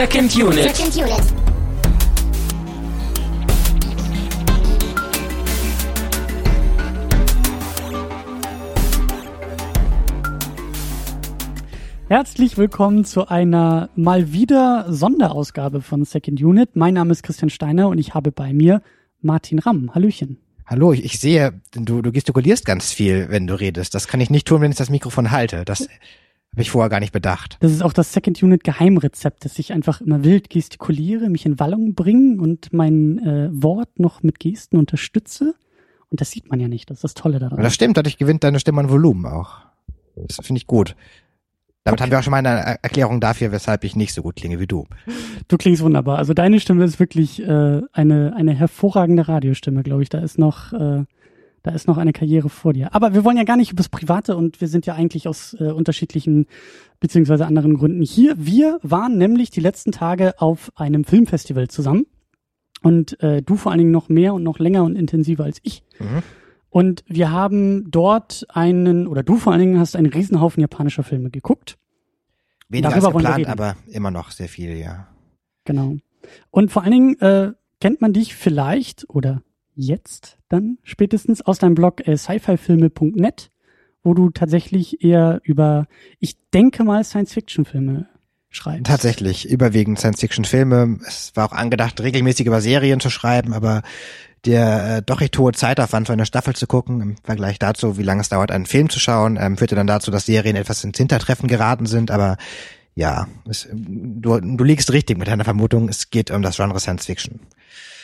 Second Unit. Second Unit. Herzlich willkommen zu einer mal wieder Sonderausgabe von Second Unit. Mein Name ist Christian Steiner und ich habe bei mir Martin Ramm. Hallöchen. Hallo, ich, ich sehe, du, du gestikulierst ganz viel, wenn du redest. Das kann ich nicht tun, wenn ich das Mikrofon halte. Das habe ich vorher gar nicht bedacht. Das ist auch das Second Unit Geheimrezept, dass ich einfach immer wild gestikuliere, mich in Wallung bringe und mein äh, Wort noch mit Gesten unterstütze. Und das sieht man ja nicht. Das ist das Tolle daran. Und das stimmt, dadurch gewinnt deine Stimme an Volumen auch. Das finde ich gut. Damit haben wir auch schon mal eine Er- Erklärung dafür, weshalb ich nicht so gut klinge wie du. Du klingst wunderbar. Also deine Stimme ist wirklich äh, eine eine hervorragende Radiostimme, glaube ich. Da ist noch äh, da ist noch eine Karriere vor dir. Aber wir wollen ja gar nicht über das Private und wir sind ja eigentlich aus äh, unterschiedlichen beziehungsweise anderen Gründen hier. Wir waren nämlich die letzten Tage auf einem Filmfestival zusammen und äh, du vor allen Dingen noch mehr und noch länger und intensiver als ich. Mhm. Und wir haben dort einen, oder du vor allen Dingen hast einen Riesenhaufen japanischer Filme geguckt. Weniger Darüber als geplant, aber immer noch sehr viel, ja. Genau. Und vor allen Dingen äh, kennt man dich vielleicht oder jetzt dann spätestens aus deinem Blog äh, sci-fi-filme.net, wo du tatsächlich eher über, ich denke mal, Science-Fiction-Filme schreibst. Tatsächlich, überwiegend Science-Fiction-Filme. Es war auch angedacht, regelmäßig über Serien zu schreiben, aber der äh, doch recht hohe Zeitaufwand für eine Staffel zu gucken, im Vergleich dazu, wie lange es dauert, einen Film zu schauen, ähm, führte dann dazu, dass Serien etwas ins Hintertreffen geraten sind, aber ja, es, du, du liegst richtig mit deiner Vermutung, es geht um das Genre Science-Fiction.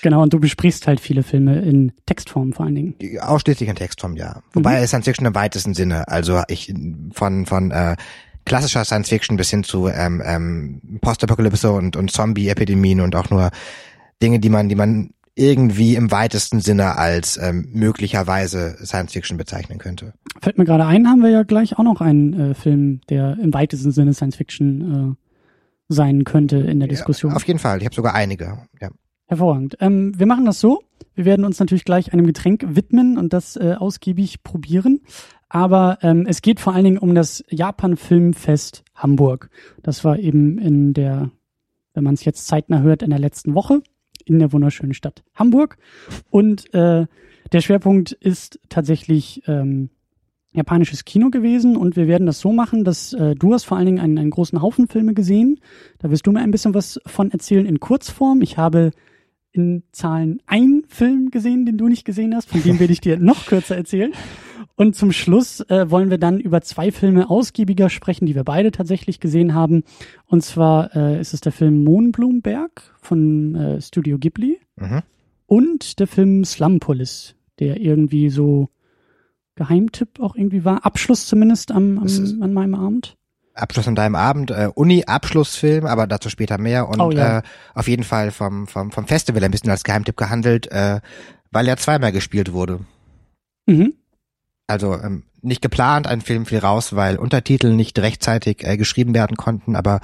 Genau, und du besprichst halt viele Filme in Textform vor allen Dingen. Ausschließlich in Textform, ja. Wobei Science Fiction im weitesten Sinne, also ich von von äh, klassischer Science Fiction bis hin zu ähm, ähm, Postapokalypse und und Zombie-Epidemien und auch nur Dinge, die man die man irgendwie im weitesten Sinne als ähm, möglicherweise Science Fiction bezeichnen könnte. Fällt mir gerade ein, haben wir ja gleich auch noch einen äh, Film, der im weitesten Sinne Science-Fiction äh, sein könnte in der Diskussion. Ja, auf jeden Fall. Ich habe sogar einige. Ja. Hervorragend. Ähm, wir machen das so. Wir werden uns natürlich gleich einem Getränk widmen und das äh, ausgiebig probieren. Aber ähm, es geht vor allen Dingen um das Japan Filmfest Hamburg. Das war eben in der, wenn man es jetzt zeitnah hört, in der letzten Woche in der wunderschönen Stadt Hamburg. Und äh, der Schwerpunkt ist tatsächlich ähm, japanisches Kino gewesen und wir werden das so machen, dass äh, du hast vor allen Dingen einen, einen großen Haufen Filme gesehen. Da wirst du mir ein bisschen was von erzählen in Kurzform. Ich habe in Zahlen einen Film gesehen, den du nicht gesehen hast, von dem werde ich dir noch kürzer erzählen. Und zum Schluss äh, wollen wir dann über zwei Filme ausgiebiger sprechen, die wir beide tatsächlich gesehen haben. Und zwar äh, ist es der Film Mohnblumenberg von äh, Studio Ghibli Mhm. und der Film Slumpolis, der irgendwie so Geheimtipp auch irgendwie war. Abschluss zumindest am, am, ist- an meinem Abend. Abschluss an deinem Abend, äh, Uni-Abschlussfilm, aber dazu später mehr und Oh, ja. äh, auf jeden Fall vom, vom, vom Festival ein bisschen als Geheimtipp gehandelt, äh, weil er zweimal gespielt wurde. Mhm. Also ähm, nicht geplant, ein Film fiel raus, weil Untertitel nicht rechtzeitig äh, geschrieben werden konnten, aber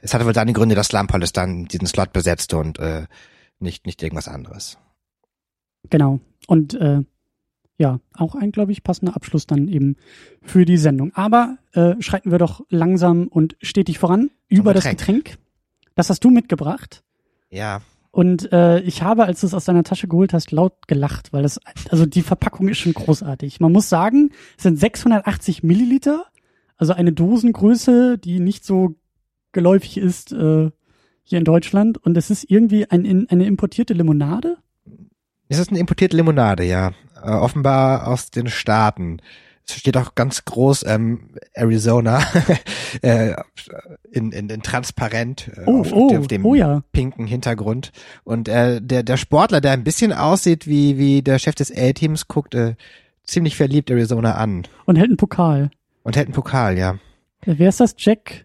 es hatte wohl seine Gründe, dass Slumpolis dann diesen Slot besetzte und äh, nicht, nicht irgendwas anderes. Genau. Und äh, ja, auch ein, glaube ich, passender Abschluss dann eben für die Sendung. Aber äh, schreiten wir doch langsam und stetig voran über das Getränk. Getränk. Das hast du mitgebracht. Ja, Und äh, ich habe, als du es aus deiner Tasche geholt hast, laut gelacht, weil das, also die Verpackung ist schon großartig. Man muss sagen, es sind 680 Milliliter, also eine Dosengröße, die nicht so geläufig ist äh, hier in Deutschland. Und es ist irgendwie ein, in, eine importierte Limonade. Es ist eine importierte Limonade, ja. Äh, offenbar aus den Staaten. Es steht auch ganz groß ähm, Arizona äh, in, in, in transparent äh, Oh, auf, oh, auf dem oh ja. pinken Hintergrund. Und äh, der, der Sportler, der ein bisschen aussieht wie, wie der Chef des A-Teams, guckt äh, ziemlich verliebt Arizona an. Und hält einen Pokal. Und hält einen Pokal, ja. Äh, Wer ist das? Jack?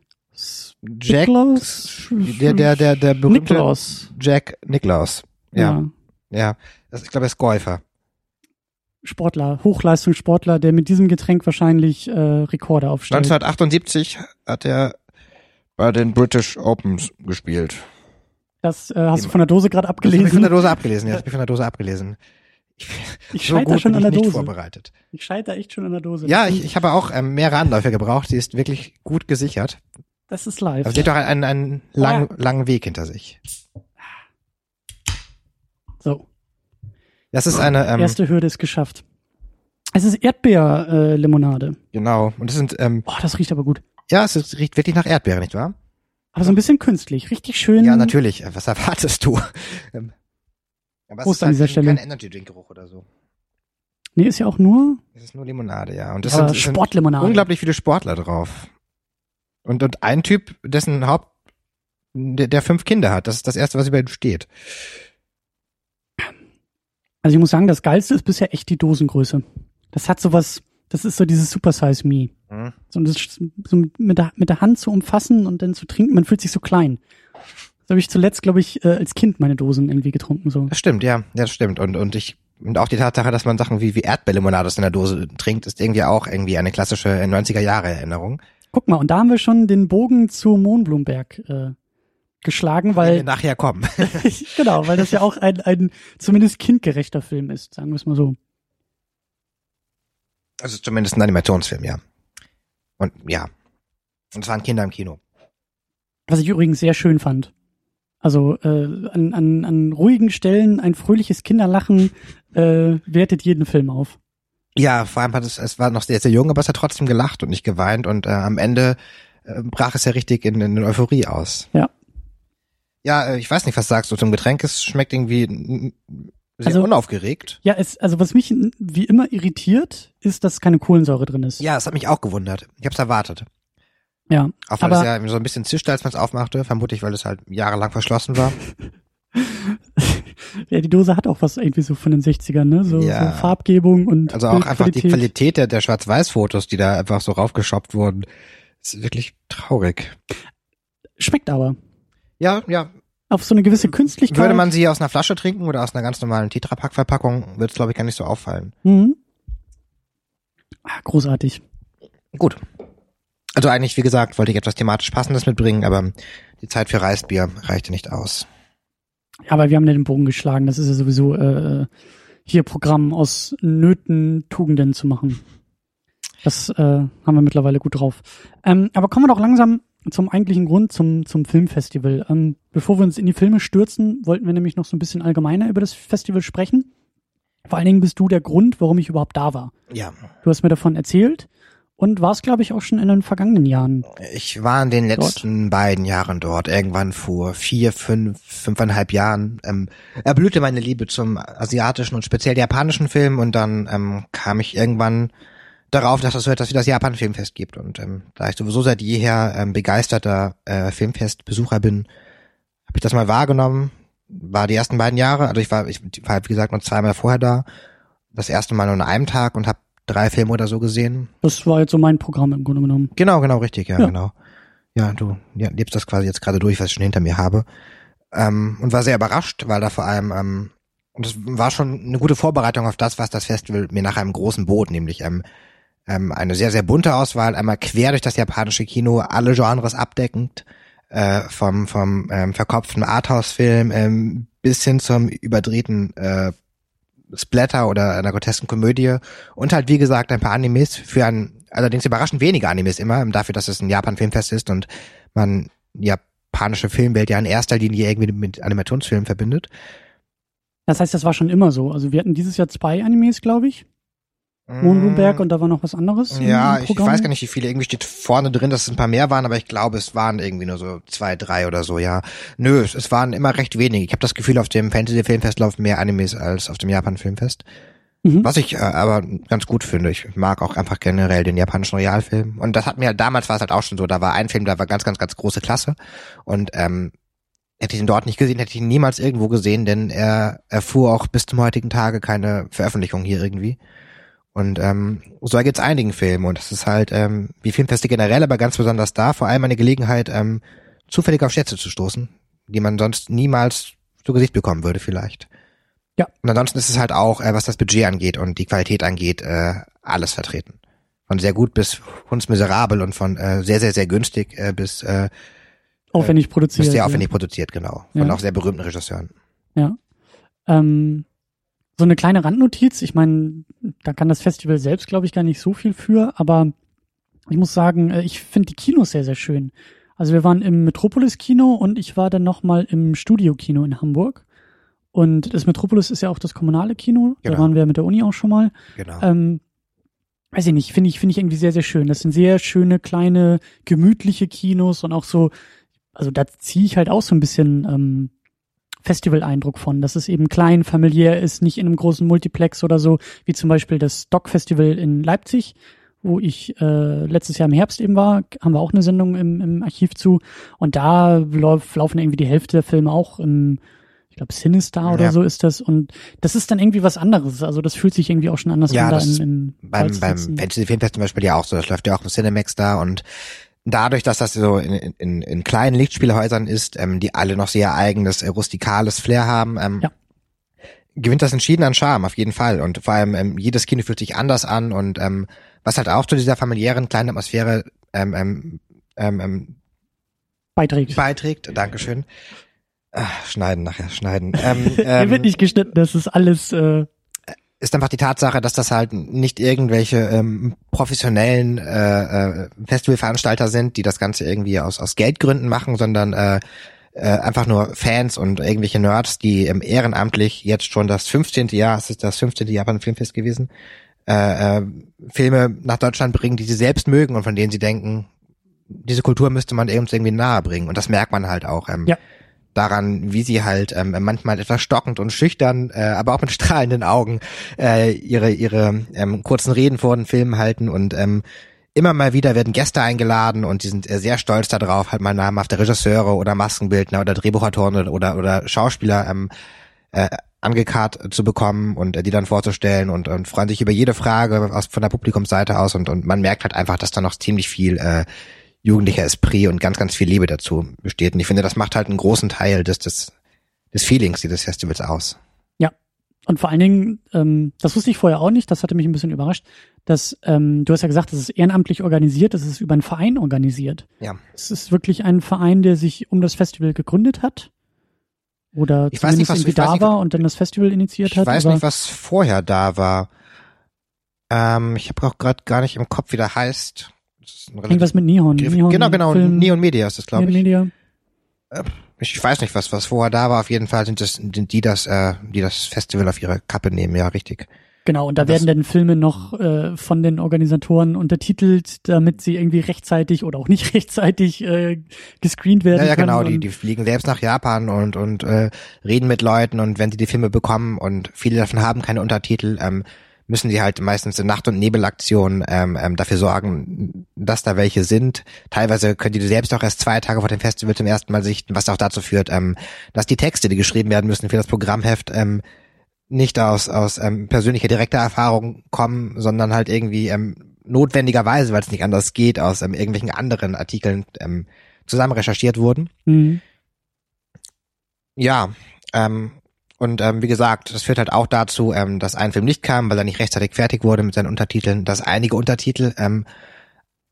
Jack, Niklaus? der, der, der, der berühmte Niklaus. Jack Niklaus. Ja, ja. Ja. Das, ich glaube, er ist Golfer. Sportler, Hochleistungssportler, der mit diesem Getränk wahrscheinlich äh, Rekorde aufstellt. 1978 hat er bei den British Opens gespielt. Das äh, hast du Eben. von der Dose gerade Das habe ich von abgelesen. der Dose abgelesen. Ja, das habe ich von der Dose abgelesen. Ich, Ich so scheiter schon bin an ich der Dose. vorbereitet. Ich scheiter echt schon an der Dose. Ja, ich, ich habe auch ähm, mehrere Anläufe gebraucht. Sie ist wirklich gut gesichert. Das ist live. Aber sie hat doch einen, einen langen, langen Weg hinter sich. So, Das ist eine, ähm, erste Hürde ist geschafft. Es ist Erdbeerlimonade. Limonade. genau. Und das sind, ähm, oh, das riecht aber gut. ja, es ist- riecht wirklich nach Erdbeere, nicht wahr? Aber so ein bisschen künstlich. Richtig schön. Ja, natürlich. Äh, Was erwartest du? Ähm, Aber es Prost ist an halt dieser kein- Stelle. kein Energy-Drink-Geruch oder so. Nee, ist ja auch nur Es ist nur Limonade, ja. Und das aber sind, es sind Sportlimonade. unglaublich viele Sportler drauf. Und, und ein Typ, dessen Haupt, der, der fünf Kinder hat. Das ist das erste, was über ihm steht. Also ich muss sagen, das Geilste ist bisher echt die Dosengröße. Das hat sowas, das ist so dieses Super Size Me. Hm? So, das so mit, der, mit der Hand zu umfassen und dann zu trinken, man fühlt sich so klein. So habe ich zuletzt, glaube ich, äh, als Kind meine Dosen irgendwie getrunken. So. Das stimmt, ja, ja, das stimmt. Und, und ich, und auch die Tatsache, dass man Sachen wie, wie Erdbeerlimonade aus einer Dose trinkt, ist irgendwie auch irgendwie eine klassische 90er Jahre Erinnerung. Guck mal, und da haben wir schon den Bogen zu Mohnblumberg äh, geschlagen, Wenn wir weil nachher kommen. genau, weil das ja auch ein, ein zumindest kindgerechter Film ist, sagen wir es mal so. Also zumindest ein Animationsfilm, ja. Und ja. Und es waren Kinder im Kino. Was ich übrigens sehr schön fand. Also äh, an, an, an ruhigen Stellen ein fröhliches Kinderlachen äh, wertet jeden Film auf. Ja, vor allem hat es, es war noch sehr, sehr jung, aber es hat trotzdem gelacht und nicht geweint und äh, am Ende äh, brach es ja richtig in, in Euphorie aus. Ja. Ja, äh, ich weiß nicht, was sagst du zum Getränk? Es schmeckt irgendwie sehr Also- unaufgeregt. Ja, es, also was mich wie immer irritiert, ist, dass keine Kohlensäure drin ist. Ja, es hat mich auch gewundert. Ich habe es erwartet. Ja, Auch weil Aber- es ja so ein bisschen zischte, als man es aufmachte, vermutlich, weil es halt jahrelang verschlossen war. ja, die Dose hat auch was irgendwie so von den 60ern, ne? So, Ja. so Farbgebung und Also auch einfach die. Qualität der, der Schwarz-Weiß-Fotos, die da einfach so raufgeschoppt wurden, ist wirklich traurig. Schmeckt aber. Ja, ja. Auf so eine gewisse Künstlichkeit. Würde man sie aus einer Flasche trinken oder aus einer ganz normalen Tetrapack-Verpackung, würde es, glaube ich, gar nicht so auffallen. Mhm. Ah, großartig. Gut. Also eigentlich, wie gesagt, wollte ich etwas thematisch Passendes mitbringen, aber die Zeit für Reisbier reichte nicht aus. Ja, aber wir haben ja den Bogen geschlagen. Das ist ja sowieso äh, hier Programm aus Nöten, Tugenden zu machen. Das äh, haben wir mittlerweile gut drauf. Ähm, aber kommen wir doch langsam zum eigentlichen Grund, zum, zum Filmfestival. Ähm, bevor wir uns in die Filme stürzen, wollten wir nämlich noch so ein bisschen allgemeiner über das Festival sprechen. Vor allen Dingen bist du der Grund, warum ich überhaupt da war. Ja, Du hast mir davon erzählt und warst, glaube ich, auch schon in den vergangenen Jahren. ich war in den letzten beiden Jahren dort. Irgendwann vor vier, fünf, fünfeinhalb Jahren ähm, erblühte meine Liebe zum asiatischen und speziell japanischen Film und dann ähm, kam ich irgendwann darauf, dass es so etwas wie das Japan Filmfest gibt. Und ähm, da ich sowieso seit jeher ähm, begeisterter äh, Filmfestbesucher bin, habe ich das mal wahrgenommen. War die ersten beiden Jahre, also ich war, ich war wie gesagt nur zweimal vorher da. Das erste Mal nur an einem Tag und habe drei Filme oder so gesehen. Das war jetzt so mein Programm im Grunde genommen. Genau, genau, richtig, ja, Ja. genau. Ja, du ja, lebst das quasi jetzt gerade durch, was ich schon hinter mir habe. Ähm, und war sehr überrascht, weil da vor allem, ähm, und es war schon eine gute Vorbereitung auf das, was das Festival mir nachher im großen bot, nämlich ähm, ähm, eine sehr, sehr bunte Auswahl, einmal quer durch das japanische Kino, alle Genres abdeckend, äh, vom, vom ähm, verkopften Arthouse-Film ähm, bis hin zum überdrehten äh, Splatter oder einer grotesken Komödie und halt, wie gesagt, ein paar Animes für ein, allerdings überraschend wenige Animes immer, dafür, dass es ein Japan-Filmfest ist und man japanische Filmwelt ja in erster Linie irgendwie mit Animationsfilmen verbindet. Das heißt, das war schon immer so. Also wir hatten dieses Jahr zwei Animes, glaube ich. Mohnblumenberg und da war noch was anderes. Ja, ich weiß gar nicht, wie viele. Irgendwie steht vorne drin, dass es ein paar mehr waren, aber ich glaube, es waren irgendwie nur so zwei, drei oder so, ja. Nö, es, es waren immer recht wenige. Ich habe das Gefühl, auf dem Fantasy-Filmfest laufen mehr Animes als auf dem Japan-Filmfest. Mhm. Was ich äh, aber ganz gut finde. Ich mag auch einfach generell den japanischen Realfilm. Und das hat mir, damals war es halt auch schon so, da war ein Film, da war ganz, ganz, ganz große Klasse. Und ähm, hätte ich ihn dort nicht gesehen, hätte ich ihn niemals irgendwo gesehen, denn er erfuhr auch bis zum heutigen Tage keine Veröffentlichung hier irgendwie. Und ähm, so geht's einigen Filmen. Und das ist halt, ähm, wie Filmfeste generell, aber ganz besonders da, vor allem eine Gelegenheit, ähm, zufällig auf Schätze zu stoßen, die man sonst niemals zu Gesicht bekommen würde vielleicht. Ja. Und ansonsten ist es halt auch, äh, was das Budget angeht und die Qualität angeht, äh, alles vertreten. Von sehr gut bis hundsmiserabel und von äh, sehr, sehr, sehr günstig äh, bis, äh, Aufwendig produziert. bis sehr ja. aufwendig produziert, genau. Von Ja. auch sehr berühmten Regisseuren. Ja. Ähm, so eine kleine Randnotiz. Ich meine, da kann das Festival selbst, glaube ich, gar nicht so viel für, aber ich muss sagen, äh, ich finde die Kinos sehr, sehr schön. Also wir waren im Metropolis-Kino und ich war dann nochmal im Studio-Kino in Hamburg. Und das Metropolis ist ja auch das kommunale Kino. Genau. Da waren wir mit der Uni auch schon mal. Genau. Ähm, weiß ich nicht, finde ich, finde ich irgendwie sehr, sehr schön. Das sind sehr schöne, kleine, gemütliche Kinos und auch so, also da ziehe ich halt auch so ein bisschen ähm, Festival-Eindruck von, dass es eben klein, familiär ist, nicht in einem großen Multiplex oder so, wie zum Beispiel das Doc-Festival in Leipzig, wo ich äh, letztes Jahr im Herbst eben war, haben wir auch eine Sendung im, im Archiv zu. Und da lauf, laufen irgendwie die Hälfte der Filme auch im, ich glaube, Sinister oder Ja. so ist das. Und das ist dann irgendwie was anderes. Also das fühlt sich irgendwie auch schon anders Ja, an, da das im, im beim, beim. Fantasy Filmfest zum Beispiel ja auch so. Das läuft ja auch im Cinemax da und dadurch, dass das so in, in, in kleinen Lichtspielhäusern ist, ähm, die alle noch sehr eigenes, äh, rustikales Flair haben, ähm, Ja. gewinnt das entschieden an Charme, auf jeden Fall. Und vor allem, ähm, jedes Kino fühlt sich anders an und ähm, was halt auch zu dieser familiären kleinen Atmosphäre ähm, ähm, ähm, ähm, beiträgt. beiträgt. Dankeschön. Ach, schneiden nachher, schneiden. Ähm, Hier ähm, wird nicht geschnitten, das ist alles äh, ist einfach die Tatsache, dass das halt nicht irgendwelche ähm, professionellen äh, äh, Festivalveranstalter sind, die das Ganze irgendwie aus, aus Geldgründen machen, sondern äh, äh, einfach nur Fans und irgendwelche Nerds, die ähm, ehrenamtlich jetzt schon das 15. Jahr, es ist das 15. Japan Filmfest gewesen, äh, äh, Filme nach Deutschland bringen, die sie selbst mögen und von denen sie denken, diese Kultur müsste man uns irgendwie nahe bringen. Und das merkt man halt auch. Ähm, Ja. Daran, wie sie halt ähm, manchmal etwas stockend und schüchtern, äh, aber auch mit strahlenden Augen äh, ihre ihre ähm, kurzen Reden vor den Filmen halten und ähm, immer mal wieder werden Gäste eingeladen und die sind äh, sehr stolz darauf, halt mal namhafte Regisseure oder Maskenbildner oder Drehbuchautoren oder oder, Schauspieler ähm, äh, angekarrt zu bekommen und äh, die dann vorzustellen und, und freuen sich über jede Frage aus, von der Publikumsseite aus und, und man merkt halt einfach, dass da noch ziemlich viel äh, jugendlicher Esprit und ganz, ganz viel Liebe dazu besteht. Und ich finde, das macht halt einen großen Teil des, des, des Feelings dieses Festivals aus. Und vor allen Dingen, ähm, das wusste ich vorher auch nicht, das hatte mich ein bisschen überrascht, dass ähm, du hast ja gesagt, das ist ehrenamtlich organisiert, das ist über einen Verein organisiert. Ja. Es ist wirklich ein Verein, der sich um das Festival gegründet hat. Oder Ich weiß nicht, zumindest was- irgendwie ich weiß da nicht, war und dann das Festival initiiert Ich hat. weiß aber nicht, was vorher da war. Ähm, ich habe auch gerade gar nicht im Kopf, wie der heißt. Irgendwas mit Nihon. Nihon genau, genau. Film, Neon Media ist das, glaube ich. Media. Ich weiß nicht, was was vorher da war. Auf jeden Fall sind das sind die das äh, die das Festival auf ihre Kappe nehmen. Ja, richtig. Genau, und da Das- werden dann Filme noch äh, von den Organisatoren untertitelt, damit sie irgendwie rechtzeitig oder auch nicht rechtzeitig äh, gescreent werden Ja, ja, genau. Die, die fliegen selbst nach Japan und und äh, reden mit Leuten und wenn sie die Filme bekommen und viele davon haben keine Untertitel, ähm, müssen sie halt meistens in Nacht- und Nebelaktionen ähm, ähm, dafür sorgen, dass da welche sind. Teilweise können die selbst auch erst zwei Tage vor dem Festival zum ersten Mal sichten, was auch dazu führt, ähm, dass die Texte, die geschrieben werden müssen für das Programmheft, ähm, nicht aus, aus ähm, persönlicher direkter Erfahrung kommen, sondern halt irgendwie ähm, notwendigerweise, weil es nicht anders geht, aus ähm, irgendwelchen anderen Artikeln ähm, zusammen recherchiert wurden. Mhm. Ja, ähm, und ähm, wie gesagt, das führt halt auch dazu, ähm, dass ein Film nicht kam, weil er nicht rechtzeitig fertig wurde mit seinen Untertiteln, dass einige Untertitel ähm,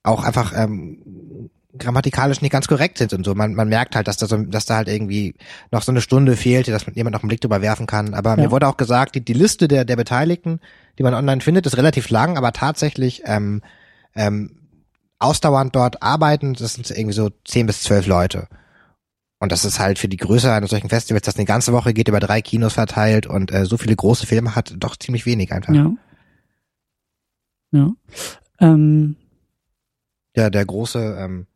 auch einfach ähm, grammatikalisch nicht ganz korrekt sind und so. Man, man merkt halt, dass da, so, dass da halt irgendwie noch so eine Stunde fehlte, dass man jemand noch einen Blick drüber werfen kann. Aber Ja. mir wurde auch gesagt, die, die Liste der, der Beteiligten, die man online findet, ist relativ lang, aber tatsächlich ähm, ähm, ausdauernd dort arbeiten, das sind irgendwie so zehn bis zwölf Leute. Und das ist halt für die Größe eines solchen Festivals, das eine ganze Woche geht, über drei Kinos verteilt und äh, so viele große Filme hat, doch ziemlich wenig einfach. Ja. Ja. Ähm, Der, der große, ähm,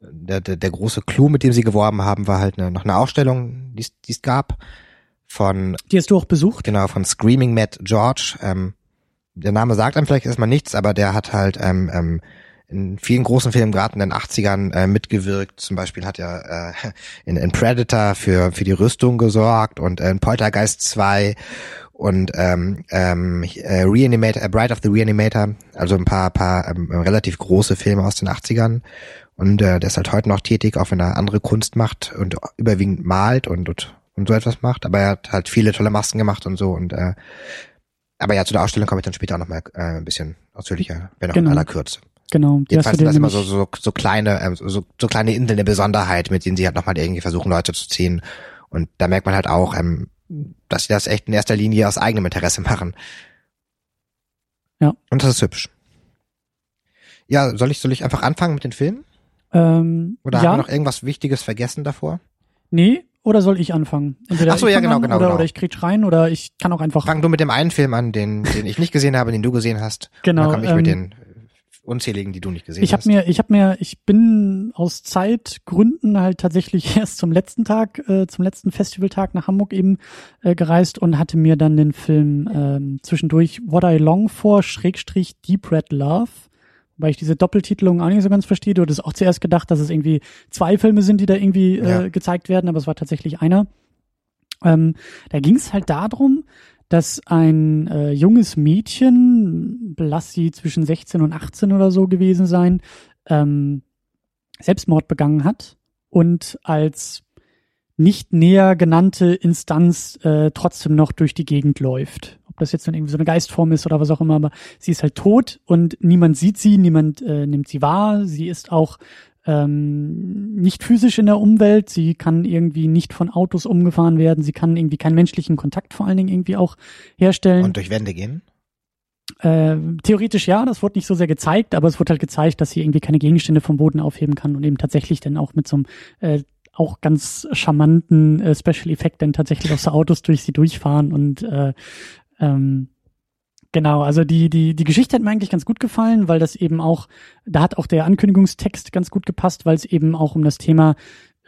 der, der, der große Clou, mit dem sie geworben haben, war halt eine, noch eine Ausstellung, die es- die es gab, von, die hast du auch besucht? genau, von Screaming Matt George. Ähm, der Name sagt einem vielleicht erstmal nichts, aber der hat halt ähm, ähm, in vielen großen Filmen, gerade in den 80ern, äh, mitgewirkt. Zum Beispiel hat er äh, in, in Predator für, für die Rüstung gesorgt und äh, in Poltergeist 2 und ähm, ähm, äh, Reanimator, äh, Bride of the Reanimator, also ein paar, paar ähm, relativ große Filme aus den 80ern. Und äh, der ist halt heute noch tätig, auch wenn er andere Kunst macht und überwiegend malt und, und, und so etwas macht. Aber er hat halt viele tolle Masken gemacht und so. Und äh, aber ja, zu der Ausstellung komme ich dann später auch noch mal äh, ein bisschen ausführlicher, wenn auch Genau. in aller Kürze. Genau. Die Jedenfalls sind das immer so, so, so kleine, ähm, so, so kleine Inseln der Besonderheit, mit denen sie halt nochmal irgendwie versuchen, Leute zu ziehen. Und da merkt man halt auch, ähm, dass sie das echt in erster Linie aus eigenem Interesse machen. Ja. Und das ist hübsch. Ja, soll ich, soll ich einfach anfangen mit den Filmen? Ähm, Oder ja, haben wir noch irgendwas Wichtiges vergessen davor? nee, oder soll ich anfangen? Entweder Ach so, ja, genau, genau, Oder, genau. oder ich krieg rein oder ich kann auch einfach. Fang du mit dem einen Film an, den, den ich nicht gesehen habe, den du gesehen hast. Genau, Dann komme ich mit ähm, den unzähligen, die du nicht gesehen Ich habe hast. mir, ich habe mir, ich bin aus Zeitgründen halt tatsächlich erst zum letzten Tag, äh, zum letzten Festivaltag nach Hamburg eben äh, gereist und hatte mir dann den Film ähm, zwischendurch What I Long For Schrägstrich Deep Red Love, weil ich diese Doppeltitelung auch nicht so ganz verstehe. Du hattest auch zuerst gedacht, dass es irgendwie zwei Filme sind, die da irgendwie äh, Ja. gezeigt werden, aber es war tatsächlich einer. Ähm, da ging es halt darum, dass ein äh, junges Mädchen, lass sie zwischen 16 und 18 oder so gewesen sein, ähm, Selbstmord begangen hat und als nicht näher genannte Instanz äh, trotzdem noch durch die Gegend läuft. Ob das jetzt dann irgendwie so eine Geistform ist oder was auch immer, aber sie ist halt tot und niemand sieht sie, niemand äh, nimmt sie wahr. Sie ist auch ähm, nicht physisch in der Umwelt, sie kann irgendwie nicht von Autos umgefahren werden, sie kann irgendwie keinen menschlichen Kontakt vor allen Dingen irgendwie auch herstellen. Und durch Wände gehen? Äh, theoretisch ja, das wurde nicht so sehr gezeigt, aber es wurde halt gezeigt, dass sie irgendwie keine Gegenstände vom Boden aufheben kann und eben tatsächlich dann auch mit so einem äh, auch ganz charmanten äh, Special Effekt dann tatsächlich auch so Autos durch sie durchfahren und äh, ähm, genau, also die die die Geschichte hat mir eigentlich ganz gut gefallen, weil das eben auch da hat auch der Ankündigungstext ganz gut gepasst, weil es eben auch um das Thema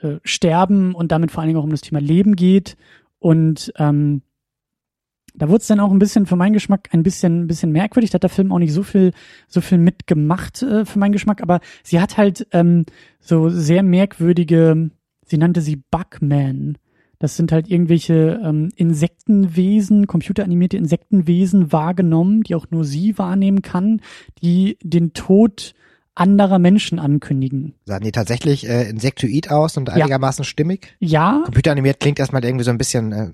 äh, Sterben und damit vor allen Dingen auch um das Thema Leben geht und ähm, da wurde es dann auch ein bisschen für meinen Geschmack ein bisschen ein bisschen merkwürdig. Da hat der Film auch nicht so viel so viel mitgemacht äh, für meinen Geschmack, aber sie hat halt ähm, so sehr merkwürdige. Sie nannte sie Bugman. Das sind halt irgendwelche ähm, Insektenwesen, computeranimierte Insektenwesen wahrgenommen, die auch nur sie wahrnehmen kann, die den Tod anderer Menschen ankündigen. Sahen die tatsächlich äh, insektoid aus und einigermaßen stimmig? Ja, Computeranimiert klingt erstmal irgendwie so ein bisschen äh,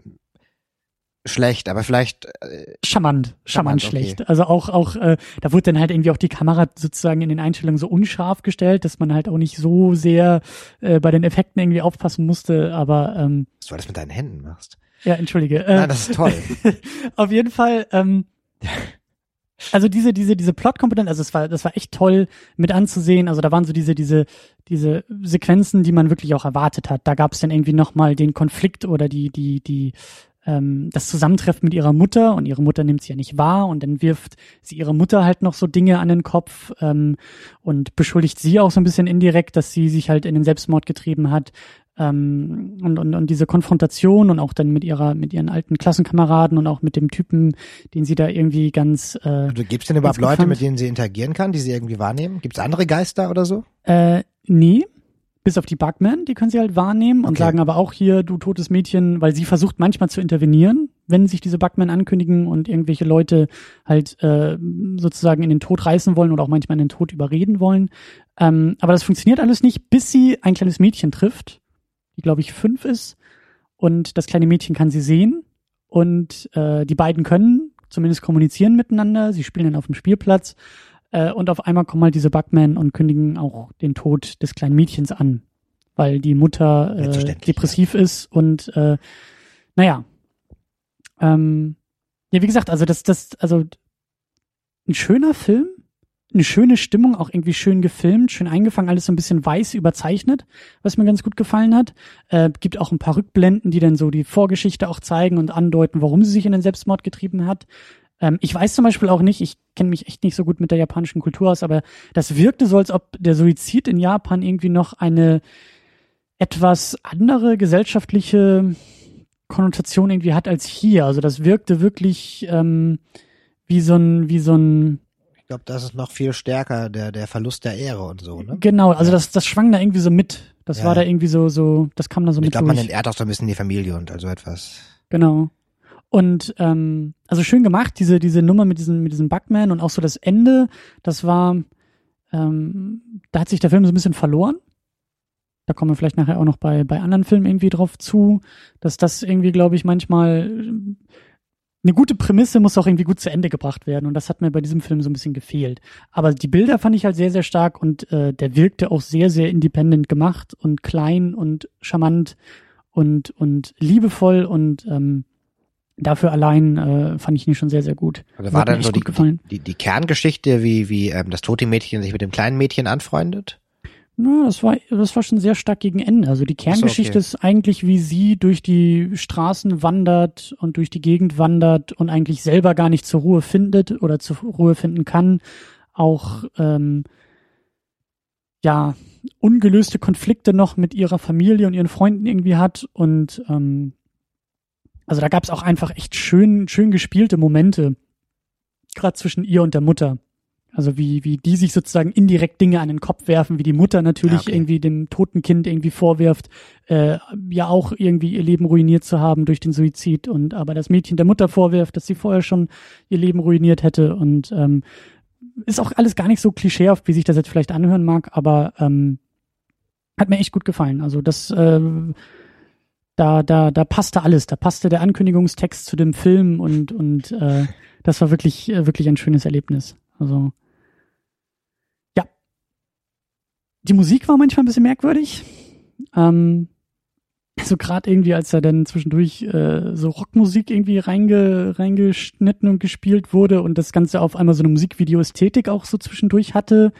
schlecht, aber vielleicht äh, charmant, charmant Charmant, okay. schlecht. Also auch, auch, äh, da wurde dann halt irgendwie auch die Kamera sozusagen in den Einstellungen so unscharf gestellt, dass man halt auch nicht so sehr äh, bei den Effekten irgendwie aufpassen musste. Aber ähm, was du alles mit deinen Händen machst. ja, entschuldige. Äh, Nein, das ist toll. auf jeden Fall. Ähm, also diese diese diese Plot-Komponente, also es war das war echt toll mit anzusehen. Also da waren so diese diese diese Sequenzen, die man wirklich auch erwartet hat. Da gab es dann irgendwie noch mal den Konflikt oder die die die ähm, das Zusammentreffen mit ihrer Mutter und ihre Mutter nimmt sie ja nicht wahr und dann wirft sie ihre Mutter halt noch so Dinge an den Kopf ähm, und beschuldigt sie auch so ein bisschen indirekt, dass sie sich halt in den Selbstmord getrieben hat. Ähm, und, und, und diese Konfrontation und auch dann mit ihrer, mit ihren alten Klassenkameraden und auch mit dem Typen, den sie da irgendwie ganz äh, Also, Gibt es denn überhaupt Leute, mit denen sie interagieren kann, die sie irgendwie wahrnehmen? Gibt es andere Geister oder so? Äh, nee. Bis auf die Bugmen, die können sie halt wahrnehmen und Okay. sagen aber auch hier, du totes Mädchen, weil sie versucht manchmal zu intervenieren, wenn sich diese Bugmen ankündigen und irgendwelche Leute halt äh, sozusagen in den Tod reißen wollen oder auch manchmal in den Tod überreden wollen. Ähm, aber das funktioniert alles nicht, bis sie ein kleines Mädchen trifft, die glaube ich fünf ist und das kleine Mädchen kann sie sehen und äh, die beiden können zumindest kommunizieren miteinander. Sie spielen dann auf dem Spielplatz äh, und auf einmal kommen halt diese Bugmen und kündigen auch den Tod des kleinen Mädchens an, weil die Mutter äh, depressiv ist und äh, naja. Ähm, ja, wie gesagt, also das, das, also ein schöner Film, eine schöne Stimmung, auch irgendwie schön gefilmt, schön eingefangen, alles so ein bisschen weiß überzeichnet, was mir ganz gut gefallen hat. Äh, gibt auch ein paar Rückblenden, die dann so die Vorgeschichte auch zeigen und andeuten, warum sie sich in den Selbstmord getrieben hat. Ähm, ich weiß zum Beispiel auch nicht, ich kenne mich echt nicht so gut mit der japanischen Kultur aus, aber das wirkte so, als ob der Suizid in Japan irgendwie noch eine etwas andere gesellschaftliche Konnotation irgendwie hat als hier. Also das wirkte wirklich ähm, wie so ein, wie so ein Ich glaube, das ist noch viel stärker, der, der Verlust der Ehre und so, ne? Genau, also Ja. das, das schwang da irgendwie so mit. Das Ja, war da irgendwie so, so, das kam da so Ich mit glaube, man entehrt auch so ein bisschen die Familie und also etwas. Genau. Und ähm, also schön gemacht, diese, diese Nummer mit diesem, mit diesem Bugman und auch so das Ende, das war, ähm, da hat sich der Film so ein bisschen verloren. Da kommen wir vielleicht nachher auch noch bei, bei anderen Filmen irgendwie drauf zu, dass das irgendwie, glaube ich, manchmal ähm, eine gute Prämisse muss auch irgendwie gut zu Ende gebracht werden. Und das hat mir bei diesem Film so ein bisschen gefehlt. Aber die Bilder fand ich halt sehr, sehr stark und äh, der wirkte auch sehr, sehr independent gemacht und klein und charmant und, und liebevoll und ähm, dafür allein äh, fand ich ihn schon sehr, sehr gut. Also war dann so die, die, die Kerngeschichte, wie, wie ähm, das tote Mädchen sich mit dem kleinen Mädchen anfreundet? Na, das war, das war schon sehr stark gegen Ende. Also die Kerngeschichte okay. ist eigentlich, wie sie durch die Straßen wandert und durch die Gegend wandert und eigentlich selber gar nicht zur Ruhe findet oder zur Ruhe finden kann. Auch ähm, ja ungelöste Konflikte noch mit ihrer Familie und ihren Freunden irgendwie hat und ähm, also da gab es auch einfach echt schön schön gespielte Momente, gerade zwischen ihr und der Mutter. Also wie, wie die sich sozusagen indirekt Dinge an den Kopf werfen, wie die Mutter natürlich okay. irgendwie dem toten Kind irgendwie vorwirft, äh, ja auch irgendwie ihr Leben ruiniert zu haben durch den Suizid und aber das Mädchen der Mutter vorwirft, dass sie vorher schon ihr Leben ruiniert hätte und ähm, ist auch alles gar nicht so klischeehaft, wie sich das jetzt vielleicht anhören mag, aber ähm, hat mir echt gut gefallen. Also das äh, da, da, da passte alles. Da passte der Ankündigungstext zu dem Film und, und äh, das war wirklich, äh, wirklich ein schönes Erlebnis. Also ja. Die Musik war manchmal ein bisschen merkwürdig. Ähm, so gerade irgendwie, als da dann zwischendurch äh, so Rockmusik irgendwie reinge, reingeschnitten und gespielt wurde und das Ganze auf einmal so eine Musikvideo-Ästhetik auch so zwischendurch hatte,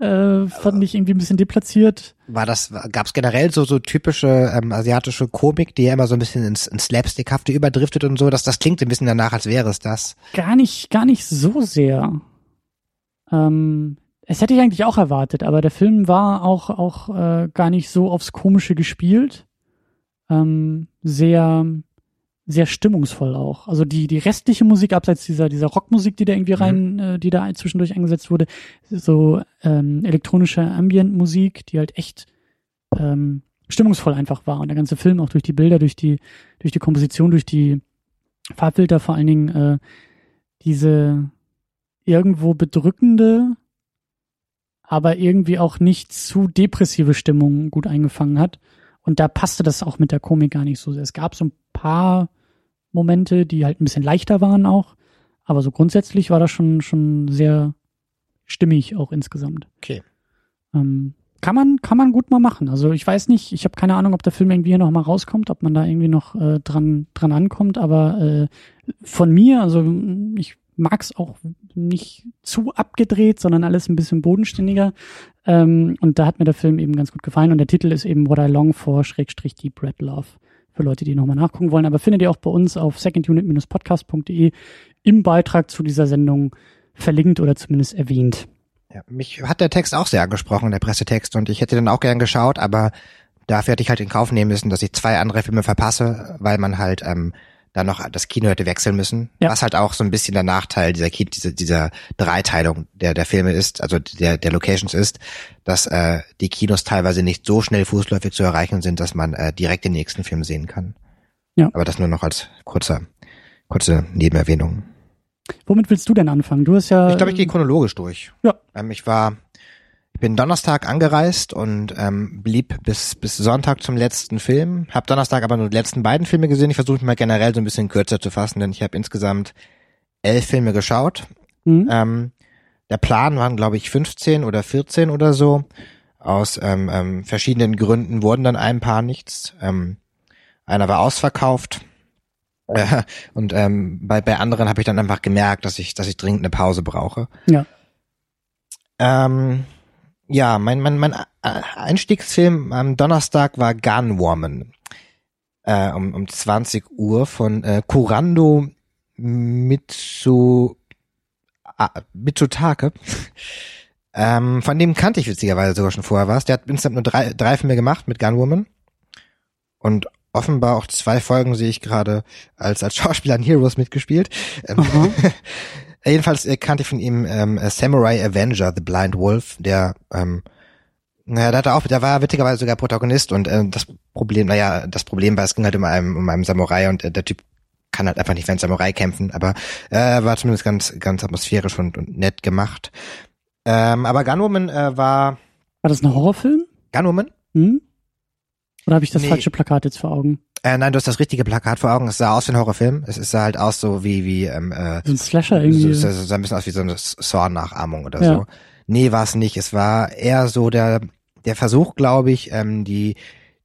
äh, fand ich irgendwie ein bisschen deplatziert. War das, gab es generell so so typische ähm, asiatische Komik, die ja immer so ein bisschen ins, ins Slapstickhafte überdriftet und so, dass das klingt ein bisschen danach, als wäre es das. Gar nicht, gar nicht so sehr. Ähm, es hätte ich eigentlich auch erwartet, aber der Film war auch, auch äh, gar nicht so aufs Komische gespielt. Ähm, sehr, sehr stimmungsvoll auch. Also die, die restliche Musik, abseits dieser, dieser Rockmusik, die da irgendwie rein, äh, die da zwischendurch eingesetzt wurde, so ähm, elektronische Ambient-Musik, die halt echt ähm, stimmungsvoll einfach war. Und der ganze Film auch durch die Bilder, durch die, durch die Komposition, durch die Farbfilter vor allen Dingen, äh, diese irgendwo bedrückende, aber irgendwie auch nicht zu depressive Stimmung gut eingefangen hat. Und da passte das auch mit der Komik gar nicht so sehr. Es gab so ein paar Momente, die halt ein bisschen leichter waren auch, aber so grundsätzlich war das schon, schon sehr stimmig auch insgesamt. Okay. Ähm, kann man, kann man gut mal machen. Also ich weiß nicht, ich habe keine Ahnung, ob der Film irgendwie noch mal rauskommt, ob man da irgendwie noch äh, dran, dran ankommt, aber äh, von mir, also ich mag es auch nicht zu abgedreht, sondern alles ein bisschen bodenständiger. Ähm, und da hat mir der Film eben ganz gut gefallen. Und der Titel ist eben What I Long For, Schrägstrich Deep Red Love. Für Leute, die nochmal nachgucken wollen. Aber findet ihr auch bei uns auf secondunit-podcast.de im Beitrag zu dieser Sendung verlinkt oder zumindest erwähnt. Ja, mich hat der Text auch sehr angesprochen, der Pressetext, und ich hätte den auch gern geschaut, aber dafür hätte ich halt in Kauf nehmen müssen, dass ich zwei andere Filme verpasse, weil man halt ähm, dann noch das Kino hätte wechseln müssen. Ja. Was halt auch so ein bisschen der Nachteil dieser Ki- dieser, dieser Dreiteilung der der Filme ist, also der der Locations ist, dass äh, die Kinos teilweise nicht so schnell fußläufig zu erreichen sind, dass man äh, direkt den nächsten Film sehen kann. Ja. Aber das nur noch als kurzer kurze Nebenerwähnung. Womit willst du denn anfangen? Du hast ja. Ich glaube, ich gehe chronologisch durch. Ja. Ähm, ich war, bin Donnerstag angereist und ähm, blieb bis bis Sonntag zum letzten Film. Hab Donnerstag aber nur die letzten beiden Filme gesehen. Ich versuche mich mal generell so ein bisschen kürzer zu fassen, denn ich habe insgesamt elf Filme geschaut. Hm? Ähm, der Plan waren, glaube ich, 15 oder 14 oder so. Aus ähm, ähm, verschiedenen Gründen wurden dann ein paar nichts. Ähm, einer war ausverkauft. Äh, und ähm, bei, bei anderen habe ich dann einfach gemerkt, dass ich, dass ich dringend eine Pause brauche. Ja. Ähm, ja, mein, mein, mein Einstiegsfilm am Donnerstag war Gunwoman. Äh, um, um 20 Uhr von äh, Kurando Mitsu, ah, Mitsutake. ähm, von dem kannte ich witzigerweise sogar schon vorher was. Der hat insgesamt nur drei, drei Filme gemacht mit Gunwoman. Und offenbar auch zwei Folgen sehe ich gerade als, als Schauspieler in Heroes mitgespielt. Ähm, Aha. Jedenfalls äh, kannte ich von ihm ähm, äh, Samurai Avenger, The Blind Wolf, der ähm, naja, der hatte auch, der war witzigerweise sogar Protagonist und äh, das Problem, naja, das Problem war, es ging halt um einen, um einen Samurai und äh, der Typ kann halt einfach nicht wie ein Samurai kämpfen, aber äh, war zumindest ganz, ganz atmosphärisch und, und nett gemacht. Ähm, aber Gunwoman äh, war War das ein Horrorfilm? Gunwoman? Hm? Oder habe ich das Nee. falsche Plakat jetzt vor Augen? Äh, nein, du hast das richtige Plakat vor Augen. Es sah aus wie ein Horrorfilm. Es, es sah halt aus so wie wie ähm, äh, So ein Slasher so, irgendwie. so, so, sah ein bisschen aus wie so eine Saw-Nachahmung oder Ja. so. Nee, war es nicht. Es war eher so der der Versuch, glaube ich, ähm, die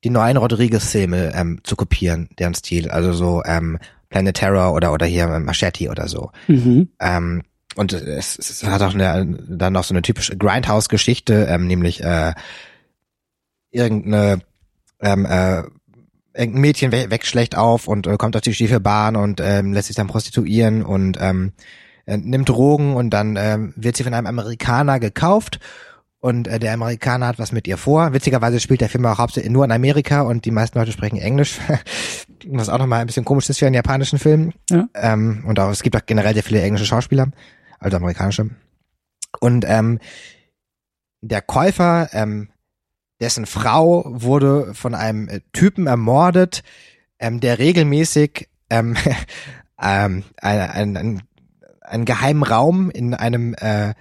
die neuen Rodriguez-Filme ähm, zu kopieren, deren Stil. Also so ähm, Planet Terror oder oder hier ähm, Machete oder so. Mhm. Ähm, und es, es hat auch eine, dann noch so eine typische Grindhouse-Geschichte, ähm, nämlich äh, irgendeine ähm, äh, irgendein Mädchen wächst schlecht auf und äh, kommt auf die schiefe Bahn und ähm, lässt sich dann prostituieren und ähm, äh, nimmt Drogen und dann ähm, wird sie von einem Amerikaner gekauft und äh, der Amerikaner hat was mit ihr vor. Witzigerweise spielt der Film auch hauptsächlich nur in Amerika und die meisten Leute sprechen Englisch, was auch nochmal ein bisschen komisch ist für einen japanischen Film. Ja. Ähm, und auch es gibt auch generell sehr viele englische Schauspieler, also amerikanische. Und ähm, der Käufer, ähm, dessen Frau wurde von einem äh, Typen ermordet, ähm, der regelmäßig ähm, ähm, ein, ein, einen geheimen Raum in einem äh,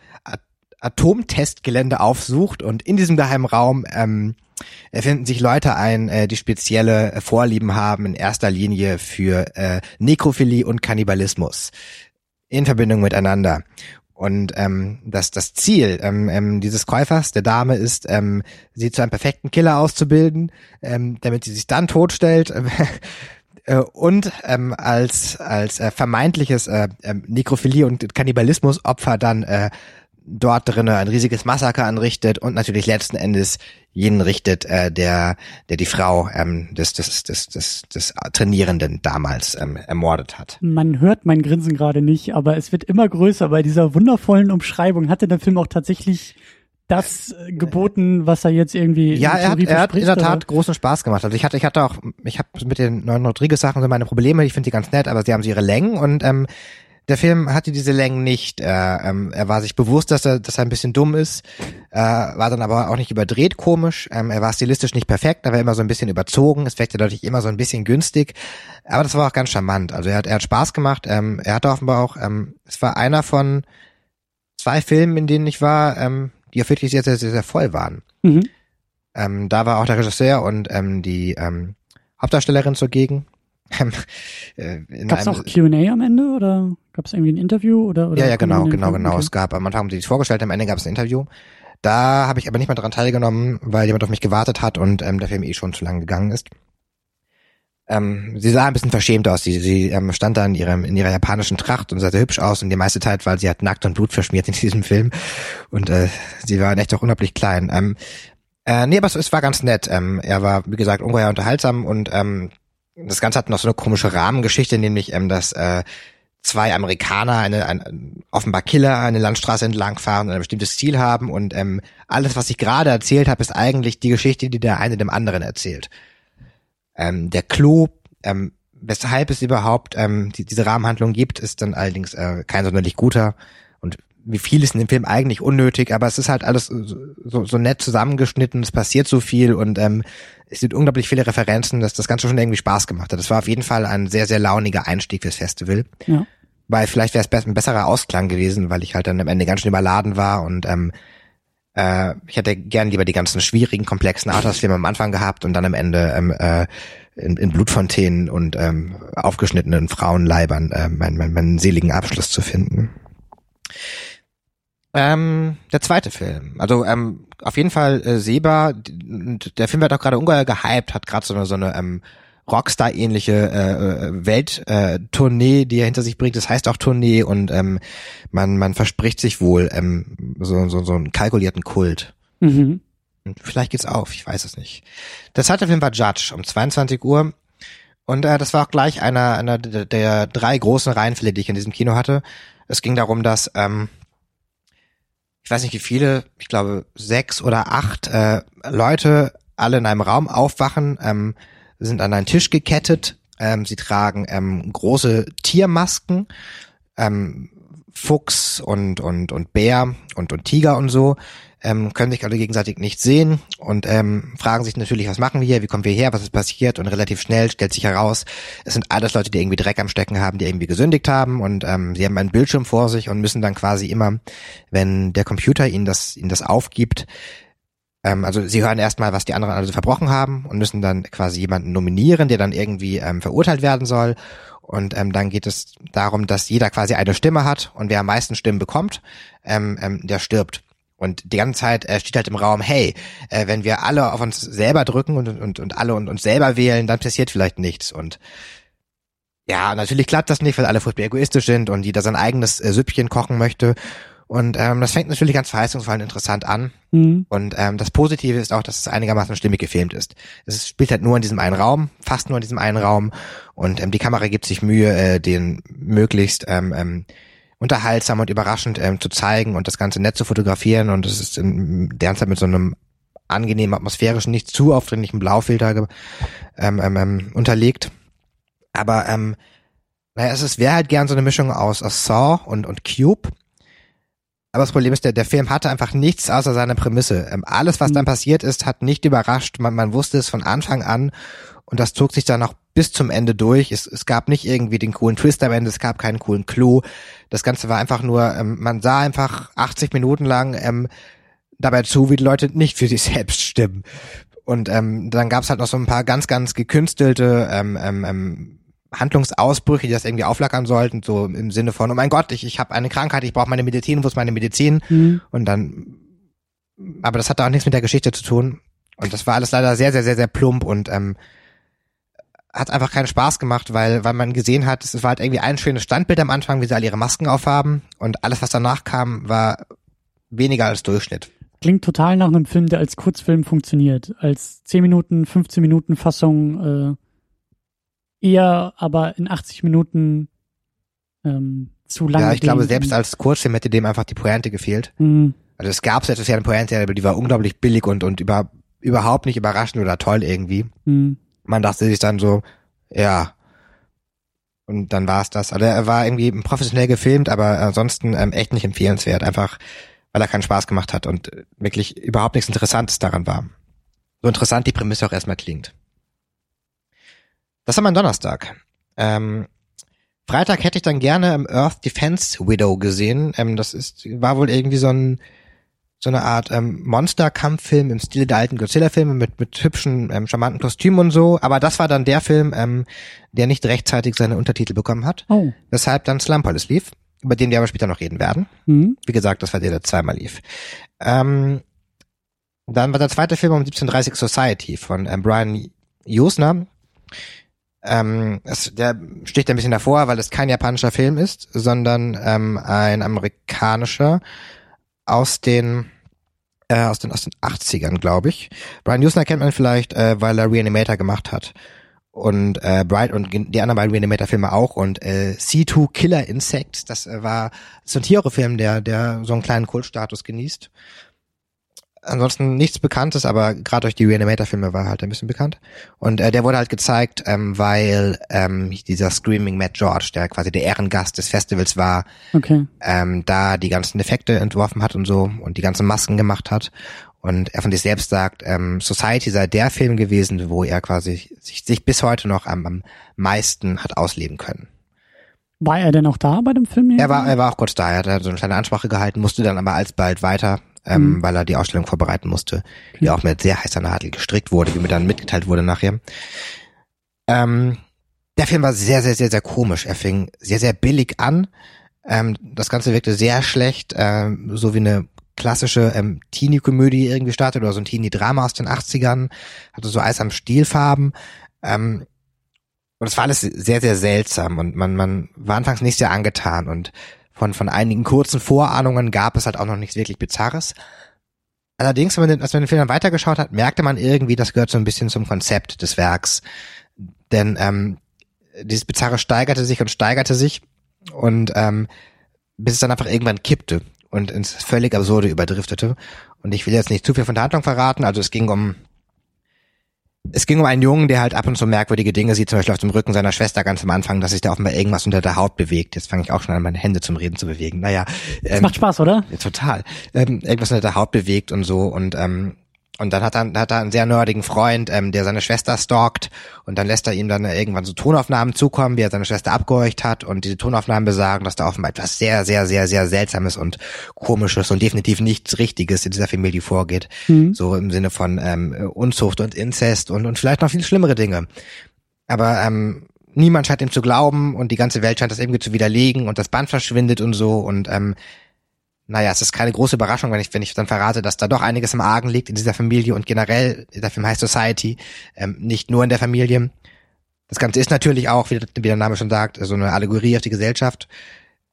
Atomtestgelände aufsucht und in diesem geheimen Raum ähm, finden sich Leute ein, äh, die spezielle Vorlieben haben, in erster Linie für äh, Nekrophilie und Kannibalismus in Verbindung miteinander. Und ähm, das, das Ziel ähm, ähm, dieses Käufers, der Dame, ist, ähm, sie zu einem perfekten Killer auszubilden, ähm, damit sie sich dann totstellt. Äh, und ähm, als, als äh, vermeintliches äh, äh, Nekrophilie- und Kannibalismusopfer dann äh, dort drinnen ein riesiges Massaker anrichtet und natürlich letzten Endes jenen richtet, äh, der, der die Frau ähm, des, des, des, des, des Trainierenden damals ähm, ermordet hat. Man hört mein Grinsen gerade nicht, aber es wird immer größer. Bei dieser wundervollen Umschreibung hatte der Film auch tatsächlich das geboten, was er jetzt irgendwie. Ja, er hat, er hat in der Tat oder? großen Spaß gemacht. Also ich hatte, ich hatte auch, ich habe mit den neuen Rodriguez Sachen so meine Probleme. Ich finde die ganz nett, aber sie haben sie ihre Längen und ähm, der Film hatte diese Längen nicht. Er, ähm, er war sich bewusst, dass er, dass er ein bisschen dumm ist, äh, war dann aber auch nicht überdreht komisch. Ähm, er war stilistisch nicht perfekt, aber immer so ein bisschen überzogen. Es wirkte dadurch immer so ein bisschen günstig. Aber das war auch ganz charmant. Also er hat, er hat Spaß gemacht. Ähm, er hatte offenbar auch, ähm, es war einer von zwei Filmen, in denen ich war, ähm, die auch wirklich sehr, sehr, sehr, sehr voll waren. Mhm. Ähm, da war auch der Regisseur und ähm, die ähm, Hauptdarstellerin zugegen. Gab es auch Q&A am Ende oder gab es irgendwie ein Interview oder? oder ja, ja, genau, genau, genau. Okay. Es gab am Anfang haben sie es vorgestellt, am Ende gab es ein Interview. Da habe ich aber nicht mehr daran teilgenommen, weil jemand auf mich gewartet hat und ähm, der Film eh schon zu lang gegangen ist. Ähm, sie sah ein bisschen verschämt aus. Sie, sie ähm, stand da in, ihrem, in ihrer japanischen Tracht und sah sehr hübsch aus und die meiste Zeit, weil sie hat nackt und Blut verschmiert in diesem Film und äh, sie war echt auch unglaublich klein. Ähm, äh, nee, aber es, es war ganz nett. Ähm, er war, wie gesagt, ungeheuer unterhaltsam und ähm, das Ganze hat noch so eine komische Rahmengeschichte, nämlich, ähm, dass äh, zwei Amerikaner eine, ein, offenbar Killer eine Landstraße entlangfahren und ein bestimmtes Ziel haben und ähm, alles, was ich gerade erzählt habe, ist eigentlich die Geschichte, die der eine dem anderen erzählt. Ähm, der Clou, ähm, weshalb es überhaupt ähm, die, diese Rahmenhandlung gibt, ist dann allerdings äh, kein sonderlich guter wie viel ist in dem Film eigentlich unnötig, aber es ist halt alles so, so nett zusammengeschnitten, es passiert so viel und ähm, es sind unglaublich viele Referenzen, dass das Ganze schon irgendwie Spaß gemacht hat. Das war auf jeden Fall ein sehr, sehr launiger Einstieg fürs Festival. Ja. Weil vielleicht wäre es ein besserer Ausklang gewesen, weil ich halt dann am Ende ganz schön überladen war und ähm, äh, ich hätte gern lieber die ganzen schwierigen, komplexen Arthouse-Filme am Anfang gehabt und dann am Ende ähm, äh, in, in Blutfontänen und ähm, aufgeschnittenen Frauenleibern äh, meinen, meinen, meinen seligen Abschluss zu finden. Ähm, der zweite Film. Also ähm, auf jeden Fall äh, sehbar. Der Film wird auch gerade ungeheuer gehypt, hat gerade so eine, so eine ähm, Rockstar-ähnliche äh, äh, Welttournee, äh, die er hinter sich bringt. Das heißt auch Tournee und ähm, man, man verspricht sich wohl ähm, so, so, so einen kalkulierten Kult. Mhm. Und vielleicht geht's auf, ich weiß es nicht. Der zweite Film war Judge um 22 Uhr. Und äh, das war auch gleich einer, einer der, der drei großen Reihenfälle, die ich in diesem Kino hatte. Es ging darum, dass ähm, ich weiß nicht wie viele, ich glaube sechs oder acht äh, Leute alle in einem Raum aufwachen, ähm, sind an einen Tisch gekettet, ähm, sie tragen ähm, große Tiermasken, ähm, Fuchs und und und Bär und und Tiger und so ähm, können sich alle gegenseitig nicht sehen und ähm, fragen sich natürlich, was machen wir hier, wie kommen wir her, was ist passiert und relativ schnell stellt sich heraus, es sind alles Leute, die irgendwie Dreck am Stecken haben, die irgendwie gesündigt haben und ähm, sie haben einen Bildschirm vor sich und müssen dann quasi immer, wenn der Computer ihnen das, ihnen das aufgibt, ähm, also sie hören erstmal, was die anderen also verbrochen haben und müssen dann quasi jemanden nominieren, der dann irgendwie ähm, verurteilt werden soll und ähm, dann geht es darum, dass jeder quasi eine Stimme hat und wer am meisten Stimmen bekommt, ähm, ähm, der stirbt. Und die ganze Zeit äh, steht halt im Raum, hey, äh, wenn wir alle auf uns selber drücken und, und, und alle und uns selber wählen, dann passiert vielleicht nichts. Und ja, natürlich klappt das nicht, weil alle furchtbar egoistisch sind und jeder sein eigenes äh, Süppchen kochen möchte. Und ähm, das fängt natürlich ganz verheißungsvoll und interessant an. Mhm. Und ähm, das Positive ist auch, dass es einigermaßen stimmig gefilmt ist. Es spielt halt nur in diesem einen Raum, fast nur in diesem einen Raum. Und ähm, die Kamera gibt sich Mühe, äh, den möglichst ähm, ähm, unterhaltsam und überraschend ähm, zu zeigen und das Ganze nett zu fotografieren. Und es ist in der Zeit mit so einem angenehmen atmosphärischen, nicht zu aufdringlichen Blaufilter ähm, ähm, ähm, unterlegt. Aber ähm, naja, es ist wäre halt gern so eine Mischung aus, aus Saw und, und Cube. Aber das Problem ist, der, der Film hatte einfach nichts außer seiner Prämisse. Ähm, alles, was dann passiert ist, hat nicht überrascht. Man, man wusste es von Anfang an und das zog sich dann auch bis zum Ende durch. Es, es gab nicht irgendwie den coolen Twist am Ende, es gab keinen coolen Clou. Das Ganze war einfach nur, ähm, man sah einfach 80 Minuten lang ähm, dabei zu, wie die Leute nicht für sich selbst stimmen. Und ähm, dann gab es halt noch so ein paar ganz, ganz gekünstelte ähm, ähm, ähm, Handlungsausbrüche, die das irgendwie auflackern sollten, so im Sinne von, oh mein Gott, ich, ich habe eine Krankheit, ich brauche meine Medizin, wo ist meine Medizin? Mhm. Und dann, aber das hatte auch nichts mit der Geschichte zu tun. Und das war alles leider sehr, sehr, sehr, sehr plump und ähm, hat einfach keinen Spaß gemacht, weil, weil man gesehen hat, es war halt irgendwie ein schönes Standbild am Anfang, wie sie alle ihre Masken aufhaben und alles, was danach kam, war weniger als Durchschnitt. Klingt total nach einem Film, der als Kurzfilm funktioniert. Als 10 Minuten, 15 Minuten Fassung äh, eher aber in 80 Minuten ähm, zu lang. Ja, ich glaube, selbst als Kurzfilm hätte dem einfach die Pointe gefehlt. Mhm. Also es gab selbst ja eine Pointe, aber die war unglaublich billig und, und über, überhaupt nicht überraschend oder toll irgendwie. Mhm. Man dachte sich dann so, ja. Und dann war es das. Also er war irgendwie professionell gefilmt, aber ansonsten ähm, echt nicht empfehlenswert. Einfach, weil er keinen Spaß gemacht hat und wirklich überhaupt nichts Interessantes daran war. So interessant die Prämisse auch erstmal klingt. Das war mein Donnerstag. Ähm, Freitag hätte ich dann gerne im Earth Defense Widow gesehen. Ähm, das ist, war wohl irgendwie so ein, so eine Art ähm, Monster-Kampffilm im Stil der alten Godzilla-Filme mit, mit hübschen, ähm, charmanten Kostümen und so. Aber das war dann der Film, ähm, der nicht rechtzeitig seine Untertitel bekommen hat. Oh. Weshalb dann Slumpolis lief, über den wir aber später noch reden werden. Mhm. Wie gesagt, das war der, der zweimal lief. Ähm, dann war der zweite Film um 1730 Society von ähm, Brian Usner. Ähm, es, der sticht ein bisschen davor, weil es kein japanischer Film ist, sondern ähm, ein amerikanischer aus den äh, aus den aus den 80ern, glaube ich. Brian Usner kennt man vielleicht, äh, weil er Reanimator gemacht hat und äh, Bright und die anderen beiden Reanimator-Filme auch und äh, C2 Killer Insects, das äh, war so ein Tierhorrorfilm, der der so einen kleinen Kultstatus genießt. Ansonsten nichts Bekanntes, aber gerade durch die Reanimator-Filme war er halt ein bisschen bekannt. Und äh, der wurde halt gezeigt, ähm, weil ähm, dieser Screaming Matt George, der quasi der Ehrengast des Festivals war, Okay. ähm, da die ganzen Effekte entworfen hat und so und die ganzen Masken gemacht hat. Und er von sich selbst sagt, ähm, Society sei der Film gewesen, wo er quasi sich, sich bis heute noch am, am meisten hat ausleben können. War er denn auch da bei dem Film? Er war, er war auch kurz da, er hat so eine kleine Ansprache gehalten, musste dann aber alsbald weiter, ähm, Mhm. weil er die Ausstellung vorbereiten musste, die auch mit sehr heißer Nadel gestrickt wurde, wie mir dann mitgeteilt wurde nachher. Ähm, der Film war sehr, sehr, sehr, sehr komisch. Er fing sehr, sehr billig an. Ähm, das Ganze wirkte sehr schlecht, ähm, so wie eine klassische ähm, Teenie-Komödie irgendwie startet oder so ein Teenie-Drama aus den 80ern, hatte so Eis am Stielfarben. Ähm, und es war alles sehr, sehr seltsam und man, man war anfangs nicht sehr angetan und von, von einigen kurzen Vorahnungen gab es halt auch noch nichts wirklich Bizarres. Allerdings, wenn man den, als man den Film dann weitergeschaut hat, merkte man irgendwie, das gehört so ein bisschen zum Konzept des Werks. Denn ähm, dieses Bizarre steigerte sich und steigerte sich und ähm, bis es dann einfach irgendwann kippte und ins völlig Absurde überdriftete. Und ich will jetzt nicht zu viel von der Handlung verraten. Also es ging um es ging um einen Jungen, der halt ab und zu merkwürdige Dinge sieht, zum Beispiel auf dem Rücken seiner Schwester ganz am Anfang, dass sich da offenbar irgendwas unter der Haut bewegt. Jetzt fange ich auch schon an, meine Hände zum Reden zu bewegen. Naja, Das ähm, macht Spaß, oder? ja, total. Ähm, irgendwas unter der Haut bewegt und so und ähm, und dann hat er, hat er einen sehr nerdigen Freund, ähm, der seine Schwester stalkt und dann lässt er ihm dann irgendwann so Tonaufnahmen zukommen, wie er seine Schwester abgehorcht hat und diese Tonaufnahmen besagen, dass da offenbar etwas sehr, sehr, sehr, sehr Seltsames und Komisches und definitiv nichts Richtiges in dieser Familie vorgeht. Mhm. So im Sinne von ähm, Unzucht und Inzest und, und vielleicht noch viel schlimmere Dinge. Aber ähm, niemand scheint ihm zu glauben und die ganze Welt scheint das irgendwie zu widerlegen und das Band verschwindet und so und ähm, naja, es ist keine große Überraschung, wenn ich, wenn ich dann verrate, dass da doch einiges im Argen liegt in dieser Familie und generell, der Film heißt Society, ähm, nicht nur in der Familie. Das Ganze ist natürlich auch, wie, wie der Name schon sagt, so eine Allegorie auf die Gesellschaft,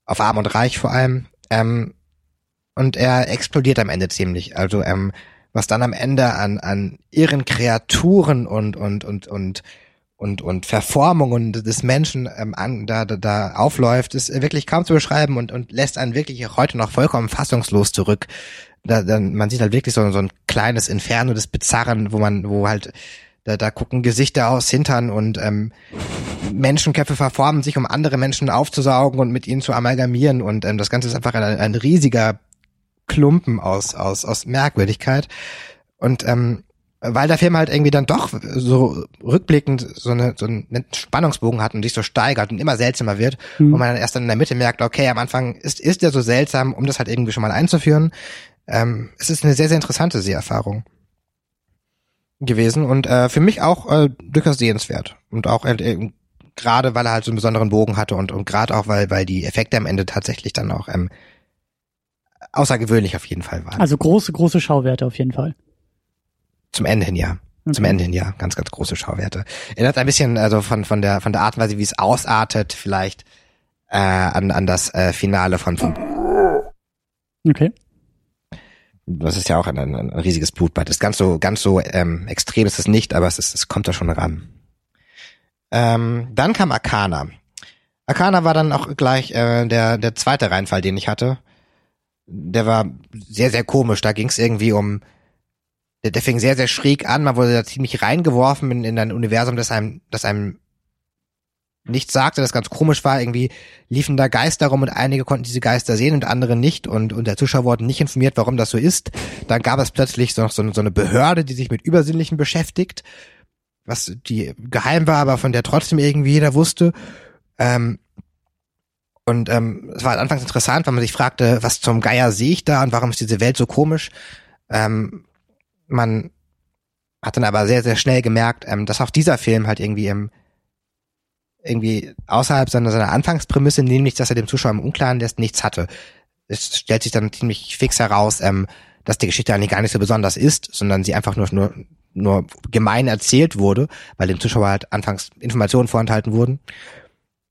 auf Arm und Reich vor allem. Ähm, und er explodiert am Ende ziemlich. Also ähm, was dann am Ende an, an irren Kreaturen und, und, und, und, und, und Verformungen des Menschen ähm, an, da, da, da aufläuft, ist wirklich kaum zu beschreiben und, und lässt einen wirklich heute noch vollkommen fassungslos zurück. Da, dann, man sieht halt wirklich so, so ein kleines Inferno des Bizarren, wo man, wo halt da, da gucken Gesichter aus Hintern und ähm, Menschenköpfe verformen sich, um andere Menschen aufzusaugen und mit ihnen zu amalgamieren. Und ähm, das Ganze ist einfach ein, ein riesiger Klumpen aus, aus, aus Merkwürdigkeit. Und ähm, weil der Film halt irgendwie dann doch so rückblickend so, eine, so einen Spannungsbogen hat und sich so steigert und immer seltsamer wird mhm. und man dann erst dann in der Mitte merkt, okay, am Anfang ist, ist der so seltsam, um das halt irgendwie schon mal einzuführen. Ähm, es ist eine sehr, sehr interessante Seherfahrung gewesen und äh, für mich auch äh, durchaus sehenswert und auch äh, gerade weil er halt so einen besonderen Bogen hatte und und gerade auch weil weil die Effekte am Ende tatsächlich dann auch ähm, außergewöhnlich auf jeden Fall waren. Also große, große Schauwerte auf jeden Fall. Zum Ende hin, ja. Okay. Zum Ende hin, ja. Ganz, ganz große Schauwerte. Erinnert ein bisschen, also von, von der, von der Art und Weise, wie es ausartet, vielleicht, äh, an, an das äh, Finale von, von Okay. Das ist ja auch ein, ein, ein riesiges Blutbad. ist ganz so, ganz so ähm, extrem ist es nicht, aber es, ist, es kommt da schon ran. Ähm, dann kam Arcana. Arcana war dann auch gleich äh, der, der zweite Reinfall, den ich hatte der war sehr, sehr komisch. Da ging es irgendwie um, der, der fing sehr, sehr schräg an. Man wurde da ziemlich reingeworfen in, in ein Universum, das einem, das einem nichts sagte, das ganz komisch war. Irgendwie liefen da Geister rum und einige konnten diese Geister sehen und andere nicht. Und, und der Zuschauer wurde nicht informiert, warum das so ist. Dann gab es plötzlich so, so, so eine Behörde, die sich mit Übersinnlichen beschäftigt, was die geheim war, aber von der trotzdem irgendwie jeder wusste. Ähm, und ähm, es war anfangs interessant, weil man sich fragte, was zum Geier sehe ich da und warum ist diese Welt so komisch? Ähm, man hat dann aber sehr, sehr schnell gemerkt, ähm, dass auch dieser Film halt irgendwie im irgendwie außerhalb seiner, seiner Anfangsprämisse, nämlich, dass er dem Zuschauer im Unklaren lässt, nichts hatte. Es stellt sich dann ziemlich fix heraus, ähm, dass die Geschichte eigentlich gar nicht so besonders ist, sondern sie einfach nur, nur, nur gemein erzählt wurde, weil dem Zuschauer halt anfangs Informationen vorenthalten wurden.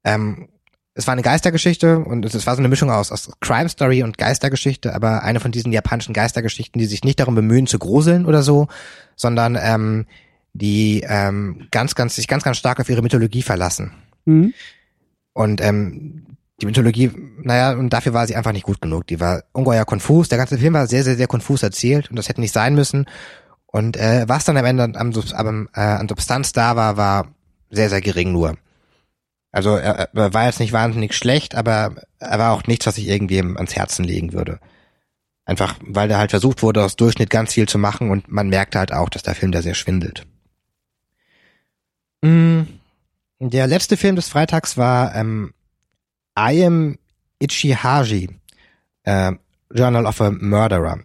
Ähm, es war eine Geistergeschichte und es war so eine Mischung aus, aus Crime Story und Geistergeschichte, aber eine von diesen japanischen Geistergeschichten, die sich nicht darum bemühen zu gruseln oder so, sondern ähm, die ähm, ganz, ganz, sich ganz, ganz stark auf ihre Mythologie verlassen. Mhm. Und ähm, die Mythologie, naja, und dafür war sie einfach nicht gut genug. Die war ungeheuer konfus. Der ganze Film war sehr, sehr, sehr konfus erzählt und das hätte nicht sein müssen. Und äh, was dann am Ende an, an, äh, an Substanz da war, war sehr, sehr gering nur. Also er, er war jetzt nicht wahnsinnig schlecht, aber er war auch nichts, was ich irgendwie ans Herzen legen würde. Einfach, weil da halt versucht wurde, aus Durchschnitt ganz viel zu machen und man merkte halt auch, dass der Film da sehr schwindelt. Mm, der letzte Film des Freitags war ähm, I Am Ichihaji, äh, Journal of a Murderer.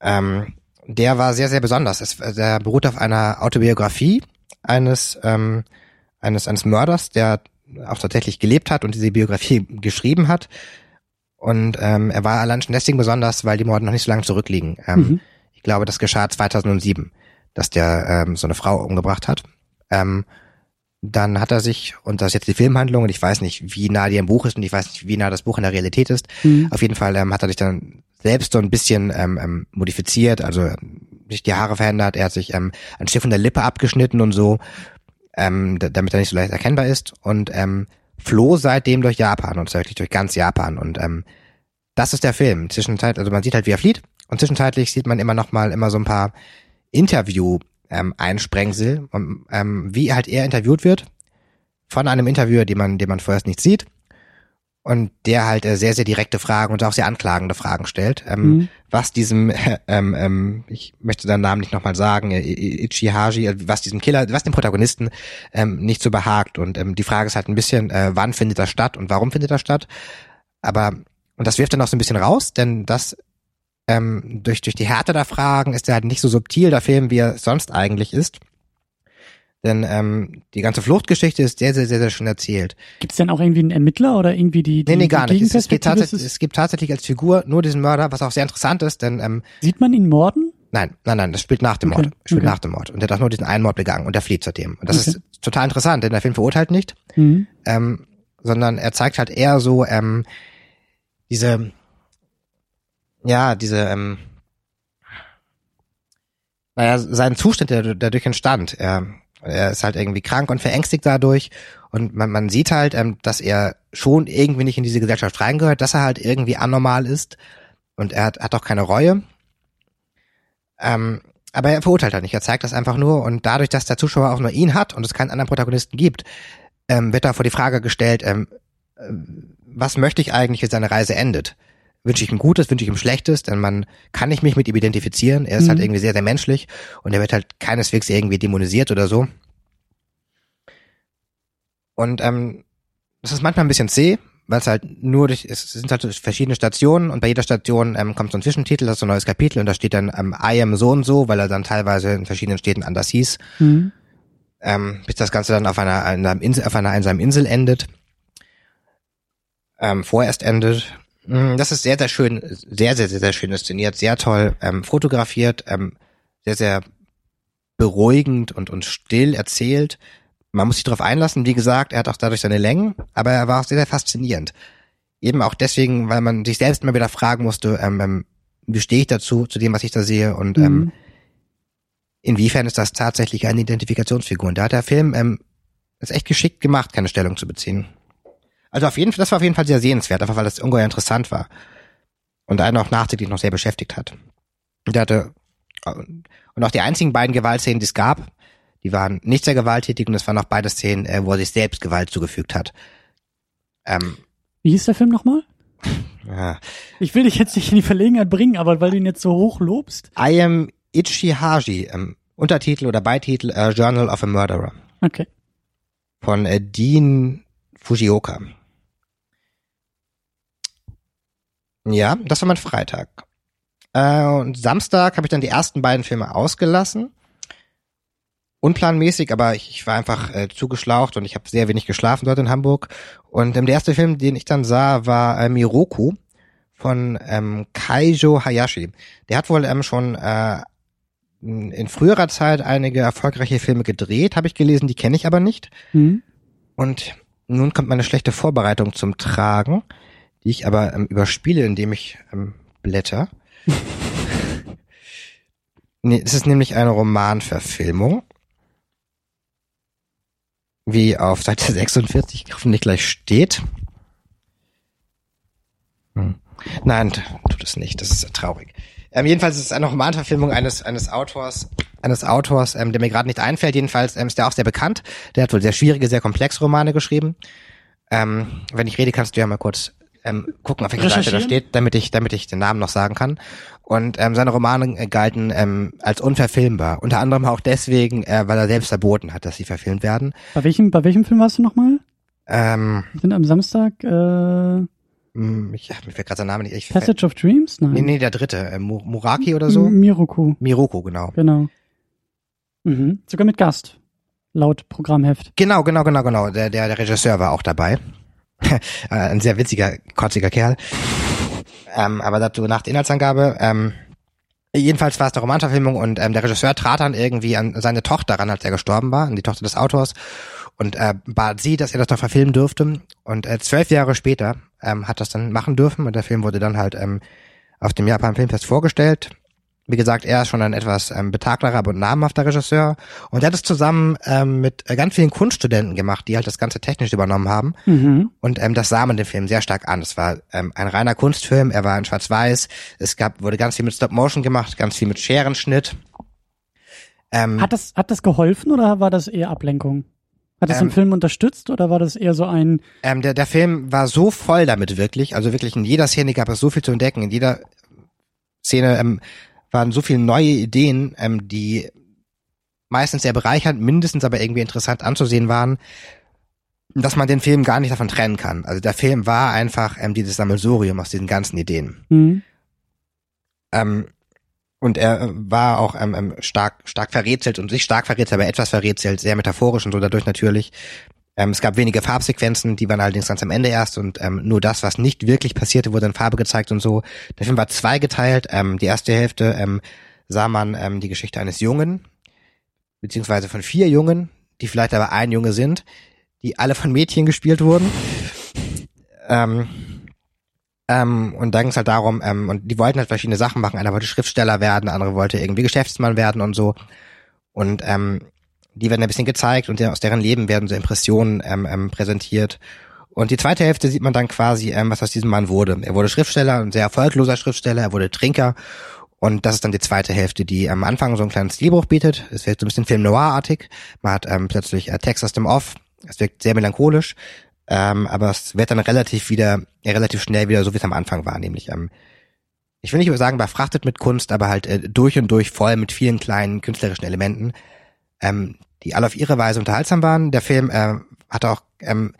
Ähm, der war sehr, sehr besonders. Es, der beruht auf einer Autobiografie eines ähm, eines, eines Mörders, der auch tatsächlich gelebt hat und diese Biografie geschrieben hat. Und ähm, er war allein schon deswegen besonders, weil die Morde noch nicht so lange zurückliegen. Ähm, mhm. Ich glaube, das geschah 2007, dass der ähm, so eine Frau umgebracht hat. Ähm, dann hat er sich, und das ist jetzt die Filmhandlung, und ich weiß nicht, wie nah die im Buch ist und ich weiß nicht, wie nah das Buch in der Realität ist. Mhm. Auf jeden Fall ähm, hat er sich dann selbst so ein bisschen ähm, ähm, modifiziert, also sich die Haare verändert, er hat sich ähm, ein Stück von der Lippe abgeschnitten und so ähm, damit er nicht so leicht erkennbar ist. Und ähm, floh seitdem durch Japan und tatsächlich durch ganz Japan. Und ähm, das ist der Film. Zwischenzeit, also man sieht halt, wie er flieht. Und zwischenzeitlich sieht man immer noch mal immer so ein paar Interview ähm, Einsprengsel, ähm, wie halt er interviewt wird von einem Interviewer, den man, den man vorerst nicht sieht und der halt äh, sehr, sehr direkte Fragen und auch sehr anklagende Fragen stellt, ähm, mhm. was diesem, äh, ähm, ähm, ich möchte seinen Namen nicht nochmal sagen, äh, Ichihaji, äh, was diesem Killer, was dem Protagonisten ähm, nicht so behagt. Und ähm, die Frage ist halt ein bisschen, äh, wann findet das statt und warum findet das statt? Aber, und das wirft dann auch so ein bisschen raus, denn das ähm, durch, durch die Härte der Fragen ist er halt nicht so subtil, der Film, wie er sonst eigentlich ist. Denn ähm, die ganze Fluchtgeschichte ist sehr, sehr, sehr, sehr schön erzählt. Gibt es denn auch irgendwie einen Ermittler oder irgendwie die, die Nee, nee, gar nicht. Es, es, gibt tatsächlich, es gibt tatsächlich als Figur nur diesen Mörder, was auch sehr interessant ist, denn ähm, Sieht man ihn morden? Nein, nein, nein, das spielt nach dem okay. Mord. Spielt okay. nach dem Mord. Und der hat auch nur diesen einen Mord begangen und der flieht seitdem. Und das okay. ist total interessant, denn der Film verurteilt nicht, mhm. ähm, sondern er zeigt halt eher so ähm, diese ja, diese, ähm, naja, sein Zustand, der dadurch entstand. Er, er ist halt irgendwie krank und verängstigt dadurch. Und man, man sieht halt, ähm, dass er schon irgendwie nicht in diese Gesellschaft reingehört, dass er halt irgendwie anormal ist. Und er hat, hat auch keine Reue. Ähm, aber er verurteilt halt nicht, er zeigt das einfach nur. Und dadurch, dass der Zuschauer auch nur ihn hat und es keinen anderen Protagonisten gibt, ähm, wird da vor die Frage gestellt, ähm, äh, was möchte ich eigentlich, wenn seine Reise endet? Wünsche ich ihm Gutes, wünsche ich ihm Schlechtes, denn man kann nicht mich mit ihm identifizieren. Er ist halt mhm. halt irgendwie sehr, sehr menschlich und er wird halt keineswegs irgendwie dämonisiert oder so. Und ähm, das ist manchmal ein bisschen zäh, weil es halt nur durch, es sind halt verschiedene Stationen und bei jeder Station ähm, kommt so ein Zwischentitel, das ist so ein neues Kapitel und da steht dann ähm, I am so und so, weil er dann teilweise in verschiedenen Städten anders hieß. Mhm. Ähm, bis das Ganze dann auf einer, einer Insel, auf einer einsamen Insel endet. Ähm, vorerst endet. Mm, das ist sehr, sehr schön, sehr, sehr, sehr, sehr schön inszeniert, sehr toll ähm, fotografiert, ähm, sehr, sehr beruhigend und, und still erzählt. Man muss sich darauf einlassen, wie gesagt, er hat auch dadurch seine Längen, aber er war auch sehr, sehr faszinierend. Eben auch deswegen, weil man sich selbst mal wieder fragen musste, ähm, ähm, wie stehe ich dazu, zu dem, was ich da sehe und ähm, mhm. inwiefern ist das tatsächlich eine Identifikationsfigur. Und da hat der Film ähm, es echt geschickt gemacht, keine Stellung zu beziehen. Also auf jeden Fall, das war auf jeden Fall sehr sehenswert, einfach weil das ungeheuer interessant war. Und einen auch nachträglich noch sehr beschäftigt hat. Und der hatte, und auch die einzigen beiden Gewaltszenen, die es gab, die waren nicht sehr gewalttätig und es waren auch beide Szenen, äh, wo er sich selbst Gewalt zugefügt hat. Ähm, Wie hieß der Film nochmal? Ja. Ich will dich jetzt nicht in die Verlegenheit bringen, aber weil du ihn jetzt so hoch lobst. I am Ichi Haji, ähm, Untertitel oder Beititel äh, Journal of a Murderer. Okay. Von äh, Dean Fujioka. Ja, das war mein Freitag. Äh, und Samstag habe ich dann die ersten beiden Filme ausgelassen. Unplanmäßig, aber ich, ich war einfach äh, zugeschlaucht und ich habe sehr wenig geschlafen dort in Hamburg. Und ähm, der erste Film, den ich dann sah, war äh, Miroku von ähm, Kaijo Hayashi. Der hat wohl ähm, schon äh, in früherer Zeit einige erfolgreiche Filme gedreht, habe ich gelesen, die kenne ich aber nicht. Mhm. Und nun kommt meine schlechte Vorbereitung zum Tragen die ich aber ähm, überspiele, indem ich ähm, blätter. nee, es ist nämlich eine Romanverfilmung. Wie auf Seite 46 hoffentlich gleich steht. Hm. Nein, tut es nicht. Das ist traurig. Ähm, jedenfalls ist es eine Romanverfilmung eines eines Autors, eines Autors, ähm, der mir gerade nicht einfällt. Jedenfalls ähm, ist der auch sehr bekannt. Der hat wohl sehr schwierige, sehr komplexe Romane geschrieben. Ähm, wenn ich rede, kannst du ja mal kurz ähm, gucken, auf welcher Seite das steht, damit ich, damit ich den Namen noch sagen kann. Und ähm, seine Romane äh, galten ähm, als unverfilmbar. Unter anderem auch deswegen, äh, weil er selbst verboten hat, dass sie verfilmt werden. Bei welchem, bei welchem Film warst du nochmal? Ähm, Wir sind am Samstag. Äh ich, mir fällt gerade der Name nicht. Ich Passage of Dreams? Nein. Nee, nee, der dritte. Äh, Muraki oder so? Miroku. Miroku, genau. Genau. Mhm. Sogar mit Gast. Laut Programmheft. Genau, genau, genau, genau. Der, der, der Regisseur war auch dabei. ein sehr witziger, kotziger Kerl. Ähm, aber dazu nach der Inhaltsangabe. Ähm, jedenfalls war es eine Romanverfilmung und ähm, der Regisseur trat dann irgendwie an seine Tochter ran, als er gestorben war, an die Tochter des Autors und äh, bat sie, dass er das doch verfilmen dürfte. Und äh, zwölf Jahre später ähm, hat das dann machen dürfen und der Film wurde dann halt ähm, auf dem Japan Filmfest vorgestellt wie gesagt, er ist schon ein etwas ähm, betagterer und namhafter Regisseur und er hat es zusammen ähm, mit äh, ganz vielen Kunststudenten gemacht, die halt das ganze technisch übernommen haben. Mhm. Und ähm, das sah man den Film sehr stark an. Es war ähm, ein reiner Kunstfilm, er war in Schwarz-Weiß, es gab, wurde ganz viel mit Stop-Motion gemacht, ganz viel mit Scherenschnitt. Ähm, hat, das, hat das geholfen oder war das eher Ablenkung? Hat das ähm, den Film unterstützt oder war das eher so ein? Ähm, der, der Film war so voll damit wirklich, also wirklich in jeder Szene gab es so viel zu entdecken, in jeder Szene ähm, waren so viele neue Ideen, ähm, die meistens sehr bereichernd, mindestens aber irgendwie interessant anzusehen waren, dass man den Film gar nicht davon trennen kann. Also der Film war einfach ähm, dieses Sammelsurium aus diesen ganzen Ideen. Mhm. Ähm, und er war auch ähm, ähm stark, stark verrätselt und sich stark verrätselt, aber etwas verrätselt, sehr metaphorisch und so dadurch natürlich. Ähm, es gab wenige Farbsequenzen, die waren allerdings ganz am Ende erst und ähm, nur das, was nicht wirklich passierte, wurde in Farbe gezeigt und so. Der Film war zweigeteilt. Ähm, die erste Hälfte ähm, sah man ähm, die Geschichte eines Jungen, beziehungsweise von vier Jungen, die vielleicht aber ein Junge sind, die alle von Mädchen gespielt wurden. Ähm, Ähm, und da ging es halt darum, ähm, und die wollten halt verschiedene Sachen machen. Einer wollte Schriftsteller werden, der andere wollte irgendwie Geschäftsmann werden und so. Und ähm, die werden ein bisschen gezeigt und aus deren Leben werden so Impressionen ähm, ähm, präsentiert. Und die zweite Hälfte sieht man dann quasi, ähm, was aus diesem Mann wurde. Er wurde Schriftsteller, ein sehr erfolgloser Schriftsteller, er wurde Trinker. Und das ist dann die zweite Hälfte, die am Anfang so ein kleines Stilbruch bietet. Es wird so ein bisschen Film Noir-artig. Man hat ähm, plötzlich äh, Text aus dem Off. Es wirkt sehr melancholisch. Ähm, aber es wird dann relativ wieder, relativ schnell wieder so, wie es am Anfang war, nämlich ähm, ich will nicht sagen, überfrachtet mit Kunst, aber halt äh, durch und durch voll mit vielen kleinen künstlerischen Elementen, ähm, die alle auf ihre Weise unterhaltsam waren. Der Film äh, hat auch ähm,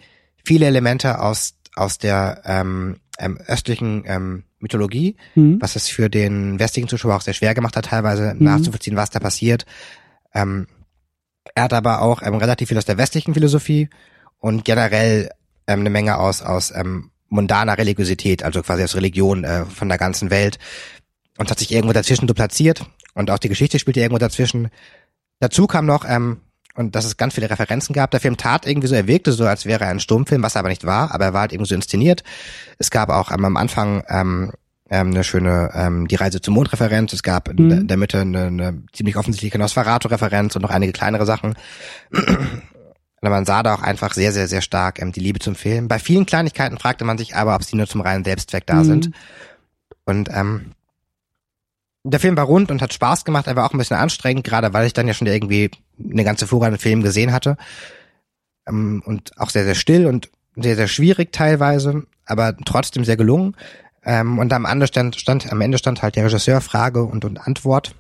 viele Elemente aus aus der ähm, ähm, östlichen ähm, Mythologie, mhm. was es für den westlichen Zuschauer auch sehr schwer gemacht hat, teilweise mhm. nachzuvollziehen, was da passiert. Ähm, er hat aber auch ähm, relativ viel aus der westlichen Philosophie und generell ähm, eine Menge aus aus ähm, mundaner Religiosität, also quasi aus Religion äh, von der ganzen Welt und hat sich irgendwo dazwischen so platziert und auch die Geschichte spielte irgendwo dazwischen. Dazu kam noch, ähm, und dass es ganz viele Referenzen gab. Der Film tat irgendwie so, er wirkte so, als wäre er ein Stummfilm, was er aber nicht war, aber er war halt irgendwie so inszeniert. Es gab auch ähm, am Anfang ähm, ähm, eine schöne ähm, Die Reise zum Mond-Referenz. Es gab mhm. in der Mitte eine, eine ziemlich offensichtliche Nosferatu-Referenz und noch einige kleinere Sachen. Und man sah da auch einfach sehr, sehr, sehr stark ähm, die Liebe zum Film. Bei vielen Kleinigkeiten fragte man sich aber, ob sie nur zum reinen Selbstzweck da mhm. sind. Und ähm, der Film war rund und hat Spaß gemacht, er war auch ein bisschen anstrengend, gerade weil ich dann ja schon irgendwie eine ganze Fuhre an Filmen gesehen hatte. Ähm, und auch sehr, sehr still und sehr, sehr schwierig teilweise, aber trotzdem sehr gelungen. Ähm, und am Ende stand, stand, am Ende stand halt der Regisseur Frage und, und Antwort.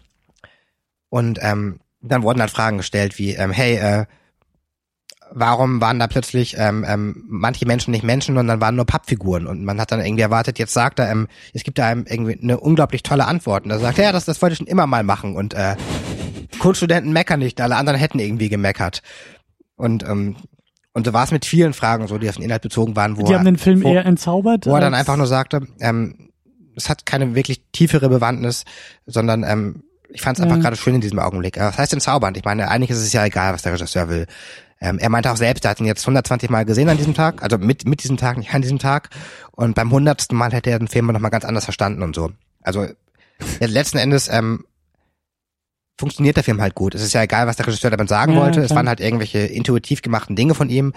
Und ähm, dann wurden halt Fragen gestellt wie, ähm, hey, äh, warum waren da plötzlich ähm, ähm, manche Menschen nicht Menschen und dann waren nur Pappfiguren und man hat dann irgendwie erwartet, jetzt sagt er, ähm, es gibt da einem irgendwie eine unglaublich tolle Antwort und er sagt, ja, das, das wollte ich schon immer mal machen und äh, Kunststudenten meckern nicht, alle anderen hätten irgendwie gemeckert und ähm, und so war es mit vielen Fragen so, die auf den Inhalt bezogen waren, wo die er, haben den Film wo, eher entzaubert, wo er dann einfach nur sagte, ähm, es hat keine wirklich tiefere Bewandtnis, sondern ähm, ich fand es einfach gerade schön in diesem Augenblick. Was heißt entzaubernd? Ich meine, eigentlich ist es ja egal, was der Regisseur will. Ähm, er meinte auch selbst, er hat ihn jetzt 120 Mal gesehen an diesem Tag, also mit, mit diesem Tag, nicht an diesem Tag. Und beim hundertsten Mal hätte er den Film nochmal ganz anders verstanden und so. Also letzten Endes ähm, funktioniert der Film halt gut. Es ist ja egal, was der Regisseur damit sagen ja, wollte. Klar. Es waren halt irgendwelche intuitiv gemachten Dinge von ihm,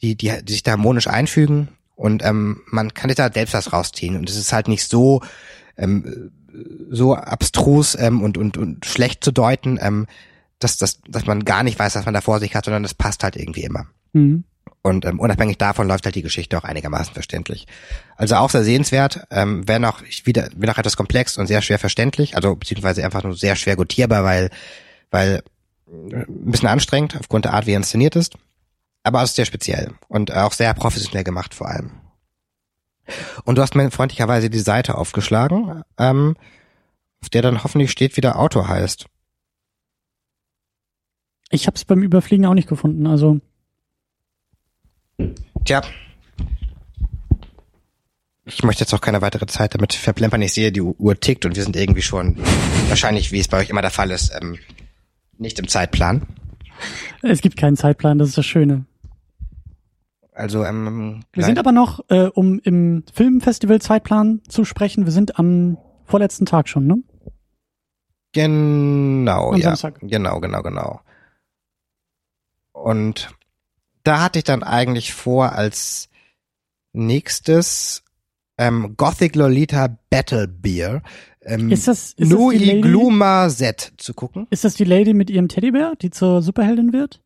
die, die, die sich da harmonisch einfügen. Und ähm, man kann sich da selbst was rausziehen. Und es ist halt nicht so ähm, so abstrus ähm, und, und, und schlecht zu deuten. Ähm, dass, dass, dass man gar nicht weiß, was man da vor sich hat, sondern das passt halt irgendwie immer. Mhm. Und ähm, unabhängig davon läuft halt die Geschichte auch einigermaßen verständlich. Also auch sehr sehenswert, ähm, wenn auch wieder, wenn auch etwas komplex und sehr schwer verständlich, also beziehungsweise einfach nur sehr schwer gutierbar, weil, weil äh, ein bisschen anstrengend aufgrund der Art, wie er inszeniert ist. Aber auch sehr speziell und auch sehr professionell gemacht vor allem. Und du hast mir freundlicherweise die Seite aufgeschlagen, ähm, auf der dann hoffentlich steht, wie der Autor heißt. Ich habe es beim Überfliegen auch nicht gefunden, also. Tja. Ich möchte jetzt auch keine weitere Zeit damit verplempern. Ich sehe, die Uhr tickt und wir sind irgendwie schon, wahrscheinlich, wie es bei euch immer der Fall ist, ähm, nicht im Zeitplan. Es gibt keinen Zeitplan, das ist das Schöne. Also, ähm, wir sind aber noch, äh, um im Filmfestival Zeitplan zu sprechen, wir sind am vorletzten Tag schon, ne? Genau, Am ja. Samstag. Genau, genau, genau. Und da hatte ich dann eigentlich vor, als nächstes ähm, Gothic Lolita Battle Beer ähm, ist das, ist Nui das Gluma Z zu gucken. Ist das die Lady mit ihrem Teddybär, die zur Superheldin wird?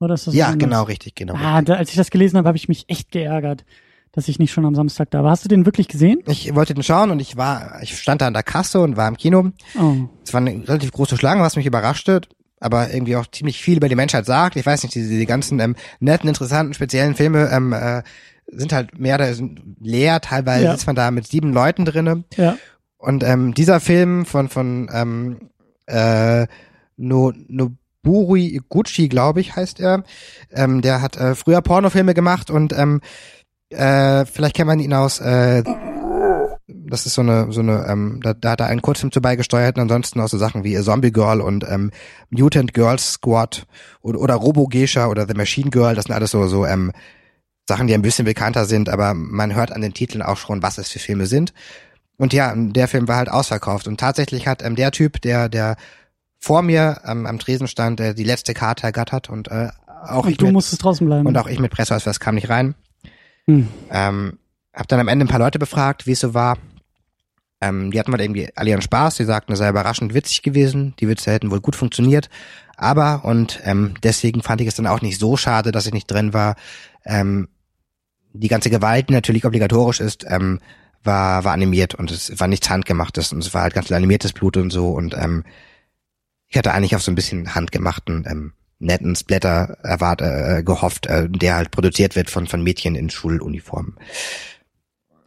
Oder ist das ja, genau richtig, genau. Ah. Da, als ich das gelesen habe, habe ich mich echt geärgert, dass ich nicht schon am Samstag da war. Hast du den wirklich gesehen? Ich wollte den schauen und ich war, ich stand da an der Kasse und war im Kino. Oh. Es war eine relativ große Schlange, was mich überraschte aber irgendwie auch ziemlich viel über die Menschheit sagt. Ich weiß nicht, diese die ganzen ähm, netten, interessanten, speziellen Filme ähm, äh, sind halt mehr sind leer. Teilweise ja. sitzt man da mit sieben Leuten drinne. Ja. Und ähm, dieser Film von von ähm, äh, no, Noburi Gucci, glaube ich, heißt er. Ähm, der hat äh, früher Pornofilme gemacht und ähm, äh, vielleicht kennt man ihn aus äh, das ist so eine, so eine, ähm, da, da hat er einen Kurzfilm zu beigesteuert und ansonsten auch so Sachen wie Zombie Girl und ähm, Mutant Girls Squad oder, oder Robo Geisha oder The Machine Girl, das sind alles so, so, ähm, Sachen, die ein bisschen bekannter sind, aber man hört an den Titeln auch schon, was es für Filme sind. Und ja, der Film war halt ausverkauft. Und tatsächlich hat ähm, der Typ, der, der vor mir ähm, am Tresen stand, der die letzte Karte ergattert und äh, auch und ich du mit, musstest draußen bleiben. und auch ich mit Presseausweis kam nicht rein. Hm. Ähm, hab dann am Ende ein paar Leute befragt, wie es so war. Ähm, die hatten mal irgendwie alle ihren Spaß. Die sagten, es sei überraschend witzig gewesen. Die Witze hätten wohl gut funktioniert. Aber, und ähm, deswegen fand ich es dann auch nicht so schade, dass ich nicht drin war, ähm, die ganze Gewalt, die natürlich obligatorisch ist, ähm, war, war animiert und es war nichts handgemachtes und es war halt ganz viel animiertes Blut und so und ähm, ich hatte eigentlich auf so ein bisschen handgemachten, ähm, netten Splatter erwart, äh, gehofft, äh, der halt produziert wird von, von Mädchen in Schuluniformen.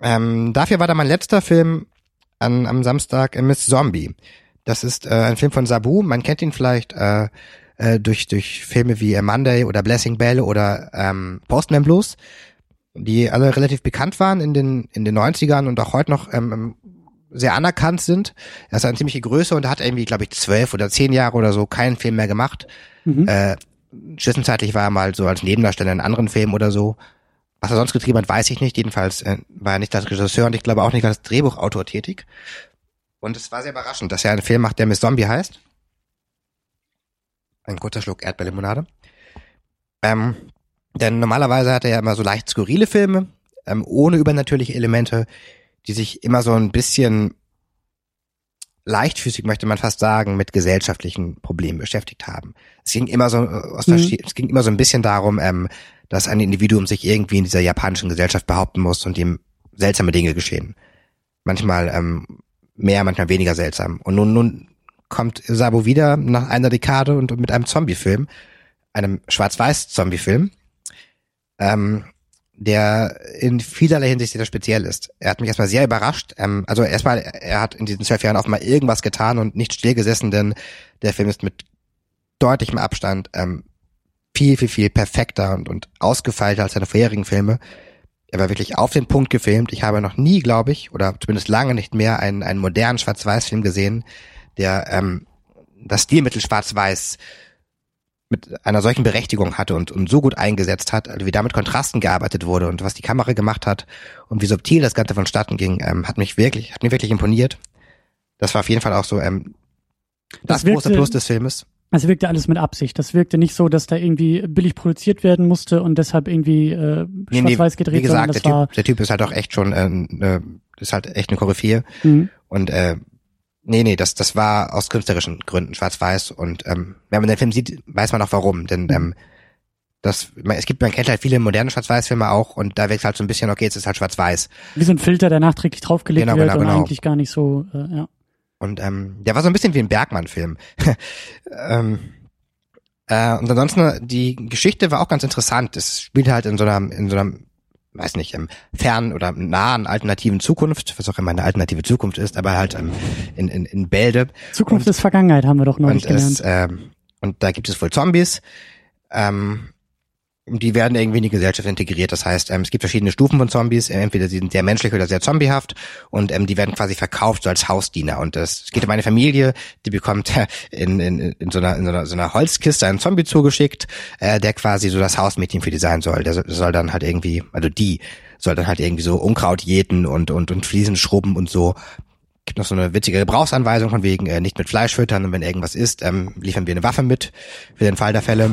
Ähm, dafür war da mein letzter Film an, am Samstag äh, Miss Zombie. Das ist äh, ein Film von Sabu. Man kennt ihn vielleicht äh, äh, durch, durch Filme wie Monday oder Blessing Bell oder ähm, Postman Blues, die alle relativ bekannt waren in den, in den 90ern und auch heute noch ähm, sehr anerkannt sind. Er ist eine ziemliche Größe und hat irgendwie, glaube ich, zwölf oder zehn Jahre oder so keinen Film mehr gemacht. Mhm. Äh, zwischenzeitlich war er mal so als Nebendarsteller in anderen Filmen oder so. Was er sonst getrieben hat, weiß ich nicht. Jedenfalls äh, war er nicht als Regisseur und ich glaube auch nicht als Drehbuchautor tätig. Und es war sehr überraschend, dass er einen Film macht, der Miss Zombie heißt. Ein kurzer Schluck Erdbeerlimonade. Ähm, denn normalerweise hat er ja immer so leicht skurrile Filme, ähm, ohne übernatürliche Elemente, die sich immer so ein bisschen leichtfüßig, möchte man fast sagen, mit gesellschaftlichen Problemen beschäftigt haben. Es ging immer so, äh, aus Mhm. es ging immer so ein bisschen darum, ähm, dass ein Individuum sich irgendwie in dieser japanischen Gesellschaft behaupten muss und ihm seltsame Dinge geschehen. Manchmal ähm, mehr, manchmal weniger seltsam. Und nun, nun kommt Sabo wieder nach einer Dekade und mit einem Zombie-Film, einem Schwarz-Weiß-Zombie-Film, ähm, der in vielerlei Hinsicht sehr speziell ist. Er hat mich erstmal sehr überrascht. Ähm, also erstmal, er hat in diesen zwölf Jahren auch mal irgendwas getan und nicht stillgesessen, denn der Film ist mit deutlichem Abstand ähm, viel, viel, viel perfekter und, und ausgefeilter als seine vorherigen Filme. Er war wirklich auf den Punkt gefilmt. Ich habe noch nie, glaube ich, oder zumindest lange nicht mehr einen, einen modernen Schwarz-Weiß-Film gesehen, der ähm, das Stilmittel Schwarz-Weiß mit einer solchen Berechtigung hatte und, und so gut eingesetzt hat, also wie da mit Kontrasten gearbeitet wurde und was die Kamera gemacht hat und wie subtil das Ganze vonstatten ging, ähm, hat mich wirklich, hat mir wirklich imponiert. Das war auf jeden Fall auch so ähm, das, Das große Plus des Filmes. Es wirkte alles mit Absicht. Das wirkte nicht so, dass da irgendwie billig produziert werden musste und deshalb irgendwie äh, Nee, schwarz-weiß gedreht, Wie gesagt, der typ, der typ ist halt auch echt schon, äh, äh, ist halt echt eine Koryphäe. mh. Und äh, nee, nee, das, das war aus künstlerischen Gründen schwarz-weiß. Und ähm, wenn man den Film sieht, weiß man auch warum. Denn ähm, das, man, es gibt, man kennt halt viele moderne Schwarz-Weiß-Filme auch und da wirkt halt so ein bisschen, okay, jetzt ist halt schwarz-weiß. wie so ein Filter, der nachträglich draufgelegt Genau, wird genau, und genau. eigentlich gar nicht so, äh, ja. Und ähm, der war so ein bisschen wie ein Bergmann-Film. ähm, äh, und ansonsten, die Geschichte war auch ganz interessant. Es spielt halt in so einer, in so einer, weiß nicht, ähm, fernen oder nahen alternativen Zukunft, was auch immer eine alternative Zukunft ist, aber halt ähm, in, in, in Bälde. Zukunft Und- ist Vergangenheit, haben wir doch neulich Und, es, gelernt. ähm, und da gibt es wohl Zombies. Ähm, die werden irgendwie in die Gesellschaft integriert. Das heißt, ähm, es gibt verschiedene Stufen von Zombies. Entweder sie sind sehr menschlich oder sehr zombiehaft. Und ähm, die werden quasi verkauft so als Hausdiener. Und es, es geht um eine Familie, die bekommt äh, in, in, in, so, einer, in so, einer, so einer Holzkiste einen Zombie zugeschickt, äh, der quasi so das Hausmädchen für die sein soll. Der soll, soll dann halt irgendwie, also die soll dann halt irgendwie so Unkraut jäten und, und, und Fliesen schrubben und so gibt noch so eine witzige Gebrauchsanweisung von wegen äh, nicht mit Fleisch füttern und wenn irgendwas ist, ähm, liefern wir eine Waffe mit für den Fall der Fälle.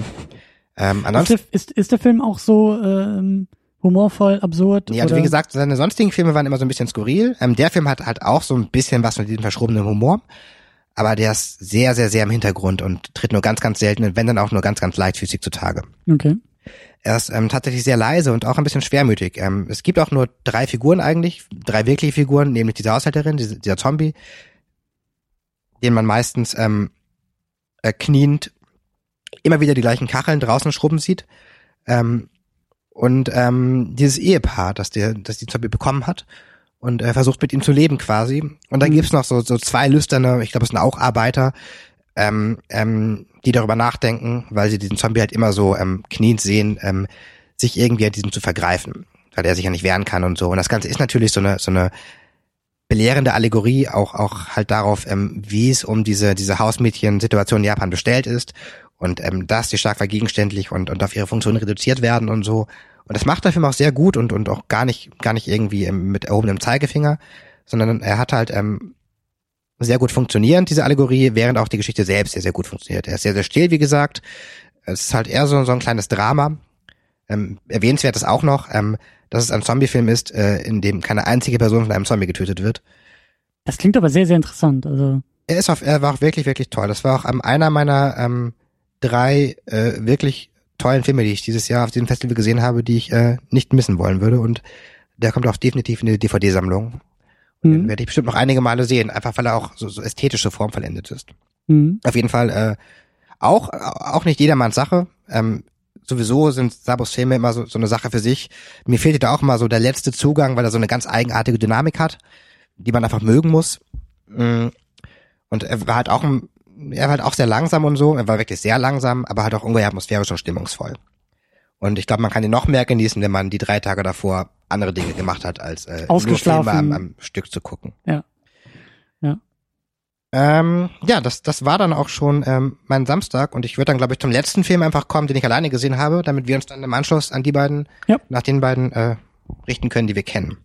Ähm, Ist der, ist, ist der Film auch so ähm, humorvoll, absurd? nee, also wie gesagt, seine sonstigen Filme waren immer so ein bisschen skurril. Ähm, der Film hat halt auch so ein bisschen was mit diesem verschrobenen Humor, aber der ist sehr, sehr, sehr im Hintergrund und tritt nur ganz, ganz selten, wenn dann auch nur ganz, ganz leichtfüßig zutage. Okay. Er ist ähm, tatsächlich sehr leise und auch ein bisschen schwermütig. Ähm, es gibt auch nur drei Figuren eigentlich, drei wirkliche Figuren, nämlich diese Haushälterin, diese, dieser Zombie, den man meistens ähm, äh, kniend immer wieder die gleichen Kacheln draußen schrubben sieht. Ähm, und ähm, dieses Ehepaar, das der, das die Zombie bekommen hat und äh, versucht mit ihm zu leben quasi. Und dann Mhm. gibt's noch so, so zwei lüsterne, ich glaube, es sind auch Arbeiter, ähm, ähm, die darüber nachdenken, weil sie diesen Zombie halt immer so ähm, kniend sehen, ähm, sich irgendwie an diesem zu vergreifen, weil er sich ja nicht wehren kann und so. Und das Ganze ist natürlich so eine so eine belehrende Allegorie auch auch halt darauf, ähm, wie es um diese diese Hausmädchen-Situation in Japan bestellt ist und ähm, dass die stark vergegenständlich und und auf ihre Funktion reduziert werden und so Und das macht der Film auch sehr gut und, und auch gar nicht, gar nicht irgendwie ähm, mit erhobenem Zeigefinger, sondern er hat halt ähm, sehr gut funktionierend, diese Allegorie, während auch die Geschichte selbst sehr, sehr gut funktioniert. Er ist sehr, sehr still, wie gesagt. Es ist halt eher so, so ein kleines Drama. Ähm, erwähnenswert ist auch noch, ähm, dass es ein Zombie-Film ist, äh, in dem keine einzige Person von einem Zombie getötet wird. Das klingt aber sehr, sehr interessant. Also er ist auf, er war auch wirklich, wirklich toll. Das war auch ähm, einer meiner ähm, drei äh, wirklich tollen Filme, die ich dieses Jahr auf diesem Festival gesehen habe, die ich äh, nicht missen wollen würde. Und der kommt auch definitiv in die DVD-Sammlung. Mhm. Den werde ich bestimmt noch einige Male sehen, einfach weil er auch so, so ästhetische Form vollendet ist. Mhm. Auf jeden Fall äh, auch auch nicht jedermanns Sache. Ähm, sowieso sind Sabos Filme immer so, so eine Sache für sich. Mir fehlte da auch immer so der letzte Zugang, weil er so eine ganz eigenartige Dynamik hat, die man einfach mögen muss. Mm. Und er war halt auch ein, er war halt auch sehr langsam und so. Er war wirklich sehr langsam, aber halt auch ungeheuer atmosphärisch und stimmungsvoll. Und ich glaube, man kann ihn noch mehr genießen, wenn man die drei Tage davor andere Dinge gemacht hat, als äh, nur Filme am, am Stück zu gucken. Ja. Ja. Ähm, ja, das, das war dann auch schon ähm, mein Samstag und ich würde dann, glaube ich, zum letzten Film einfach kommen, den ich alleine gesehen habe, damit wir uns dann im Anschluss an die beiden, ja. nach den beiden äh, richten können, die wir kennen.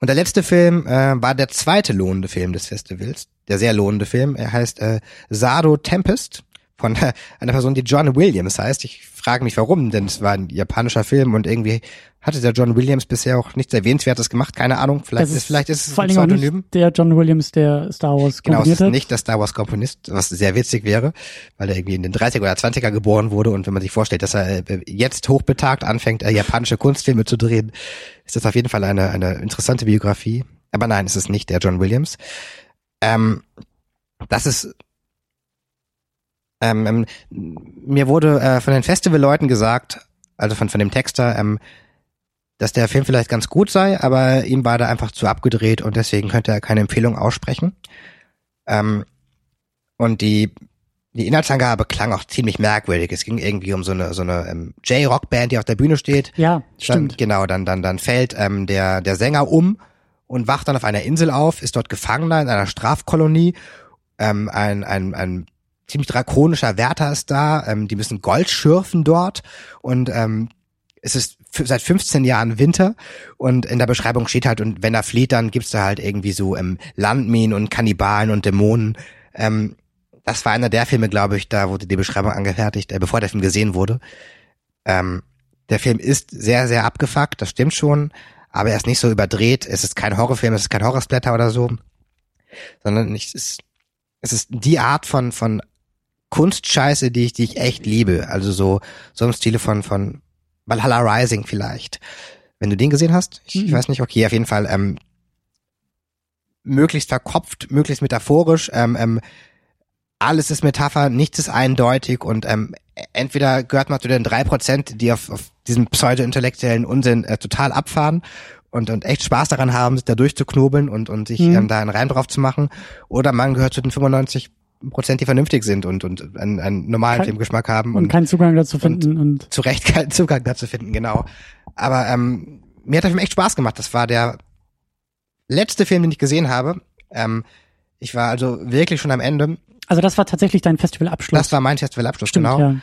Und der letzte Film äh, war der zweite lohnende Film des Festivals, der sehr lohnende Film. Er heißt äh, Sado Tempest von äh, einer Person, die John Williams heißt. Ich frage mich warum, denn es war ein japanischer Film und irgendwie hatte der John Williams bisher auch nichts Erwähnenswertes gemacht. Keine Ahnung. Vielleicht ist, ist, vielleicht ist es vor ein Pseudonym. der John Williams, der Star Wars Genau, es ist nicht der Star Wars Komponist, was sehr witzig wäre, weil er irgendwie in den 30er oder 20er geboren wurde und wenn man sich vorstellt, dass er äh, jetzt hochbetagt anfängt, äh, japanische Kunstfilme zu drehen, ist das auf jeden Fall eine, eine interessante Biografie. Aber nein, es ist nicht der John Williams. Ähm, das ist ähm, ähm, mir wurde äh, von den Festivalleuten gesagt, also von, von dem Texter, ähm, dass der Film vielleicht ganz gut sei, aber ihm war da einfach zu abgedreht und deswegen könnte er keine Empfehlung aussprechen. Ähm, und die, die Inhaltsangabe klang auch ziemlich merkwürdig. Es ging irgendwie um so eine, so eine ähm, J-Rock-Band, die auf der Bühne steht. Ja, stimmt. Dann, genau, dann, dann, dann fällt ähm, der, der Sänger um und wacht dann auf einer Insel auf, ist dort Gefangener in einer Strafkolonie. Ähm, ein, ein, ein ziemlich drakonischer Wärter ist da, ähm, die müssen Gold schürfen dort und ähm, es ist seit 15 Jahren Winter und in der Beschreibung steht halt, und wenn er flieht, dann gibt's da halt irgendwie so ähm, Landminen und Kannibalen und Dämonen. Ähm, das war einer der Filme, glaube ich, da wurde die Beschreibung angefertigt, äh, bevor der Film gesehen wurde. Ähm, der Film ist sehr, sehr abgefuckt, das stimmt schon, aber er ist nicht so überdreht. Es ist kein Horrorfilm, es ist kein Horrorsplatter oder so, sondern es ist, es ist die Art von, von Kunstscheiße, die ich, die ich echt liebe. Also so, so im Stile von, von Valhalla Rising vielleicht. Wenn du den gesehen hast, ich, mhm. ich weiß nicht, okay, auf jeden Fall, ähm, möglichst verkopft, möglichst metaphorisch, ähm, ähm, alles ist Metapher, nichts ist eindeutig und ähm, entweder gehört man zu den drei Prozent, die auf, auf diesen pseudo-intellektuellen Unsinn äh, total abfahren und, und echt Spaß daran haben, sich da durchzuknobeln und, und sich mhm. ähm, da einen Reim drauf zu machen, oder man gehört zu den 95 Prozent, die vernünftig sind und, und einen, einen normalen kein, Filmgeschmack haben. Und, und keinen Zugang dazu finden. Und, und zu Recht keinen Zugang dazu finden, genau. Aber ähm, mir hat der Film echt Spaß gemacht. Das war der letzte Film, den ich gesehen habe. Ähm, ich war also wirklich schon am Ende. Also das war tatsächlich dein Festivalabschluss. Das war mein Festivalabschluss, Stimmt, genau. Ja.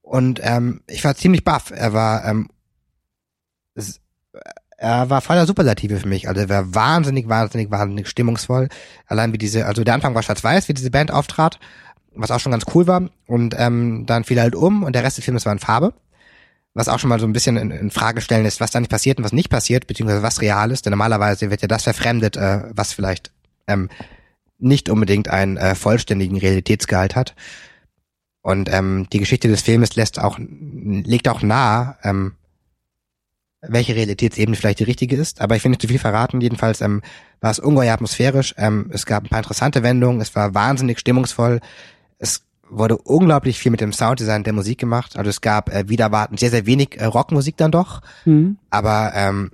Und ähm, ich war ziemlich baff. Er war ähm, er war voller Superlative für mich. Also er war wahnsinnig, wahnsinnig, wahnsinnig stimmungsvoll. Allein wie diese, also der Anfang war schwarz-weiß, wie diese Band auftrat, was auch schon ganz cool war. Und ähm, dann fiel er halt um und der Rest des Films war in Farbe. Was auch schon mal so ein bisschen in, in Frage stellen ist, was da nicht passiert und was nicht passiert, beziehungsweise was real ist. Denn normalerweise wird ja das verfremdet, äh, was vielleicht ähm, nicht unbedingt einen äh, vollständigen Realitätsgehalt hat. Und ähm, die Geschichte des Filmes lässt auch, legt auch nahe, ähm, welche Realitätsebene vielleicht die richtige ist, aber ich will nicht zu viel verraten. Jedenfalls ähm, war es ungeheuer atmosphärisch. Ähm, es gab ein paar interessante Wendungen. Es war wahnsinnig stimmungsvoll. Es wurde unglaublich viel mit dem Sounddesign der Musik gemacht. Also es gab äh, wieder warten sehr sehr wenig äh, Rockmusik dann doch, mhm. aber ähm,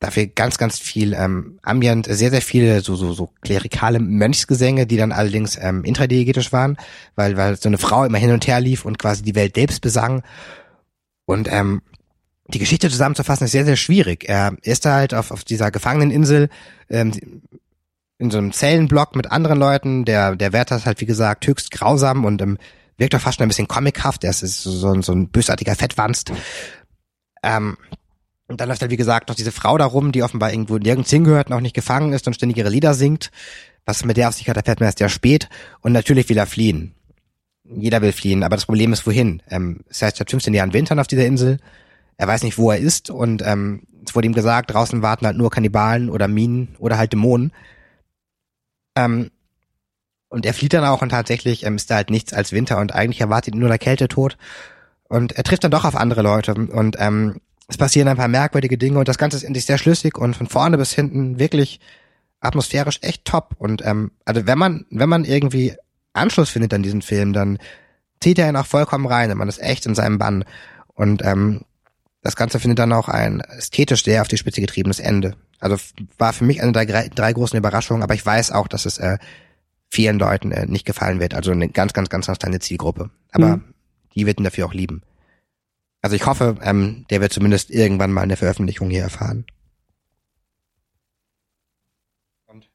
dafür ganz ganz viel ähm, Ambient, sehr sehr viele so so so klerikale Mönchsgesänge, die dann allerdings ähm, intradiegetisch waren, weil weil so eine Frau immer hin und her lief und quasi die Welt selbst besang. Und ähm, die Geschichte zusammenzufassen ist sehr, sehr schwierig. Er ist da halt auf, auf dieser Gefangeneninsel ähm, in so einem Zellenblock mit anderen Leuten. Der, der Wärter ist halt, wie gesagt, höchst grausam und ähm, wirkt auch fast schon ein bisschen comichaft. Er ist so, so ein bösartiger Fettwanst. Ähm, und dann läuft halt, wie gesagt, noch diese Frau da rum, die offenbar irgendwo nirgends hingehört und auch nicht gefangen ist und ständig ihre Lieder singt. Was mit der auf sich hat, erfährt man erst sehr spät. Und natürlich will er fliehen. Jeder will fliehen, aber das Problem ist, wohin? Ähm, das heißt, seit 15 Jahren Wintern auf dieser Insel. Er weiß nicht, wo er ist und ähm, es wurde ihm gesagt, draußen warten halt nur Kannibalen oder Minen oder halt Dämonen. Ähm, und er flieht dann auch und tatsächlich ähm, ist da halt nichts als Winter und eigentlich erwartet ihn nur der Kältetod. Und er trifft dann doch auf andere Leute und ähm, es passieren ein paar merkwürdige Dinge und das Ganze ist in sich sehr schlüssig und von vorne bis hinten wirklich atmosphärisch echt top. Und ähm, also wenn man, wenn man irgendwie Anschluss findet an diesen Film, dann zieht er ihn auch vollkommen rein und man ist echt in seinem Bann. Und ähm, das Ganze findet dann auch ein ästhetisch sehr auf die Spitze getriebenes Ende. Also war für mich eine der drei, drei großen Überraschungen, aber ich weiß auch, dass es äh, vielen Leuten äh, nicht gefallen wird. Also eine ganz, ganz, ganz, ganz kleine Zielgruppe. Aber mhm. die wird ihn dafür auch lieben. Also ich hoffe, ähm, der wird zumindest irgendwann mal eine Veröffentlichung hier erfahren. Und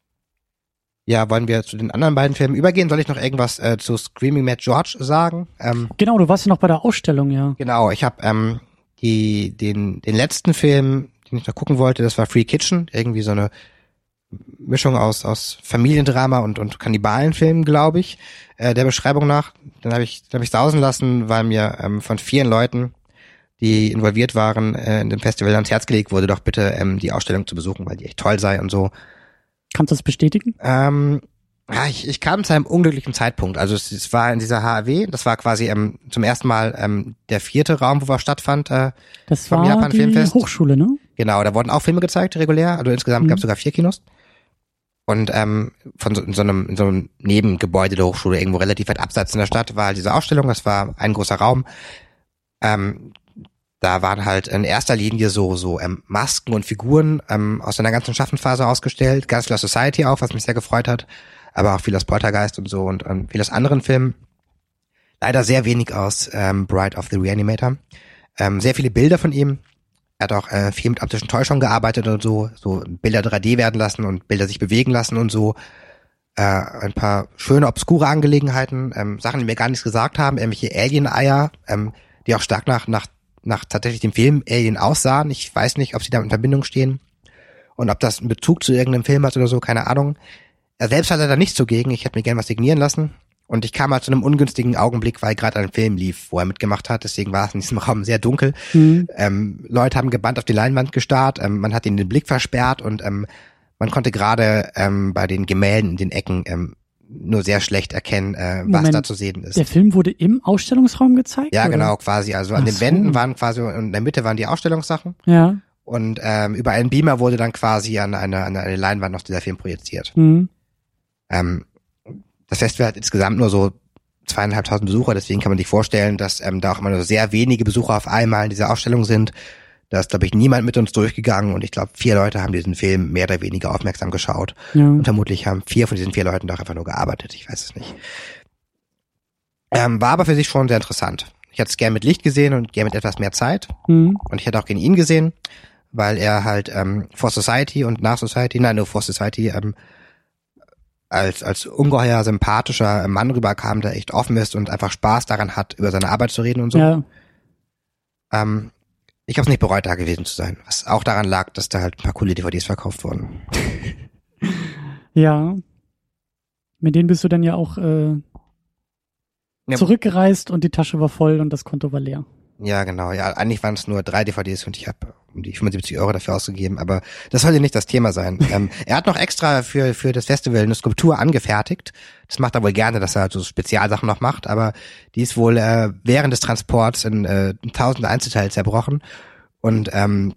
ja, wollen wir zu den anderen beiden Filmen übergehen? Soll ich noch irgendwas äh, zu Screaming Mad George sagen? Ähm, genau, du warst ja noch bei der Ausstellung, ja. Genau, ich habe ähm, die den den letzten Film, den ich noch gucken wollte, das war Free Kitchen, irgendwie so eine Mischung aus aus Familiendrama und und Kannibalenfilm, glaube ich, äh, der Beschreibung nach. Dann habe ich dann habe ich sausen lassen, weil mir ähm, von vielen Leuten die involviert waren, äh, in dem Festival ans Herz gelegt wurde, doch bitte ähm, die Ausstellung zu besuchen, weil die echt toll sei und so. Kannst du das bestätigen? Ähm, ja, ich, ich kam zu einem unglücklichen Zeitpunkt. Also es, es war in dieser HAW, das war quasi ähm, zum ersten Mal ähm, der vierte Raum, wo was stattfand. Äh, das war Japan die Filmfest. Hochschule, ne? Genau, da wurden auch Filme gezeigt, regulär. Also insgesamt mhm. gab es sogar vier Kinos. Und ähm, von so, in so, einem, in so einem Nebengebäude der Hochschule, irgendwo relativ weit abseits in der Stadt, war halt diese Ausstellung. Das war ein großer Raum. Ähm, da waren halt in erster Linie so so ähm, Masken und Figuren ähm, aus einer ganzen Schaffensphase ausgestellt, ganz aus Society auch, was mich sehr gefreut hat, aber auch viel aus Poltergeist und so und ähm, viel aus anderen Filmen. Leider sehr wenig aus ähm, Bride of the Reanimator. Ähm, sehr viele Bilder von ihm. Er hat auch äh, viel mit optischen Täuschungen gearbeitet und so, so Bilder 3D werden lassen und Bilder sich bewegen lassen und so. Äh, ein paar schöne, obskure Angelegenheiten, ähm, Sachen, die mir gar nichts gesagt haben, irgendwelche Alien-Eier, ähm, die auch stark nach, nach nach tatsächlich dem Film Alien aussahen. Ich weiß nicht, ob sie damit in Verbindung stehen und ob das einen Bezug zu irgendeinem Film hat oder so, keine Ahnung. Er selbst hat er da nichts zugegen. Ich hätte mir gern was signieren lassen. Und ich kam halt zu einem ungünstigen Augenblick, weil gerade ein Film lief, wo er mitgemacht hat. Deswegen war es in diesem Raum sehr dunkel. Mhm. Ähm, Leute haben gebannt auf die Leinwand gestarrt. Ähm, man hat ihnen den Blick versperrt und ähm, man konnte gerade ähm, bei den Gemälden in den Ecken ähm, nur sehr schlecht erkennen, äh, was da zu sehen ist. Der Film wurde im Ausstellungsraum gezeigt? Ja, oder? genau, quasi. Also an Ach den Wänden waren quasi, in der Mitte waren die Ausstellungssachen. Ja. Und ähm, über einen Beamer wurde dann quasi an eine, an eine Leinwand noch dieser Film projiziert. Mhm. Ähm, das Festival hat insgesamt nur so zweieinhalbtausend Besucher, deswegen kann man sich vorstellen, dass ähm, da auch immer nur sehr wenige Besucher auf einmal in dieser Ausstellung sind. Da ist, glaube ich, niemand mit uns durchgegangen und ich glaube, vier Leute haben diesen Film mehr oder weniger aufmerksam geschaut. Ja. Und vermutlich haben vier von diesen vier Leuten doch einfach nur gearbeitet. Ich weiß es nicht. Ähm, war aber für sich schon sehr interessant. Ich hätte es gern mit Licht gesehen und gern mit etwas mehr Zeit. Mhm. Und ich hätte auch gern ihn gesehen, weil er halt ähm, For Society und nach Society, nein, nur For Society, ähm, als, als ungeheuer sympathischer Mann rüberkam, der echt offen ist und einfach Spaß daran hat, über seine Arbeit zu reden und so. Ja. Ähm, ich habe es nicht bereut, da gewesen zu sein. Was auch daran lag, dass da halt ein paar coole DVDs verkauft wurden. ja. Mit denen bist du dann ja auch äh, ja. zurückgereist und die Tasche war voll und das Konto war leer. Ja, genau. Ja, eigentlich waren es nur drei DVDs und ich habe um die 75 Euro dafür ausgegeben, aber das sollte nicht das Thema sein. ähm, er hat noch extra für, für das Festival eine Skulptur angefertigt. Das macht er wohl gerne, dass er halt so Spezialsachen noch macht, aber die ist wohl äh, während des Transports in, äh, tausende Einzelteile zerbrochen und ähm,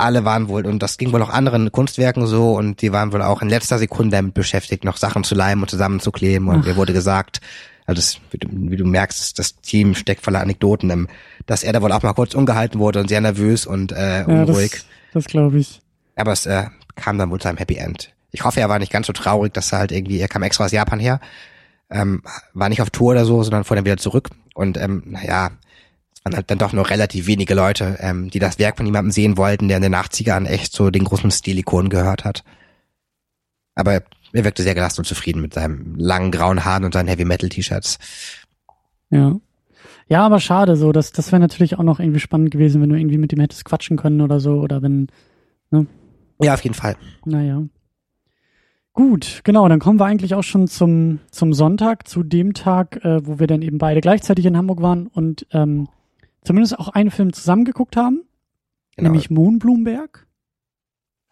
alle waren wohl, und das ging wohl auch anderen Kunstwerken so, und die waren wohl auch in letzter Sekunde damit beschäftigt, noch Sachen zu leimen und zusammenzukleben. Und Ach. mir wurde gesagt, also das, wie, du, wie du merkst, das Team steckt voller Anekdoten, ähm, dass er da wohl auch mal kurz ungehalten wurde und sehr nervös und äh, unruhig. Ja, das, das glaube ich. Aber es äh, kam dann wohl zu einem Happy End. Ich hoffe, er war nicht ganz so traurig, dass er halt irgendwie, er kam extra aus Japan her, ähm, war nicht auf Tour oder so, sondern fuhr dann wieder zurück. Und ähm, naja, es waren halt dann doch nur relativ wenige Leute, ähm, die das Werk von jemandem sehen wollten, der in den 80ern echt so den großen Stilikon gehört hat. Aber er wirkte sehr gelassen und zufrieden mit seinem langen grauen Haaren und seinen Heavy Metal T-Shirts. Ja. Ja, aber schade so. Das, das wäre natürlich auch noch irgendwie spannend gewesen, wenn du irgendwie mit ihm hättest quatschen können oder so. Oder wenn, Ja, auf jeden Fall. naja. Gut, genau, dann kommen wir eigentlich auch schon zum, zum Sonntag, zu dem Tag, äh, wo wir dann eben beide gleichzeitig in Hamburg waren und ähm, zumindest auch einen Film zusammengeguckt haben, Genau. nämlich Mohnblumenberg.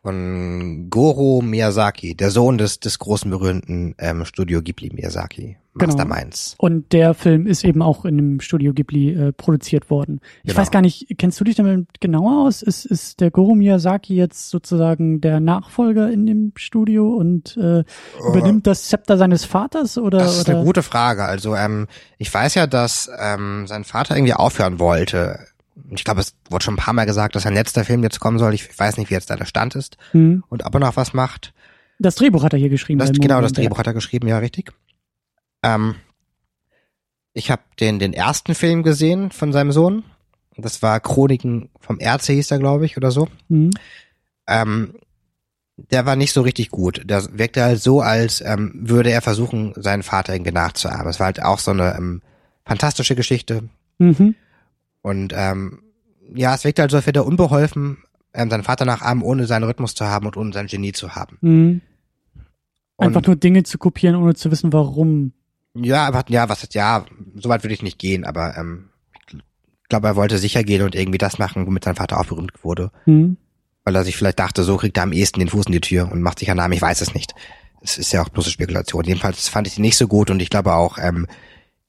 Von Goro Miyazaki, der Sohn des, des großen berühmten ähm, Studio Ghibli Miyazaki, Genau. Masterminds. Und der Film ist eben auch in dem Studio Ghibli äh, produziert worden. Ich Genau. weiß gar nicht, kennst du dich damit genauer aus? Ist, ist der Goro Miyazaki jetzt sozusagen der Nachfolger in dem Studio und äh, übernimmt das Zepter seines Vaters oder? Das ist oder? eine gute Frage. Also ähm, ich weiß ja, dass ähm, sein Vater irgendwie aufhören wollte. Ich glaube, es wurde schon ein paar Mal gesagt, dass sein letzter Film jetzt kommen soll. Ich weiß nicht, wie jetzt da der Stand ist Hm. und ob er noch was macht. Das Drehbuch hat er hier geschrieben. Das, genau, das. Drehbuch hat er geschrieben, ja, richtig. Ähm, ich habe den, den ersten Film gesehen von seinem Sohn. Das war Chroniken vom Erze, hieß er, glaube ich, oder so. Hm. Ähm, der war nicht so richtig gut. Der wirkte halt so, als ähm, würde er versuchen, seinen Vater irgendwie nachzuahmen. Es war halt auch so eine ähm, fantastische Geschichte. Mhm. Und ähm, ja, es wirkte halt so, als wäre er unbeholfen, ähm, seinen Vater nachahmen, ohne seinen Rhythmus zu haben und ohne sein Genie zu haben. Mhm. Einfach nur Dinge zu kopieren, ohne zu wissen, warum. Ja, aber ja, was ja, so weit würde ich nicht gehen, aber ähm, ich glaube, er wollte sicher gehen und irgendwie das machen, womit sein Vater auch berühmt wurde. Hm. Weil er sich vielleicht dachte, so kriegt er am ehesten den Fuß in die Tür und macht sich einen Namen, ich weiß es nicht. Es ist ja auch bloße Spekulation. Jedenfalls fand ich die nicht so gut und ich glaube auch, ähm,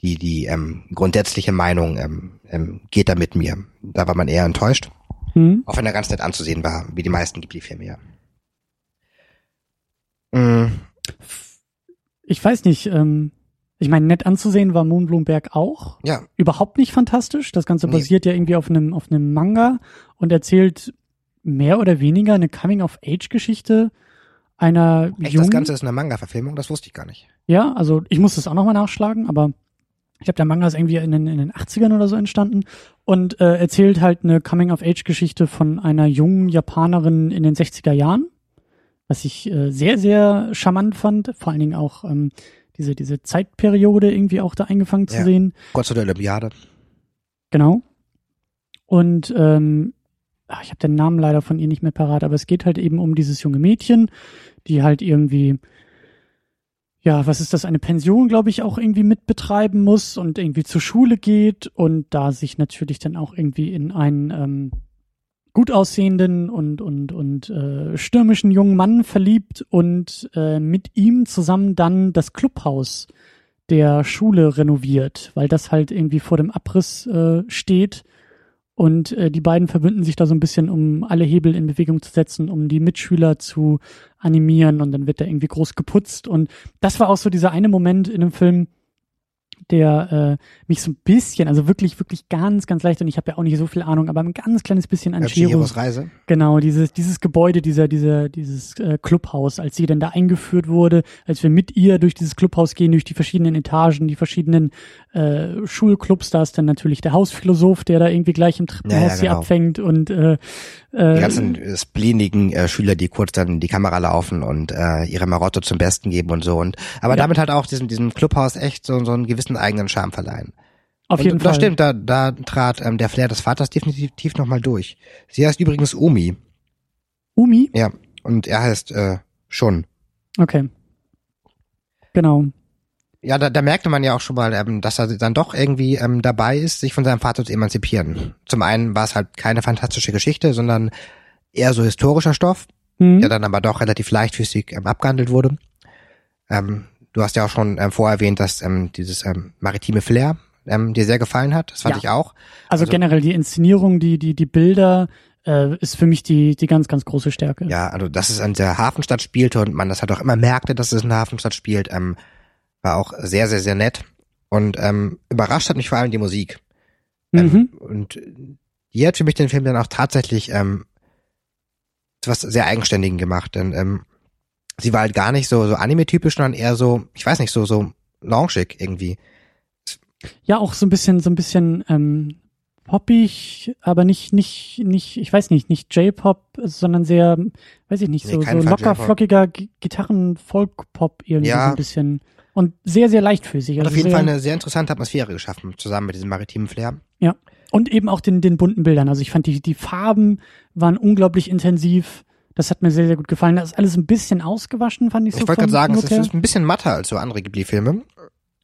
die, die ähm, grundsätzliche Meinung ähm, ähm, geht da mit mir. Da war man eher enttäuscht, Hm. auch wenn er ganz nett anzusehen war, wie die meisten Ghibli-Filme, ja. Mm, Ich weiß nicht, ähm, ich meine, nett anzusehen war Mohnblumenberg auch. ja, Überhaupt nicht fantastisch. Das Ganze Nee. basiert ja irgendwie auf einem, auf einem Manga und erzählt mehr oder weniger eine Coming-of-Age-Geschichte einer echt, jungen, das Ganze ist eine Manga-Verfilmung, das wusste ich gar nicht. Ja, also ich muss das auch nochmal nachschlagen, aber ich glaube, der Manga ist irgendwie in den, in den 80ern oder so entstanden und äh, erzählt halt eine Coming-of-Age-Geschichte von einer jungen Japanerin in den 60er Jahren, was ich äh, sehr, sehr charmant fand, vor allen Dingen auch ähm, diese, diese Zeitperiode irgendwie auch da eingefangen zu Ja. sehen. Kurz vor der Olympiade. Genau. Und ähm, ach, ich habe den Namen leider von ihr nicht mehr parat, aber es geht halt eben um dieses junge Mädchen, die halt irgendwie, ja, was ist das, eine Pension, glaube ich, auch irgendwie mitbetreiben muss und irgendwie zur Schule geht und da sich natürlich dann auch irgendwie in einen ähm, gut aussehenden und und und äh, stürmischen jungen Mann verliebt und äh, mit ihm zusammen dann das Clubhaus der Schule renoviert, weil das halt irgendwie vor dem Abriss äh, steht. Und äh, die beiden verbünden sich da so ein bisschen, um alle Hebel in Bewegung zu setzen, um die Mitschüler zu animieren und dann wird da irgendwie groß geputzt. Und das war auch so dieser eine Moment in dem Film, der äh, mich so ein bisschen, also wirklich, wirklich ganz, ganz leicht, und ich habe ja auch nicht so viel Ahnung, aber ein ganz kleines bisschen an Chihiros Reise. Genau, dieses, dieses Gebäude, dieser, dieser, dieses äh, Clubhaus, als sie dann da eingeführt wurde, als wir mit ihr durch dieses Clubhaus gehen, durch die verschiedenen Etagen, die verschiedenen äh, Schulclubs, da ist dann natürlich der Hausphilosoph, der da irgendwie gleich im Treppenhaus Ja, ja, sie genau. abfängt und äh, Die äh, ganzen äh, spleenigen äh, Schüler, die kurz dann in die Kamera laufen und äh, ihre Marotte zum Besten geben und so. Und aber Ja. damit halt auch diesem, diesem Clubhaus echt so, so einen gewissen eigenen Charme verleihen. auf und jeden das Fall. stimmt, da, da trat ähm, der Flair des Vaters definitiv nochmal durch. Sie heißt übrigens Umi, Umi? ja, und er heißt äh, schon. Okay. Genau. Ja, da, da merkte man ja auch schon mal, ähm, dass er dann doch irgendwie ähm, dabei ist, sich von seinem Vater zu emanzipieren. Zum einen war es halt keine fantastische Geschichte, sondern eher so historischer Stoff, Hm? der dann aber doch relativ leichtfüßig ähm, abgehandelt wurde. Ähm, du hast ja auch schon ähm, vorher erwähnt, dass ähm, dieses ähm, maritime Flair ähm, dir sehr gefallen hat. Das fand Ja. ich auch. also, also- generell die Inszenierung, die, die, die Bilder, äh, ist für mich die, die ganz, ganz große Stärke. Ja, also dass es an der Hafenstadt spielte und man das halt auch immer merkte, dass es in der Hafenstadt spielt, ähm, war auch sehr, sehr, sehr nett. Und ähm, überrascht hat mich vor allem die Musik. Ähm, Mhm. Und die hat für mich den Film dann auch tatsächlich ähm, zu was sehr Eigenständigen gemacht. Denn ähm, sie war halt gar nicht so, so anime-typisch, sondern eher so, ich weiß nicht, so, so loungig irgendwie. Ja, auch so ein bisschen, so ein bisschen ähm, poppig, aber nicht, nicht, nicht, ich weiß nicht, nicht J-Pop, sondern sehr, weiß ich nicht, Nee, so, keinen so locker, flockiger Gi- Gitarren-Folk-Pop irgendwie Ja. so ein bisschen. Und sehr, sehr leichtfüßig. Also auf jeden Fall eine sehr interessante Atmosphäre geschaffen, zusammen mit diesem maritimen Flair. Ja. Und eben auch den, den bunten Bildern. Also ich fand die, die Farben waren unglaublich intensiv. Das hat mir sehr, sehr gut gefallen. Das ist alles ein bisschen ausgewaschen, fand ich so. Ich wollte gerade sagen, es Look ist, ein bisschen matter als so andere Ghibli-Filme.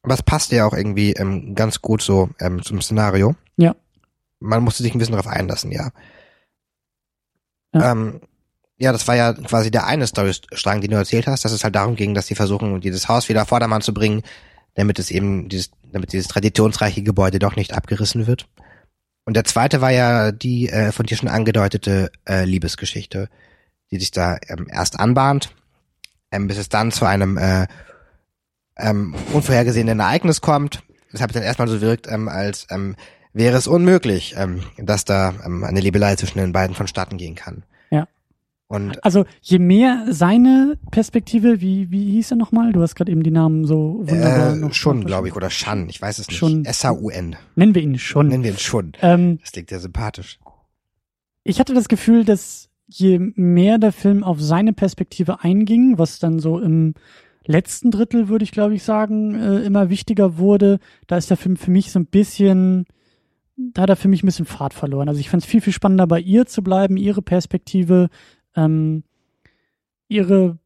Aber es passt ja auch irgendwie ähm, ganz gut so ähm, zum Szenario. Ja. Man musste sich ein bisschen darauf einlassen, ja. Ja. Ähm, ja, das war ja quasi der eine Storystrang, den du erzählt hast, dass es halt darum ging, dass sie versuchen, dieses Haus wieder Vordermann zu bringen, damit es eben dieses, damit dieses traditionsreiche Gebäude doch nicht abgerissen wird. Und der zweite war ja die äh, von dir schon angedeutete äh, Liebesgeschichte, die sich da ähm, erst anbahnt, ähm, bis es dann zu einem äh, ähm, unvorhergesehenen Ereignis kommt. Deshalb dann erstmal so wirkt, ähm, als ähm, wäre es unmöglich, ähm, dass da ähm, eine Liebelei zwischen den beiden vonstatten gehen kann. Und Also je mehr seine Perspektive, wie, wie hieß er nochmal? Du hast gerade eben die Namen so wunderbar äh, schon, glaube ich, oder Shan, ich weiß es nicht. Schon. S-H-U-N. Nennen wir ihn schon. Nennen wir ihn schon. Ähm, Das klingt ja sympathisch. ich hatte das Gefühl, dass je mehr der Film auf seine Perspektive einging, was dann so im letzten Drittel, würde ich glaube ich sagen, äh, immer wichtiger wurde, da ist der Film für mich so ein bisschen, da hat er für mich ein bisschen Fahrt verloren. Also ich fand es viel, viel spannender, bei ihr zu bleiben, ihre Perspektive, ähm, ihre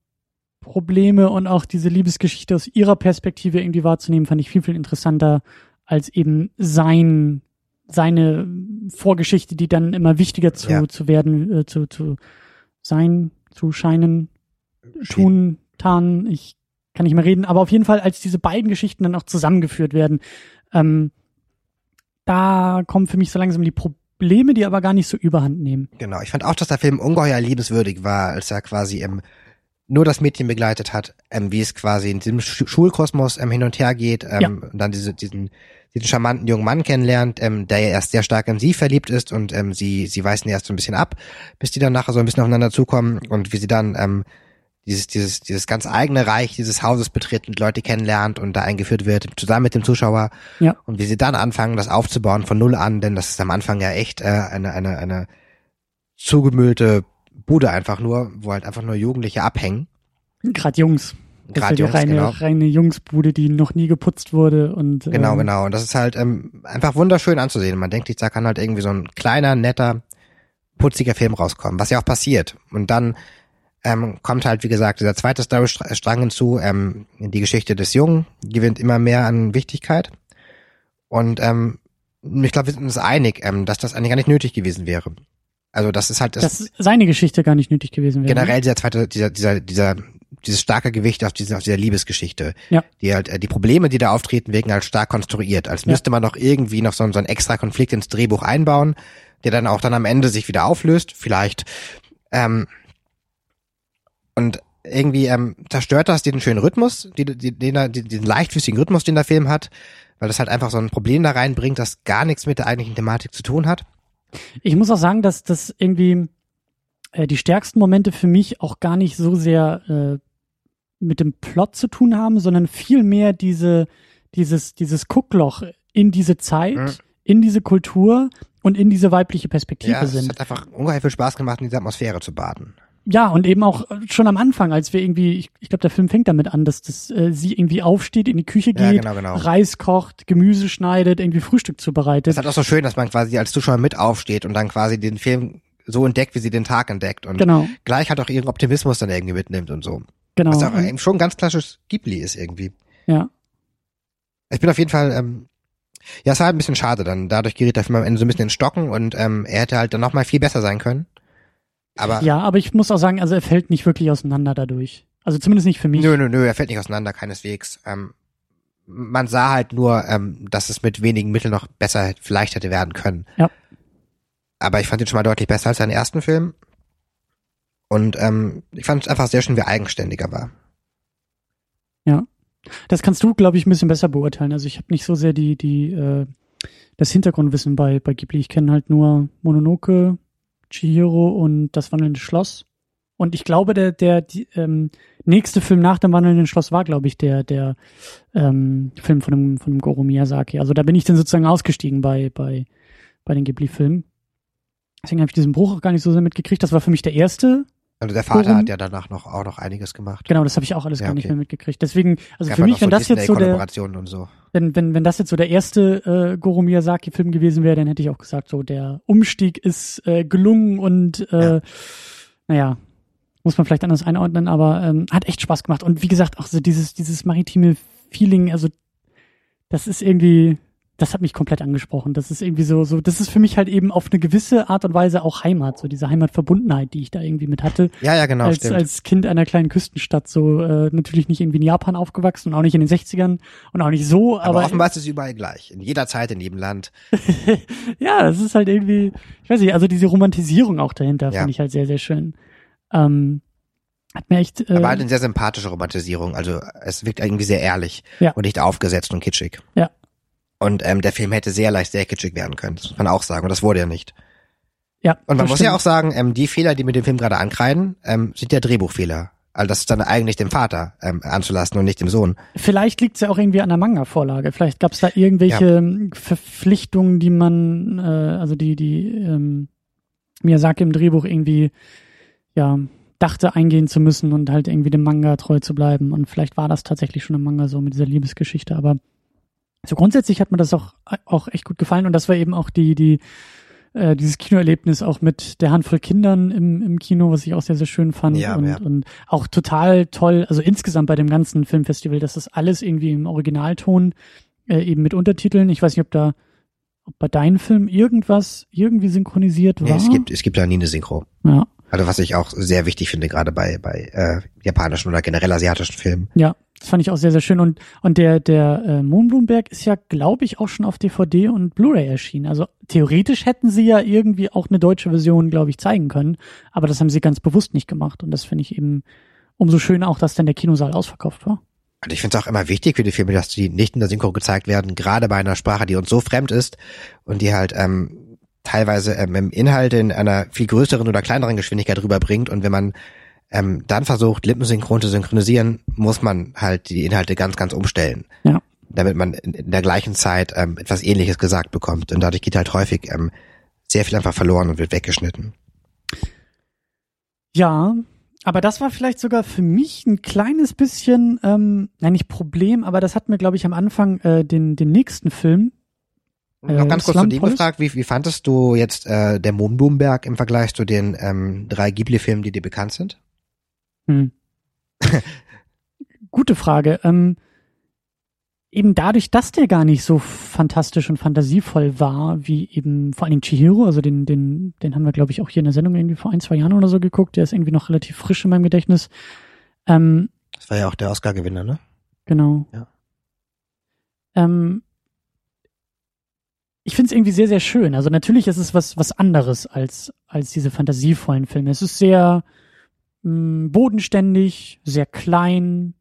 Probleme und auch diese Liebesgeschichte aus ihrer Perspektive irgendwie wahrzunehmen, fand ich viel, viel interessanter als eben sein, seine Vorgeschichte, die dann immer wichtiger zu, Ja. zu werden, äh, zu, zu sein, zu scheinen, tun, tarnen. Ich kann nicht mehr reden, aber auf jeden Fall, als diese beiden Geschichten dann auch zusammengeführt werden, ähm, da kommen für mich so langsam die Probleme, die aber gar nicht so überhand nehmen. Genau. Ich fand auch, dass der Film ungeheuer liebenswürdig war, als er quasi ähm, nur das Mädchen begleitet hat, ähm, wie es quasi in diesem Schu Schulkosmos ähm, hin und her geht, ähm, Ja. und dann diese, diesen, diesen charmanten jungen Mann kennenlernt, ähm, der ja erst sehr stark in sie verliebt ist und ähm, sie, sie weisen erst so ein bisschen ab, bis die dann nachher so ein bisschen aufeinander zukommen und wie sie dann ähm, dieses, dieses, dieses ganz eigene Reich dieses Hauses betritt und Leute kennenlernt und da eingeführt wird, zusammen mit dem Zuschauer. Ja. Und wie sie dann anfangen, das aufzubauen von null an, denn das ist am Anfang ja echt äh, eine, eine, eine zugemüllte Bude einfach nur, wo halt einfach nur Jugendliche abhängen. Gerade Jungs. Gerade Jungs, reine, genau. reine Jungsbude, die noch nie geputzt wurde und Genau, äh, genau. Und das ist halt ähm, einfach wunderschön anzusehen. Man denkt da kann halt irgendwie so ein kleiner, netter, putziger Film rauskommen, was ja auch passiert. Und dann ähm, kommt halt, wie gesagt, dieser zweite Storystrang hinzu. Ähm, die Geschichte des Jungen gewinnt immer mehr an Wichtigkeit. Und ähm, ich glaube, wir sind uns einig, ähm, dass das eigentlich gar nicht nötig gewesen wäre. Also das ist halt das, dass seine Geschichte gar nicht nötig gewesen wäre. generell dieser zweite, dieser, dieser, dieser, dieses starke Gewicht auf diese, auf dieser Liebesgeschichte. Ja. Die halt, äh, die Probleme, die da auftreten, wirken halt stark konstruiert. Als Ja. müsste man noch irgendwie noch so, einen- so einen extra Konflikt ins Drehbuch einbauen, der dann auch dann am Ende sich wieder auflöst, vielleicht. Ähm, und irgendwie ähm, zerstört das den schönen Rhythmus, die, die, den, die, diesen leichtfüßigen Rhythmus, den der Film hat, weil das halt einfach so ein Problem da reinbringt, das gar nichts mit der eigentlichen Thematik zu tun hat. Ich muss auch sagen, dass das irgendwie äh, die stärksten Momente für mich auch gar nicht so sehr äh, mit dem Plot zu tun haben, sondern viel mehr diese, dieses, dieses Guckloch in diese Zeit, Mhm. in diese Kultur und in diese weibliche Perspektive Ja, es sind. hat einfach ungeheuer viel Spaß gemacht, in dieser Atmosphäre zu baden. Ja, und eben auch schon am Anfang, als wir irgendwie, ich, ich glaube, der Film fängt damit an, dass das, äh, sie irgendwie aufsteht, in die Küche Ja, geht, genau, genau. Reis kocht, Gemüse schneidet, irgendwie Frühstück zubereitet. Es ist halt auch so schön, dass man quasi als Zuschauer mit aufsteht und dann quasi den Film so entdeckt, wie sie den Tag entdeckt und Genau, gleich halt auch ihren Optimismus dann irgendwie mitnimmt und so. genau. Was auch eben schon ganz klassisches Ghibli ist irgendwie. ja. Ich bin auf jeden Fall, ähm, ja, es war halt ein bisschen schade dann. Dadurch gerät der Film am Ende so ein bisschen in Stocken und ähm, er hätte halt dann nochmal viel besser sein können. Aber Ja, aber ich muss auch sagen, also er fällt nicht wirklich auseinander dadurch. Also zumindest nicht für mich. nö, nö, nö, er fällt nicht auseinander, keineswegs. Ähm, man sah halt nur, ähm, dass es mit wenigen Mitteln noch besser vielleicht hätte werden können. Ja. Aber ich fand ihn schon mal deutlich besser als seinen ersten Film. Und ähm, ich fand es einfach sehr schön, wie eigenständiger war. Das kannst du, glaube ich, ein bisschen besser beurteilen. Also ich habe nicht so sehr die, die, äh, das Hintergrundwissen bei, bei Ghibli. Ich kenne halt nur Mononoke, Chihiro und das wandelnde Schloss. Und ich glaube, der, der die, ähm, nächste Film nach dem wandelnden Schloss war, glaube ich, der, der ähm, Film von dem, von dem Goro Miyazaki. Also da bin ich dann sozusagen ausgestiegen bei, bei, bei den Ghibli-Filmen. Deswegen habe ich diesen Bruch auch gar nicht so sehr mitgekriegt. Das war für mich der erste Also der Vater Worum- hat ja danach noch auch noch einiges gemacht. Genau, das habe ich auch alles Ja, gar nicht okay. mehr mitgekriegt. Deswegen, also Gab für mich, wenn das jetzt so der, so. wenn, wenn, wenn das jetzt so der erste äh, Goro Miyazaki-Film gewesen wäre, dann hätte ich auch gesagt, so der Umstieg ist äh, gelungen und äh, Ja. naja, muss man vielleicht anders einordnen, aber ähm, hat echt Spaß gemacht. Und wie gesagt, auch so dieses, dieses maritime Feeling, also das ist irgendwie, das hat mich komplett angesprochen. Das ist irgendwie so, so, das ist für mich halt eben auf eine gewisse Art und Weise auch Heimat, so diese Heimatverbundenheit, die ich da irgendwie mit hatte Ja, ja, genau, als, stimmt. als Kind einer kleinen Küstenstadt, so äh, natürlich nicht irgendwie in Japan aufgewachsen und auch nicht in den 60ern und auch nicht so, aber, aber, offenbar ist es überall gleich. In jeder Zeit, in jedem Land. ja, das ist halt irgendwie, ich weiß nicht, also diese Romantisierung auch dahinter Ja. finde ich halt sehr, sehr schön. Ähm, hat mir echt, äh, Aber halt eine sehr sympathische Romantisierung. Also es wirkt irgendwie sehr ehrlich Ja. und nicht aufgesetzt und kitschig. Ja. Und ähm, der Film hätte sehr leicht sehr kitschig werden können. Das muss man auch sagen. Und das wurde ja nicht. ja, Und man muss ja auch sagen, ähm, die Fehler, die mit dem Film gerade ankreiden, ähm, sind ja Drehbuchfehler. Also das ist dann eigentlich dem Vater ähm, anzulassen und nicht dem Sohn. Vielleicht liegt es ja auch irgendwie an der Manga-Vorlage. Vielleicht gab es da irgendwelche ähm, Verpflichtungen, die man, äh, also die, die ähm, Miyazaki im Drehbuch irgendwie, ja, dachte eingehen zu müssen und halt irgendwie dem Manga treu zu bleiben. Und vielleicht war das tatsächlich schon im Manga so mit dieser Liebesgeschichte. Aber so grundsätzlich hat mir das auch, auch echt gut gefallen. Und das war eben auch die, die, äh, dieses Kinoerlebnis auch mit der Handvoll Kindern im, im Kino, was ich auch sehr, sehr schön fand. Ja, und, ja. und auch total toll, also insgesamt bei dem ganzen Filmfestival, dass das alles irgendwie im Originalton äh, eben mit Untertiteln. Ich weiß nicht, ob da ob bei deinem Film irgendwas irgendwie synchronisiert war. Nee, es gibt es gibt da nie eine Synchro. ja, Also was ich auch sehr wichtig finde, gerade bei bei äh, japanischen oder generell asiatischen Filmen. ja, das fand ich auch sehr, sehr schön. Und, und der, der äh, Mohnblumenberg ist ja, glaube ich, auch schon auf DVD und Blu-ray erschienen. Also theoretisch hätten sie ja irgendwie auch eine deutsche Version, glaube ich, zeigen können. Aber das haben sie ganz bewusst nicht gemacht. Und das finde ich eben umso schöner auch, dass dann der Kinosaal ausverkauft war. Und ich finde es auch immer wichtig für die Filme, dass die nicht in der Synchro gezeigt werden, gerade bei einer Sprache, die uns so fremd ist und die halt ähm, teilweise ähm, im Inhalt in einer viel größeren oder kleineren Geschwindigkeit rüberbringt. Und wenn man ähm, dann versucht, lippensynchron zu synchronisieren, muss man halt die Inhalte ganz, ganz umstellen. Ja. Damit man in, der gleichen Zeit ähm, etwas Ähnliches gesagt bekommt. Und dadurch geht halt häufig ähm, sehr viel einfach verloren und wird weggeschnitten. Ja, aber das war vielleicht sogar für mich ein kleines bisschen, ähm, nein, nicht Problem, aber das hat mir, glaube ich, am Anfang äh, den, den nächsten Film. Äh, Noch ganz kurz zu dem gefragt, wie, wie fandest du jetzt äh, der Mohnblumenberg im Vergleich zu den ähm, drei Ghibli-Filmen, die dir bekannt sind? Hm. Gute Frage. Ähm, eben dadurch, dass der gar nicht so fantastisch und fantasievoll war, wie eben vor allen Dingen Chihiro, also den, den, den haben wir, glaube ich, auch hier in der Sendung irgendwie vor ein, zwei Jahren oder so geguckt, der ist irgendwie noch relativ frisch in meinem Gedächtnis. Ähm, Das war ja auch der Oscar-Gewinner, ne? Genau. Ja. Ähm, ich finde es irgendwie sehr, sehr schön. Also natürlich ist es was, was anderes als, als diese fantasievollen Filme. Es ist sehr mh, bodenständig, sehr klein,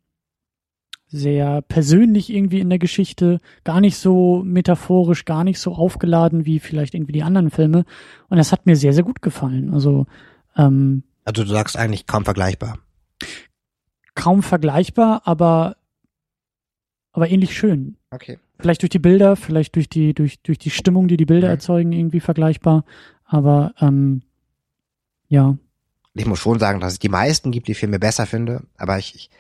sehr persönlich irgendwie in der Geschichte, gar nicht so metaphorisch, gar nicht so aufgeladen wie vielleicht irgendwie die anderen Filme. Und das hat mir sehr, sehr gut gefallen. Also ähm, Also du sagst eigentlich kaum vergleichbar. kaum vergleichbar, aber, aber ähnlich schön. Okay. vielleicht durch die Bilder, vielleicht durch die, durch, durch die Stimmung, die die Bilder Mhm. erzeugen, irgendwie vergleichbar. Aber ähm, ja. Ich muss schon sagen, dass es die meisten gibt, die Filme besser finde, aber ich, ich,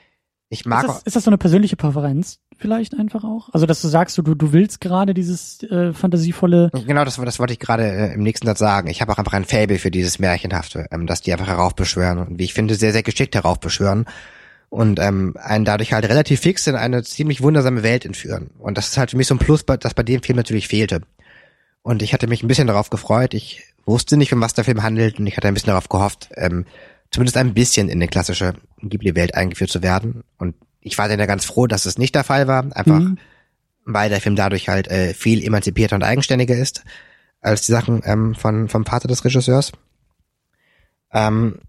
ich mag Ist das, ist das so eine persönliche Präferenz vielleicht einfach auch? Also, dass du sagst, du, du willst gerade dieses äh, fantasievolle. genau das, das wollte ich gerade äh, im nächsten Satz sagen. Ich habe auch einfach ein Faible für dieses Märchenhafte, ähm, dass die einfach heraufbeschwören und wie ich finde, sehr, sehr geschickt heraufbeschwören und ähm, einen dadurch halt relativ fix in eine ziemlich wundersame Welt entführen. Und das ist halt für mich so ein Plus, das bei dem Film natürlich fehlte. Und ich hatte mich ein bisschen darauf gefreut. Ich wusste nicht, um was der Film handelt und ich hatte ein bisschen darauf gehofft, ähm, zumindest ein bisschen in eine klassische Ghibli-Welt eingeführt zu werden. Und ich war dann ja ganz froh, dass es nicht der Fall war, einfach Mhm. weil der Film dadurch halt äh, viel emanzipierter und eigenständiger ist als die Sachen ähm, von vom Vater des Regisseurs. Ähm,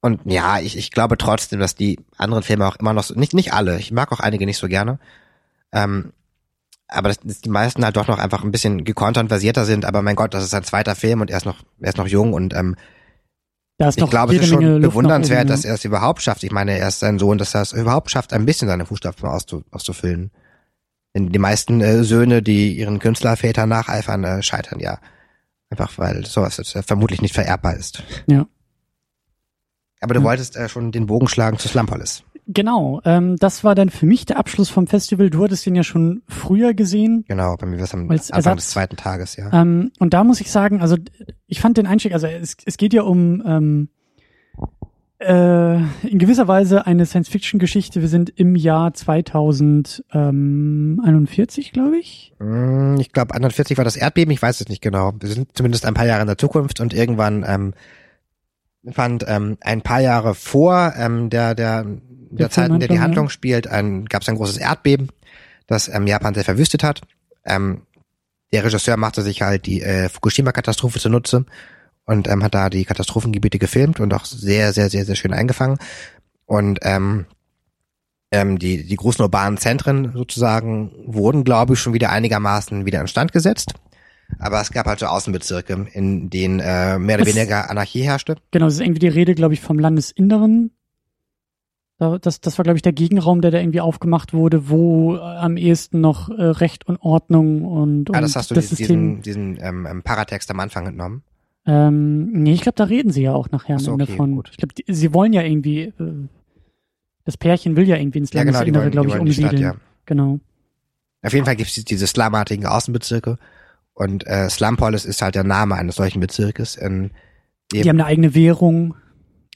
und ja, ich, ich glaube trotzdem, dass die anderen Filme auch immer noch so, nicht nicht alle, ich mag auch einige nicht so gerne, ähm, aber dass, dass die meisten halt doch noch einfach ein bisschen gekontert und versierter sind. Aber mein Gott, das ist ein zweiter Film und er ist noch er ist noch jung und ähm, ich glaube, es ist schon Luft bewundernswert, oben, dass ja. er es überhaupt schafft. Ich meine, er ist sein Sohn, dass er es überhaupt schafft, ein bisschen seine Fußstapfen auszu, auszufüllen. Denn die meisten äh, Söhne, die ihren Künstlervätern nacheifern, äh, scheitern ja. Einfach weil sowas jetzt, äh, vermutlich nicht vererbbar ist. Ja. Aber du wolltest äh, schon den Bogen schlagen zu Slumpolis. Genau, ähm, das war dann für mich der Abschluss vom Festival. Du hattest den ja schon früher gesehen. Genau, bei mir war es am Als Anfang Ersatz. des zweiten Tages, ja. Ähm, und da muss ich sagen, also ich fand den Einstieg, also es, es geht ja um ähm, äh, in gewisser Weise eine Science-Fiction-Geschichte. Wir sind im Jahr 2041, glaube ich. Mm, Ich glaube, 41 war das Erdbeben, ich weiß es nicht genau. Wir sind zumindest ein paar Jahre in der Zukunft und irgendwann ähm, fand ähm, ein paar Jahre vor ähm, der, der, der Zeit, in der die Handlung spielt, ein, gab es ein großes Erdbeben, das ähm, Japan sehr verwüstet hat. Ähm, der Regisseur machte sich halt die äh, Fukushima-Katastrophe zunutze und ähm, hat da die Katastrophengebiete gefilmt und auch sehr, sehr, sehr, sehr schön eingefangen. Und ähm, ähm, die, die großen urbanen Zentren sozusagen wurden, glaube ich, schon wieder einigermaßen wieder instand gesetzt. Aber es gab halt so Außenbezirke, in denen äh, mehr oder Das- weniger Anarchie herrschte. Genau, es ist irgendwie die Rede, glaube ich, vom Landesinneren. Da- Das, das war, glaube ich, der Gegenraum, der da irgendwie aufgemacht wurde, wo äh, am ehesten noch äh, Recht und Ordnung und, und Ah, das hast du das diesen, System. diesen ähm, ähm, Paratext am Anfang entnommen. Ähm, nee, ich glaube, da reden sie ja auch nachher Ach so, am Ende okay, von. gut. Ich glaube, sie wollen ja irgendwie, äh, das Pärchen will ja irgendwie ins Ja, genau, die Landesinnere, wollen, glaube die ich, wollen die Stadt, umsiedeln. ja. Genau. Auf jeden Fall gibt es diese slumartigen Außenbezirke. Und äh, Slumpolis ist halt der Name eines solchen Bezirkes. In Die haben eine eigene Währung.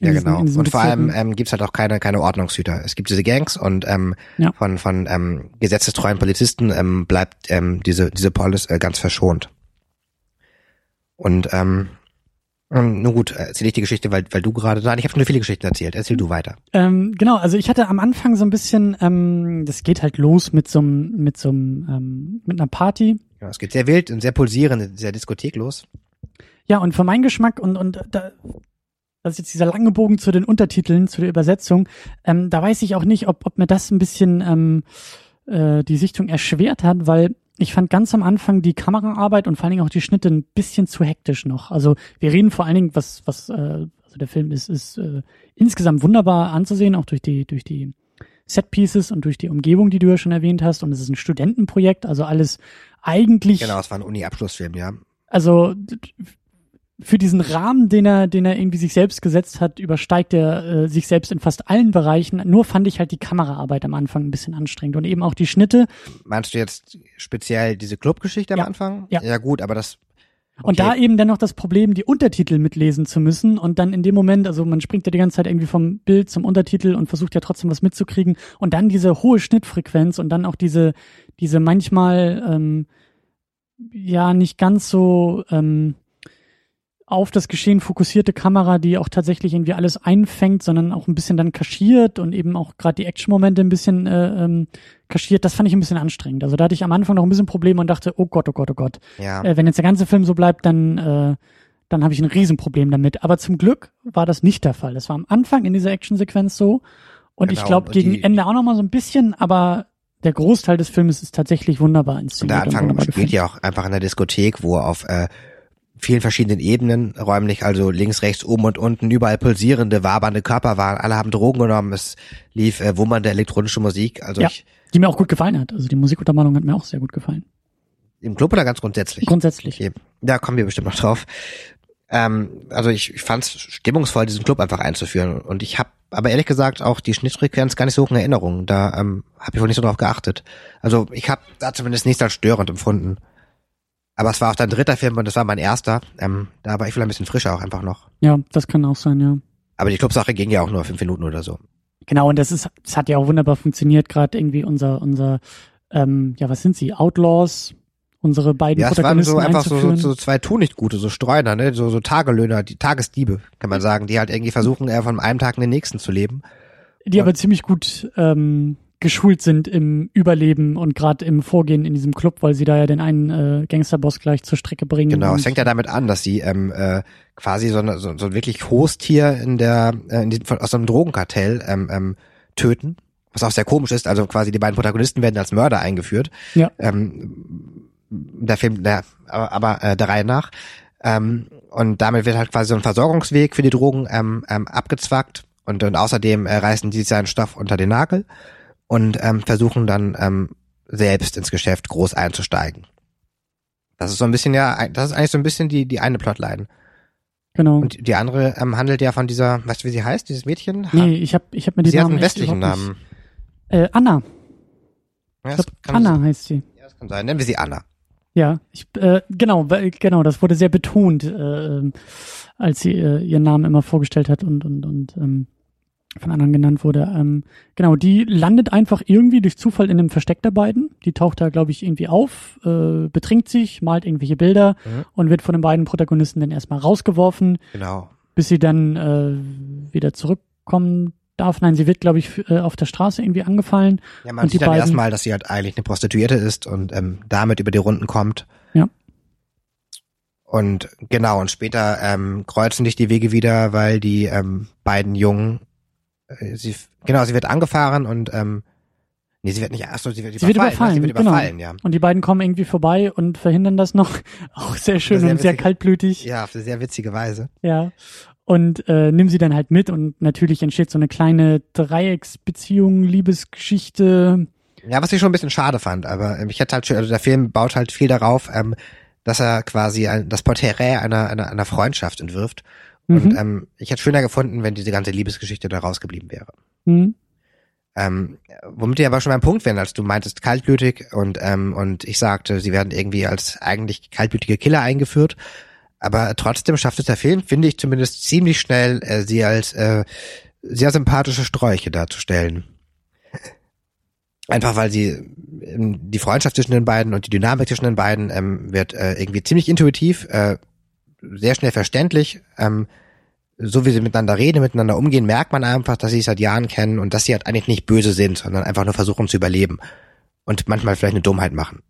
Ja, diesen- genau. in diesen Und vor allem Bezirken. ähm, gibt's halt auch keine, keine Ordnungshüter. Es gibt diese Gangs und ähm, Ja. von, von ähm, gesetzestreuen Polizisten ähm, bleibt ähm, diese, diese Polis äh, ganz verschont. Und ähm, ähm, nun gut, erzähle ich die Geschichte, weil, weil du gerade, nein, ich habe schon viele Geschichten erzählt. Erzähl du weiter. Ähm, genau, also ich hatte am Anfang so ein bisschen, ähm, das geht halt los mit so einem, mit so einem, ähm, mit einer Party. Ja, es geht sehr wild und sehr pulsierend, sehr diskotheklos. Ja, und für meinen Geschmack und, und da, das ist jetzt dieser lange Bogen zu den Untertiteln, zu der Übersetzung, ähm, da weiß ich auch nicht, ob, ob mir das ein bisschen ähm, äh, die Sichtung erschwert hat, weil ich fand ganz am Anfang die Kameraarbeit und vor allen Dingen auch die Schnitte ein bisschen zu hektisch noch. Also wir reden vor allen Dingen, was, was, äh, also der Film ist, ist äh, insgesamt wunderbar anzusehen, auch durch die, durch die Set-Pieces und durch die Umgebung, die du ja schon erwähnt hast. Und es ist ein Studentenprojekt, also alles eigentlich Genau, es war ein Uni-Abschlussfilm, ja. also für diesen Rahmen, den er, den er irgendwie sich selbst gesetzt hat, übersteigt er äh, sich selbst in fast allen Bereichen. Nur fand ich halt die Kameraarbeit am Anfang ein bisschen anstrengend und eben auch die Schnitte. Meinst du jetzt speziell diese Clubgeschichte am Ja. Anfang? Ja. Ja gut, aber das Und Okay. da eben dann noch das Problem, die Untertitel mitlesen zu müssen und dann in dem Moment, also man springt ja die ganze Zeit irgendwie vom Bild zum Untertitel und versucht ja trotzdem was mitzukriegen und dann diese hohe Schnittfrequenz und dann auch diese, diese manchmal ähm, ja nicht ganz so ähm, auf das Geschehen fokussierte Kamera, die auch tatsächlich irgendwie alles einfängt, sondern auch ein bisschen dann kaschiert und eben auch gerade die Action-Momente ein bisschen äh, ähm, kaschiert. Das fand ich ein bisschen anstrengend. Also da hatte ich am Anfang noch ein bisschen Probleme und dachte, oh Gott, oh Gott, oh Gott ja. äh, wenn jetzt der ganze Film so bleibt, dann, äh, dann habe ich ein Riesenproblem damit. Aber zum Glück war das nicht der Fall. Das war am Anfang in dieser Actionsequenz so. Und ich Genau, glaube, und gegen die- Ende auch noch mal so ein bisschen, aber der Großteil des Filmes ist tatsächlich wunderbar Und inszeniert. der und Anfang wunderbar spielt ja auch einfach in der Diskothek, wo auf äh, vielen verschiedenen Ebenen räumlich, also links, rechts, oben und unten, überall pulsierende, wabernde Körper waren. Alle haben Drogen genommen. Es lief äh, wummernde elektronische Musik. Also Ja. ich, Die mir auch gut gefallen hat. Also die Musikuntermalung hat mir auch sehr gut gefallen. im Club oder ganz grundsätzlich? Grundsätzlich. Okay. Da kommen wir bestimmt noch drauf. Ähm, also ich, ich fand es stimmungsvoll, diesen Club einfach einzuführen. Und ich habe aber ehrlich gesagt auch die Schnittfrequenz gar nicht so hoch in Erinnerung. Da ähm, habe ich wohl nicht so drauf geachtet. Also ich habe da zumindest nichts als störend empfunden. Aber es war auch dein dritter Film und das war mein erster. Ähm, da war ich vielleicht ein bisschen frischer auch einfach noch. Ja, das kann auch sein, ja. Aber die Clubsache ging ja auch nur fünf Minuten oder so. Genau, und das ist, das hat ja auch wunderbar funktioniert, gerade irgendwie unser, unser, ähm, ja, was sind sie? Outlaws, unsere beiden Ja, es waren Protagonisten so einfach so, so, so zwei Tunichtgute, so Streuner, ne? so, so Tagelöhner, die Tagesdiebe, kann man sagen, die halt irgendwie versuchen, äh, von einem Tag in den nächsten zu leben. die aber ziemlich gut ähm, geschult sind im Überleben und gerade im Vorgehen in diesem Club, weil sie da ja den einen äh, Gangsterboss gleich zur Strecke bringen. Genau, es fängt ja damit an, dass sie ähm, äh, quasi so, eine, so, so ein wirklich Hostier in der äh, in diesem, aus so einem Drogenkartell ähm, ähm, töten, was auch sehr komisch ist. Also quasi die beiden Protagonisten werden als Mörder eingeführt. Ja. Ähm, der Film, der, aber, aber äh, der Reihe nach. Ähm, und damit wird halt quasi so ein Versorgungsweg für die Drogen ähm, ähm, abgezwackt. Und, und außerdem äh, reißen die seinen Stoff unter den Nagel und ähm, versuchen dann ähm, selbst ins Geschäft groß einzusteigen. Das ist so ein bisschen ja, das ist eigentlich so ein bisschen die die eine Plotline. Genau. Und die andere ähm, handelt ja von dieser, weißt du, wie sie heißt, dieses Mädchen? nee, ich habe ich hab mir die sie hat Namen einen echt westlichen Namen. Äh, Anna. Ja, glaub, Anna heißt sie. Ja, das kann sein. Nennen wir sie Anna. Ja, ich, äh, genau, weil, genau, das wurde sehr betont, äh, ähm, als sie äh, ihren Namen immer vorgestellt hat und und und ähm, von anderen genannt wurde. Ähm, genau, die landet einfach irgendwie durch Zufall in einem Versteck der beiden. Die taucht da, glaube ich, irgendwie auf, äh, betrinkt sich, malt irgendwelche Bilder Mhm. und wird von den beiden Protagonisten dann erstmal rausgeworfen, Genau. bis sie dann äh, wieder zurückkommen darf. Nein, sie wird, glaube ich, äh, auf der Straße irgendwie angefallen. Ja, man Und die sieht dann beiden- erstmal, dass sie halt eigentlich eine Prostituierte ist und ähm, damit über die Runden kommt. Ja. Und genau, und später ähm, kreuzen sich die Wege wieder, weil die ähm, beiden Jungen, sie, genau, sie wird angefahren und ähm, nee, sie wird nicht, achso, sie wird Sie wird überfallen. ne? überfallen, sie wird genau. überfallen, ja. Und die beiden kommen irgendwie vorbei und verhindern das noch. Auch sehr schön Sehr und sehr witzig. kaltblütig. Ja, auf eine sehr witzige Weise. Ja. Und äh, nimm sie dann halt mit und natürlich entsteht so eine kleine Dreiecksbeziehung, Liebesgeschichte. Ja, was ich schon ein bisschen schade fand, aber ähm, ich hätte halt schon, also der Film baut halt viel darauf, ähm, dass er quasi ein, das Porträt einer, einer, einer Freundschaft entwirft. Und Mhm. ähm, ich hätte schöner gefunden, wenn diese ganze Liebesgeschichte da rausgeblieben wäre. Mhm. Ähm, womit wir aber schon beim Punkt wären, als du meintest kaltblütig und ähm, und ich sagte, sie werden irgendwie als eigentlich kaltblütige Killer eingeführt. Aber trotzdem schafft es der Film, finde ich zumindest ziemlich schnell, äh, sie als äh, sehr sympathische Sträuche darzustellen. Einfach weil sie ähm, die Freundschaft zwischen den beiden und die Dynamik zwischen den beiden ähm, wird äh, irgendwie ziemlich intuitiv, äh, sehr schnell verständlich. Ähm, so wie sie miteinander reden, miteinander umgehen, merkt man einfach, dass sie sich seit Jahren kennen und dass sie halt eigentlich nicht böse sind, sondern einfach nur versuchen zu überleben und manchmal vielleicht eine Dummheit machen.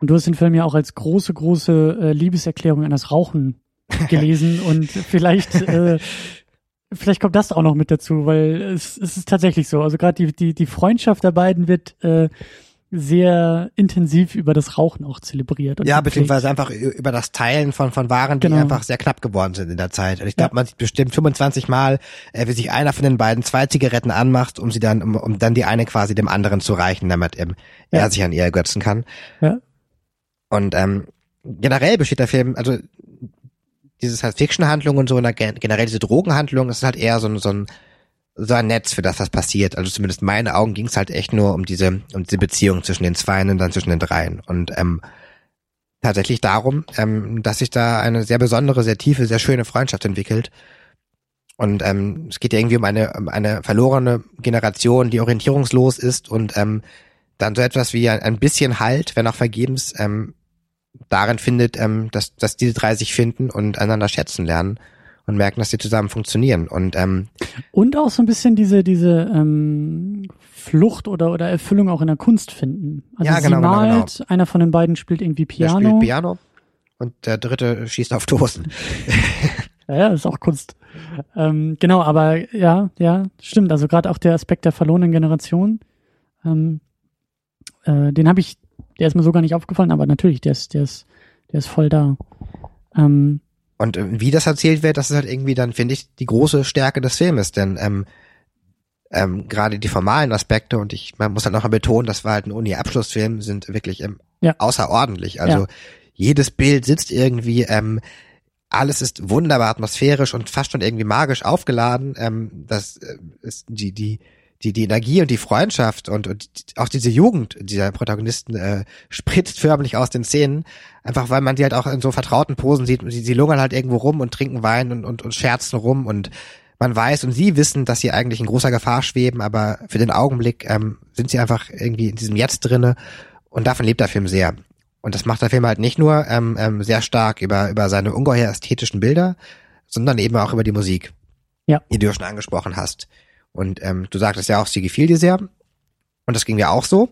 Und du hast den Film ja auch als große, große äh, Liebeserklärung an das Rauchen gelesen und vielleicht, äh, vielleicht kommt das auch noch mit dazu, weil es, es ist tatsächlich so. Also gerade die, die, die Freundschaft der beiden wird äh, sehr intensiv über das Rauchen auch zelebriert. Ja, beziehungsweise einfach über das Teilen von, von Waren, die Genau. einfach sehr knapp geworden sind in der Zeit. Und ich Ja. glaube, man sieht bestimmt 25 Mal, äh, wie sich einer von den beiden zwei Zigaretten anmacht, um sie dann, um, um dann die eine quasi dem anderen zu reichen, damit ähm, Ja. er sich an ihr ergötzen kann. Ja. Und ähm, generell besteht der Film, also dieses halt Fiction-Handlung und so, und gen- generell diese Drogenhandlung, das ist halt eher so ein, so ein so ein Netz für das, was passiert. Also zumindest in meinen Augen ging es halt echt nur um diese, um diese Beziehung zwischen den Zweien und dann zwischen den Dreien. Und ähm, tatsächlich darum, ähm, dass sich da eine sehr besondere, sehr tiefe, sehr schöne Freundschaft entwickelt. Und ähm, es geht ja irgendwie um eine, um eine verlorene Generation, die orientierungslos ist und ähm, dann so etwas wie ein, bisschen Halt, wenn auch vergebens, ähm, darin findet, ähm, dass, dass diese drei sich finden und einander schätzen lernen und merken, dass sie zusammen funktionieren. Und ähm, Und auch so ein bisschen diese, diese ähm, Flucht oder, oder Erfüllung auch in der Kunst finden. Also Ja, sie genau, genau, malt, einer von den beiden spielt irgendwie der Piano. spielt Piano und der dritte schießt auf Dosen. Ja, ja, ist auch Kunst. Ähm, genau, aber ja, ja, stimmt. Also gerade auch der Aspekt der verlorenen Generation, ähm, äh, den habe ich, der ist mir so gar nicht aufgefallen, aber natürlich, der ist, der ist, der ist voll da. Ähm, Und äh, wie das erzählt wird, das ist halt irgendwie dann, finde ich, die große Stärke des Filmes, denn ähm, ähm, gerade die formalen Aspekte und ich, man muss halt noch mal betonen, das war halt ein Uni-Abschlussfilm, sind wirklich ähm, Ja. außerordentlich. Also Ja. jedes Bild sitzt irgendwie, ähm, alles ist wunderbar atmosphärisch und fast schon irgendwie magisch aufgeladen. Ähm, das äh, ist die die die die Energie und die Freundschaft und, und auch diese Jugend dieser Protagonisten äh, spritzt förmlich aus den Szenen, einfach weil man die halt auch in so vertrauten Posen sieht. Sie, sie lungern halt irgendwo rum und trinken Wein und, und, und scherzen rum und man weiß und sie wissen, dass sie eigentlich in großer Gefahr schweben, aber für den Augenblick ähm, sind sie einfach irgendwie in diesem Jetzt drinne und davon lebt der Film sehr. Und das macht der Film halt nicht nur ähm, ähm, sehr stark über, über seine ungeheuer ästhetischen Bilder, sondern eben auch über die Musik, Ja. die du ja schon angesprochen hast. Und ähm, du sagtest ja auch, sie gefiel dir sehr. Und das ging mir auch so.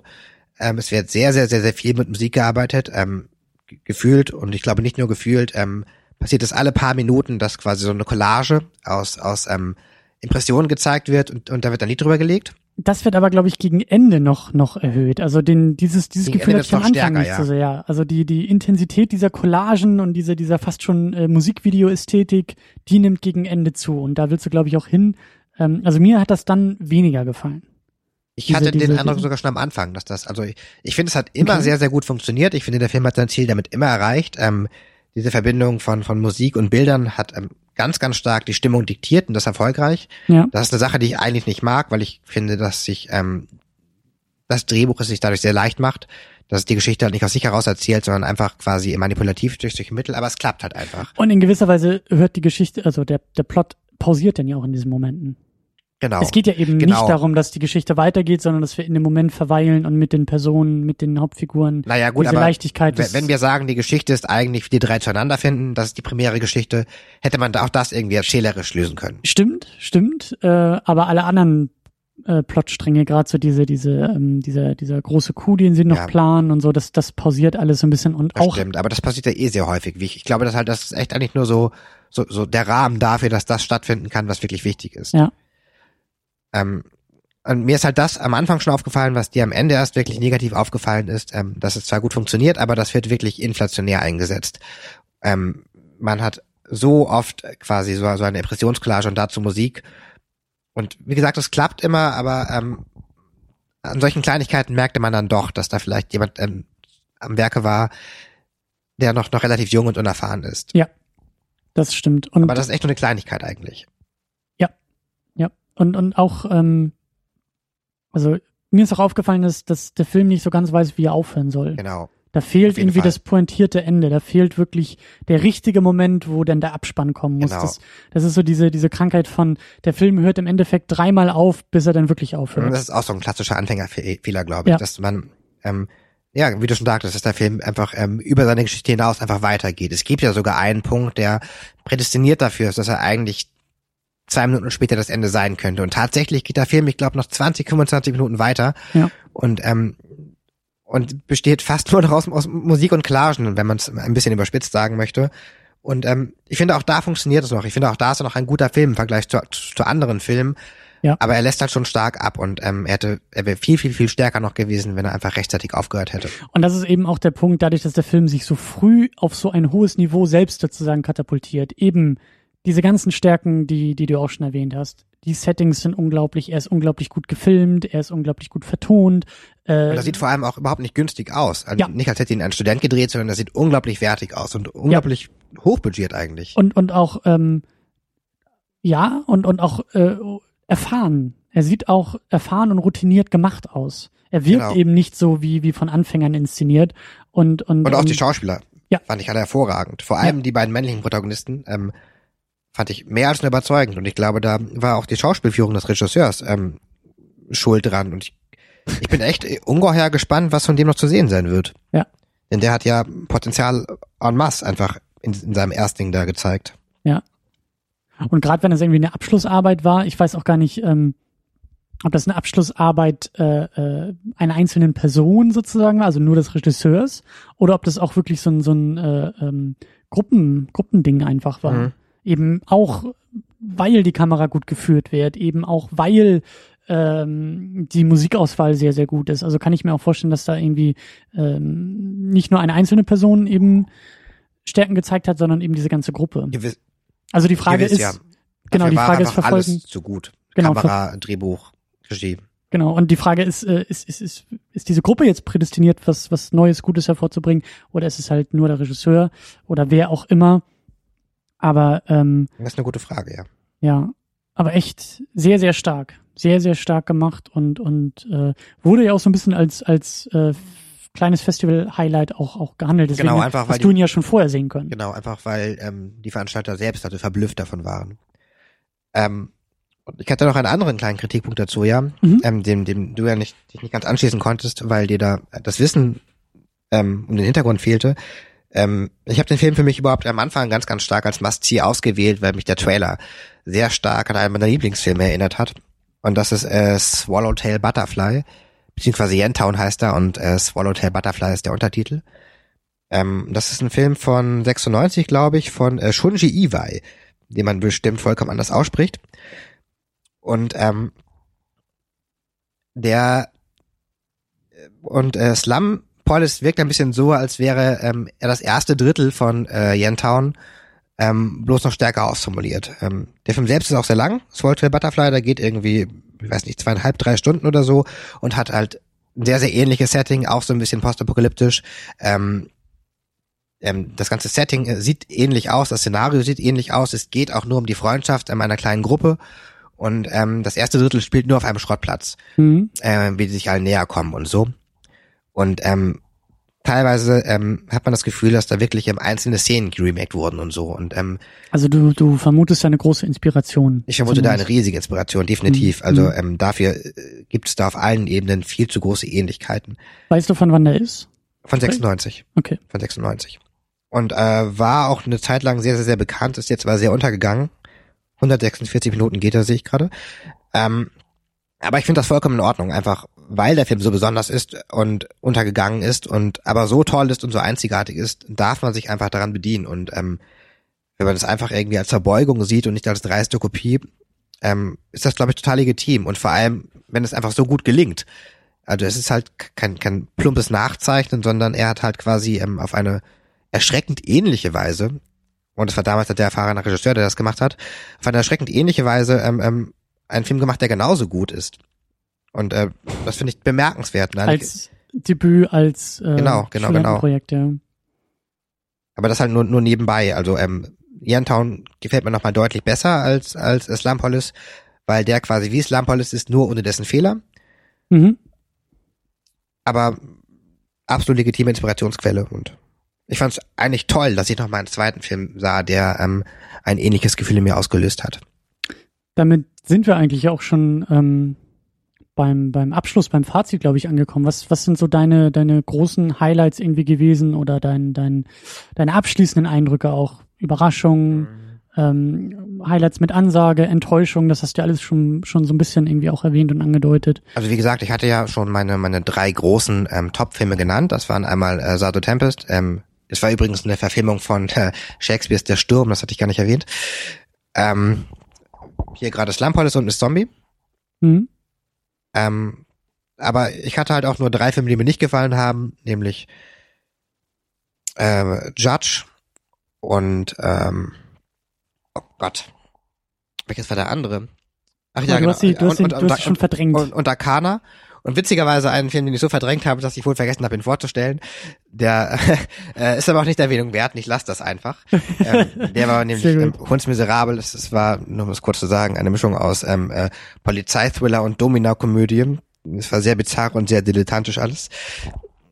Ähm, es wird sehr, sehr, sehr, sehr viel mit Musik gearbeitet, ähm, ge- gefühlt und ich glaube nicht nur gefühlt, ähm, passiert es alle paar Minuten, dass quasi so eine Collage aus, aus ähm, Impressionen gezeigt wird und, und da wird ein Lied drüber gelegt. das wird aber, glaube ich, gegen Ende noch, noch erhöht. Also den, dieses, dieses Gegen Gefühl hatte ich am Anfang stärker, nicht ja. so sehr. Also die, die Intensität dieser Collagen und diese, dieser fast schon äh, Musikvideo-Ästhetik, die nimmt gegen Ende zu. Und da willst du, glaube ich, auch hin. Ähm, also mir hat das dann weniger gefallen. Ich Diese- hatte den diese- Eindruck diese- sogar schon am Anfang, dass das, also ich, ich finde, es hat immer Okay. sehr, sehr gut funktioniert. Ich finde, der Film hat sein Ziel damit immer erreicht. Ähm, diese Verbindung von, von Musik und Bildern hat ähm, ganz, ganz stark die Stimmung diktiert und das erfolgreich. Ja. Das ist eine Sache, die ich eigentlich nicht mag, weil ich finde, dass sich ähm, das Drehbuch es sich dadurch sehr leicht macht, dass es die Geschichte halt nicht aus sich heraus erzählt, sondern einfach quasi manipulativ durch solche Mittel, aber es klappt halt einfach. Und in gewisser Weise hört die Geschichte, also der, der Plot pausiert dann ja auch in diesen Momenten. Genau. Es geht ja eben Genau. nicht darum, dass die Geschichte weitergeht, sondern dass wir in dem Moment verweilen und mit den Personen, mit den Hauptfiguren Naja, gut, diese aber Leichtigkeit. wenn, wir sagen, die Geschichte ist eigentlich, wie die drei zueinander finden, das ist die primäre Geschichte, hätte man auch das irgendwie erzählerisch lösen können. Stimmt, stimmt. Äh, aber alle anderen äh, Plotstränge, gerade so diese, diese, ähm, dieser, dieser große Coup, den sie noch Ja. planen und so, das, das pausiert alles so ein bisschen und Das auch stimmt, aber das passiert ja eh sehr häufig. Wie Ich, ich glaube, dass halt das ist echt eigentlich nur so, so, so der Rahmen dafür, dass das stattfinden kann, was wirklich wichtig ist. Ja. Ähm, und mir ist halt das am Anfang schon aufgefallen, was dir am Ende erst wirklich negativ aufgefallen ist, ähm, dass es zwar gut funktioniert, aber das wird wirklich inflationär eingesetzt. Ähm, man hat so oft quasi so, so eine Impressionscollage und dazu Musik. Und wie gesagt, es klappt immer, aber ähm, an solchen Kleinigkeiten merkte man dann doch, dass da vielleicht jemand ähm, am Werke war, der noch, noch relativ jung und unerfahren ist. das stimmt. Und, Aber das ist echt nur eine Kleinigkeit eigentlich. Und, und auch, ähm, also mir ist auch aufgefallen, dass, dass der Film nicht so ganz weiß, wie er aufhören soll. Genau. Da fehlt irgendwie Fall. das pointierte Ende. Da fehlt wirklich der richtige Moment, wo dann der Abspann kommen muss. Genau. Das, das ist so diese, diese Krankheit von, der Film hört im Endeffekt dreimal auf, bis er dann wirklich aufhört. Das ist auch so ein klassischer Anfängerfehler, glaube ich, Ja. dass man, ähm, ja, wie du schon sagtest, dass der Film einfach ähm, über seine Geschichte hinaus einfach weitergeht. Es gibt ja sogar einen Punkt, der prädestiniert dafür ist, dass er eigentlich zwei Minuten später das Ende sein könnte. Und tatsächlich geht der Film, ich glaube, noch 20, 25 Minuten weiter. Ja. Und ähm, und besteht fast nur noch aus, aus Musik und Collagen, wenn man es ein bisschen überspitzt sagen möchte. Und ähm, ich finde auch da funktioniert es noch. Ich finde auch da ist er noch ein guter Film im Vergleich zu, zu anderen Filmen. Ja. Aber er lässt halt schon stark ab und ähm, er hätte, er wäre viel, viel, viel stärker noch gewesen, wenn er einfach rechtzeitig aufgehört hätte. Und das ist eben auch der Punkt, dadurch, dass der Film sich so früh auf so ein hohes Niveau selbst sozusagen katapultiert. Eben diese ganzen Stärken, die, die du auch schon erwähnt hast. Die Settings sind unglaublich, er ist unglaublich gut gefilmt, er ist unglaublich gut vertont. Äh, Und das sieht vor allem auch überhaupt nicht günstig aus. Also Ja. Nicht als hätte ihn ein Student gedreht, sondern das sieht unglaublich wertig aus und unglaublich hochbudgiert eigentlich. und, und auch, ähm, ja, und, und auch äh, erfahren. Er sieht auch erfahren und routiniert gemacht aus. Er wirkt Genau. eben nicht so wie, wie von Anfängern inszeniert. Und, und, Und auch die ähm, Schauspieler Ja. fand ich alle hervorragend. Vor allem die beiden männlichen Protagonisten ähm, fand ich mehr als nur überzeugend. Und ich glaube, da war auch die Schauspielführung des Regisseurs ähm, schuld dran. Und ich, ich bin echt ungeheuer gespannt, was von dem noch zu sehen sein wird. Ja. Denn der hat ja Potenzial en masse einfach in, in seinem Erstling da gezeigt. Und gerade wenn es irgendwie eine Abschlussarbeit war, ich weiß auch gar nicht, ähm, ob das eine Abschlussarbeit äh, äh, einer einzelnen Person sozusagen war, also nur des Regisseurs, oder ob das auch wirklich so ein, so ein äh, ähm, Gruppen, Gruppending einfach war. Mhm. Eben auch, weil die Kamera gut geführt wird, eben auch, weil ähm, die Musikauswahl sehr, sehr gut ist. Also kann ich mir auch vorstellen, dass da irgendwie ähm, nicht nur eine einzelne Person eben Stärken gezeigt hat, sondern eben diese ganze Gruppe. Gewiss, Also die Frage gewiss, ist, ja. genau, Dafür die Frage ist verfolgen. alles zu gut. Genau, Kamera, Drehbuch, Regie. Genau, und die Frage ist, äh, ist, ist, ist, ist diese Gruppe jetzt prädestiniert, was, was Neues, Gutes hervorzubringen, oder ist es halt nur der Regisseur oder wer auch immer? Aber ähm, Das ist eine gute Frage, ja. ja, aber echt sehr, sehr stark. Sehr, sehr stark gemacht und, und äh, wurde ja auch so ein bisschen als, als äh, kleines Festival-Highlight auch, auch gehandelt. Deswegen Genau, einfach, weil hast du ihn ja schon vorher sehen können. Genau, einfach weil ähm, die Veranstalter selbst also verblüfft davon waren. Ähm, und ich hatte noch einen anderen kleinen Kritikpunkt dazu, ja, Mhm. ähm, dem, dem du ja nicht, dich nicht ganz anschließen konntest, weil dir da das Wissen ähm, um den Hintergrund fehlte. Ähm, ich habe den Film für mich überhaupt am Anfang ganz, ganz stark als Must-See ausgewählt, weil mich der Trailer sehr stark an einen meiner Lieblingsfilme erinnert hat. Und das ist äh, Swallowtail Butterfly, beziehungsweise Yentown heißt er und äh, Swallowtail Butterfly ist der Untertitel. Ähm, das ist ein Film von 96, glaube ich, von äh, Shunji Iwai, den man bestimmt vollkommen anders ausspricht. Und ähm, der äh, und äh, Slum Police wirkt ein bisschen so, als wäre ähm, er das erste Drittel von äh, Yentown ähm, bloß noch stärker ausformuliert. Ähm, der Film selbst ist auch sehr lang. Swallowtail Butterfly, da geht irgendwie, ich weiß nicht, zweieinhalb, drei Stunden oder so und hat halt ein sehr, sehr ähnliches Setting, auch so ein bisschen postapokalyptisch. Ähm, ähm, das ganze Setting äh, sieht ähnlich aus, das Szenario sieht ähnlich aus. Es geht auch nur um die Freundschaft ähm, einer kleinen Gruppe. Und ähm, das erste Drittel spielt nur auf einem Schrottplatz, Mhm. äh, wie die sich alle näher kommen und so. Und ähm, teilweise ähm, hat man das Gefühl, dass da wirklich ähm, einzelne Szenen geremaked wurden und so. Und ähm, Also du, du vermutest eine große Inspiration. ich vermute da eine riesige Inspiration, definitiv. Mhm. Also Mhm. ähm, dafür äh, gibt es da auf allen Ebenen viel zu große Ähnlichkeiten. Weißt du, von wann der ist? Von Okay. 96. Okay. Von 96. Und äh, war auch eine Zeit lang sehr, sehr, sehr bekannt, ist jetzt aber sehr untergegangen. 146 Minuten geht er, sehe ich gerade. Ähm, aber ich finde das vollkommen in Ordnung, einfach weil der Film so besonders ist und untergegangen ist und aber so toll ist und so einzigartig ist, darf man sich einfach daran bedienen. Und ähm, wenn man das einfach irgendwie als Verbeugung sieht und nicht als dreiste Kopie, ähm, ist das, glaube ich, total legitim. Und vor allem, wenn es einfach so gut gelingt. Also es ist halt kein, kein plumpes Nachzeichnen, sondern er hat halt quasi ähm, auf eine erschreckend ähnliche Weise, und das war damals der erfahrene Regisseur, der das gemacht hat, auf eine erschreckend ähnliche Weise ähm, ähm, einen Film gemacht, der genauso gut ist. Und äh, das finde ich bemerkenswert. Nein, ich, Als Debüt, als äh, Genau, genau, genau. Projekt, ja. aber das halt nur, nur nebenbei. Also ähm, Yantown gefällt mir nochmal deutlich besser als, als Slumpolis, weil der quasi wie Slumpolis ist, nur ohne dessen Fehler. Mhm. aber absolut legitime Inspirationsquelle und ich fand es eigentlich toll, dass ich noch mal einen zweiten Film sah, der ähm, ein ähnliches Gefühl in mir ausgelöst hat. Damit sind wir eigentlich auch schon ähm, beim, beim Abschluss, beim Fazit, glaube ich, angekommen. Was, was sind so deine, deine großen Highlights irgendwie gewesen oder dein, dein, deine abschließenden Eindrücke auch? Überraschungen, ähm, Highlights mit Ansage, Enttäuschung, das hast du ja alles schon, schon so ein bisschen irgendwie auch erwähnt und angedeutet. Also wie gesagt, ich hatte ja schon meine meine drei großen ähm, Top-Filme genannt. Das waren einmal äh, Sardo Tempest. Ähm, es war übrigens eine Verfilmung von äh, Shakespeares Der Sturm, das hatte ich gar nicht erwähnt. Ähm, hier gerade Slumpolis und Miss Zombie. Mhm. Ähm, aber ich hatte halt auch nur drei Filme, die mir nicht gefallen haben, nämlich äh, Judge und ähm, oh Gott, welches war der andere? Ach Aber du hast sie, du hast, sie, du hast sie schon verdrängt. und, und Arcana. Und witzigerweise einen Film, den ich so verdrängt habe, dass ich wohl vergessen habe, ihn vorzustellen. Der äh, ist aber auch nicht Erwähnung wert. Ich lasse das einfach. ähm, der war nämlich ähm. Hunds Miserabel. Es, es war, nur um es kurz zu sagen, eine Mischung aus ähm, äh, Polizeithriller und Domina-Komödie. Es war sehr bizarr und sehr dilettantisch alles.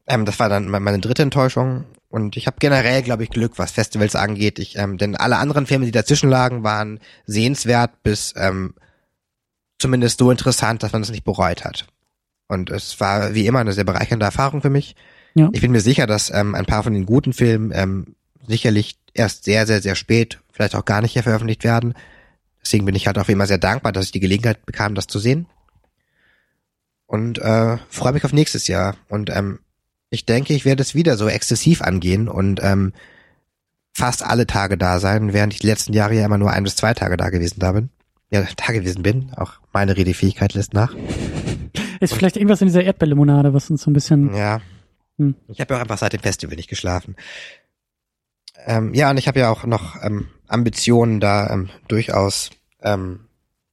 Ähm, das war dann me- meine dritte Enttäuschung. Und ich habe generell, glaube ich, Glück, was Festivals angeht. Ich, ähm, denn alle anderen Filme, die dazwischen lagen, waren sehenswert bis ähm, zumindest so interessant, dass man es nicht bereut hat. Und es war wie immer eine sehr bereichernde Erfahrung für mich. Ja. Ich bin mir sicher, dass ähm, ein paar von den guten Filmen ähm, sicherlich erst sehr, sehr, sehr spät, vielleicht auch gar nicht hier veröffentlicht werden. Deswegen bin ich halt auch immer sehr dankbar, dass ich die Gelegenheit bekam, das zu sehen. Und äh, freue mich auf nächstes Jahr. Und ähm, ich denke, ich werde es wieder so exzessiv angehen und ähm, fast alle Tage da sein, während ich die letzten Jahre ja immer nur ein bis zwei Tage da gewesen da bin. Ja, da gewesen bin. Auch meine Redefähigkeit lässt nach. Ist vielleicht irgendwas in dieser Erdbeerlimonade, was uns so ein bisschen. Ja. Hm. Ich habe ja auch einfach seit dem Festival nicht geschlafen. Ähm, ja, und ich habe ja auch noch ähm, Ambitionen, da ähm, durchaus ähm,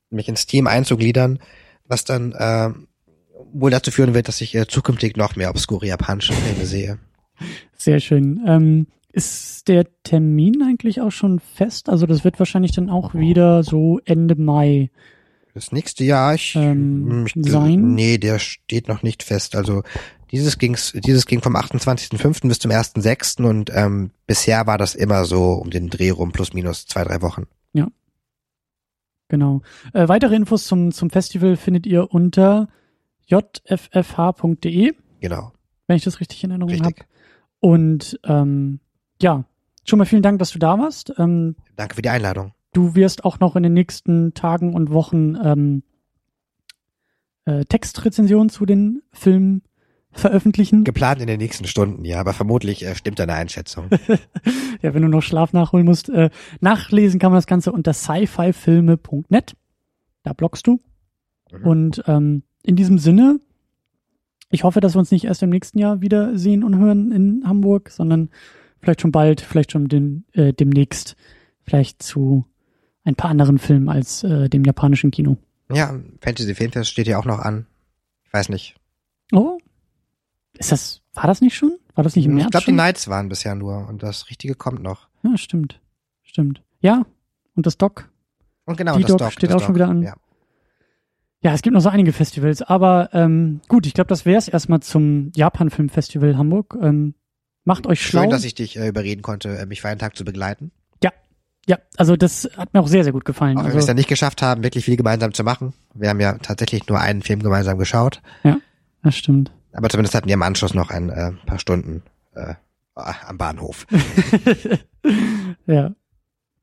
mich ins Team einzugliedern, was dann ähm, wohl dazu führen wird, dass ich äh, zukünftig noch mehr obskure japanische Filme sehe. Sehr schön. Ähm, ist der Termin eigentlich auch schon fest? Also das wird wahrscheinlich dann auch wieder so Ende Mai. Das nächste Jahr, ich, Ähm, ich sein? nee, der steht noch nicht fest. Also dieses ging's, dieses ging vom 28.05. bis zum 1.06. und ähm, bisher war das immer so um den Dreh rum, plus minus zwei, drei Wochen. Genau. Äh, weitere Infos zum, zum Festival findet ihr unter jffh.de, Genau, wenn ich das richtig in Erinnerung habe. Und ähm, ja, schon mal vielen Dank, dass du da warst. Ähm, Danke für die Einladung. Du wirst auch noch in den nächsten Tagen und Wochen ähm, äh, Textrezensionen zu den Filmen veröffentlichen. Geplant in den nächsten Stunden, ja, aber vermutlich äh, stimmt deine Einschätzung. ja, wenn du noch Schlaf nachholen musst. Äh, nachlesen kann man das Ganze unter sci-fi-filme.net. Da bloggst du. Mhm. Und ähm, in diesem Sinne, ich hoffe, dass wir uns nicht erst im nächsten Jahr wieder sehen und hören in Hamburg, sondern vielleicht schon bald, vielleicht schon den, äh, demnächst, vielleicht zu ein paar anderen Filmen als äh, dem japanischen Kino. Ja, Fantasy Filmfest steht ja auch noch an. Ich weiß nicht. Oh, ist das, war das nicht schon? War das nicht im März? Ich glaube, die schon? Nights waren bisher nur und das Richtige kommt noch. Ja, stimmt. Stimmt. Ja, und das Doc. Und genau, Die das Doc Doc steht das auch schon Doc, wieder an. Ja. Ja, es gibt noch so einige Festivals, aber ähm, gut, ich glaube, das wäre es erstmal zum Japan Film Festival Hamburg. Ähm, macht euch schlau. Schön, dass ich dich äh, überreden konnte, äh, mich für einen Tag zu begleiten. Ja, also das hat mir auch sehr, sehr gut gefallen. Auch wenn wir es Also, dann nicht geschafft haben, wirklich viel gemeinsam zu machen. Wir haben ja tatsächlich nur einen Film gemeinsam geschaut. das stimmt. Aber zumindest hatten wir im Anschluss noch ein äh, paar Stunden äh, am Bahnhof. ja.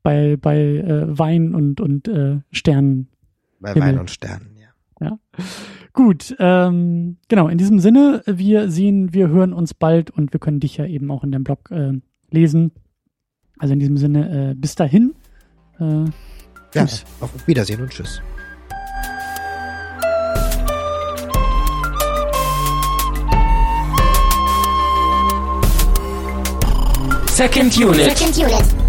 Bei, bei äh, Wein und, und äh, Sternen. Bei Himmel. Wein und Sternen, ja. Gut, ähm, genau, in diesem Sinne, wir sehen, wir hören uns bald und wir können dich ja eben auch in deinem Blog äh, lesen. Also in diesem Sinne, äh, bis dahin. Äh, Ja, Tschüss. auf Wiedersehen und Tschüss. Second Unit. Second unit.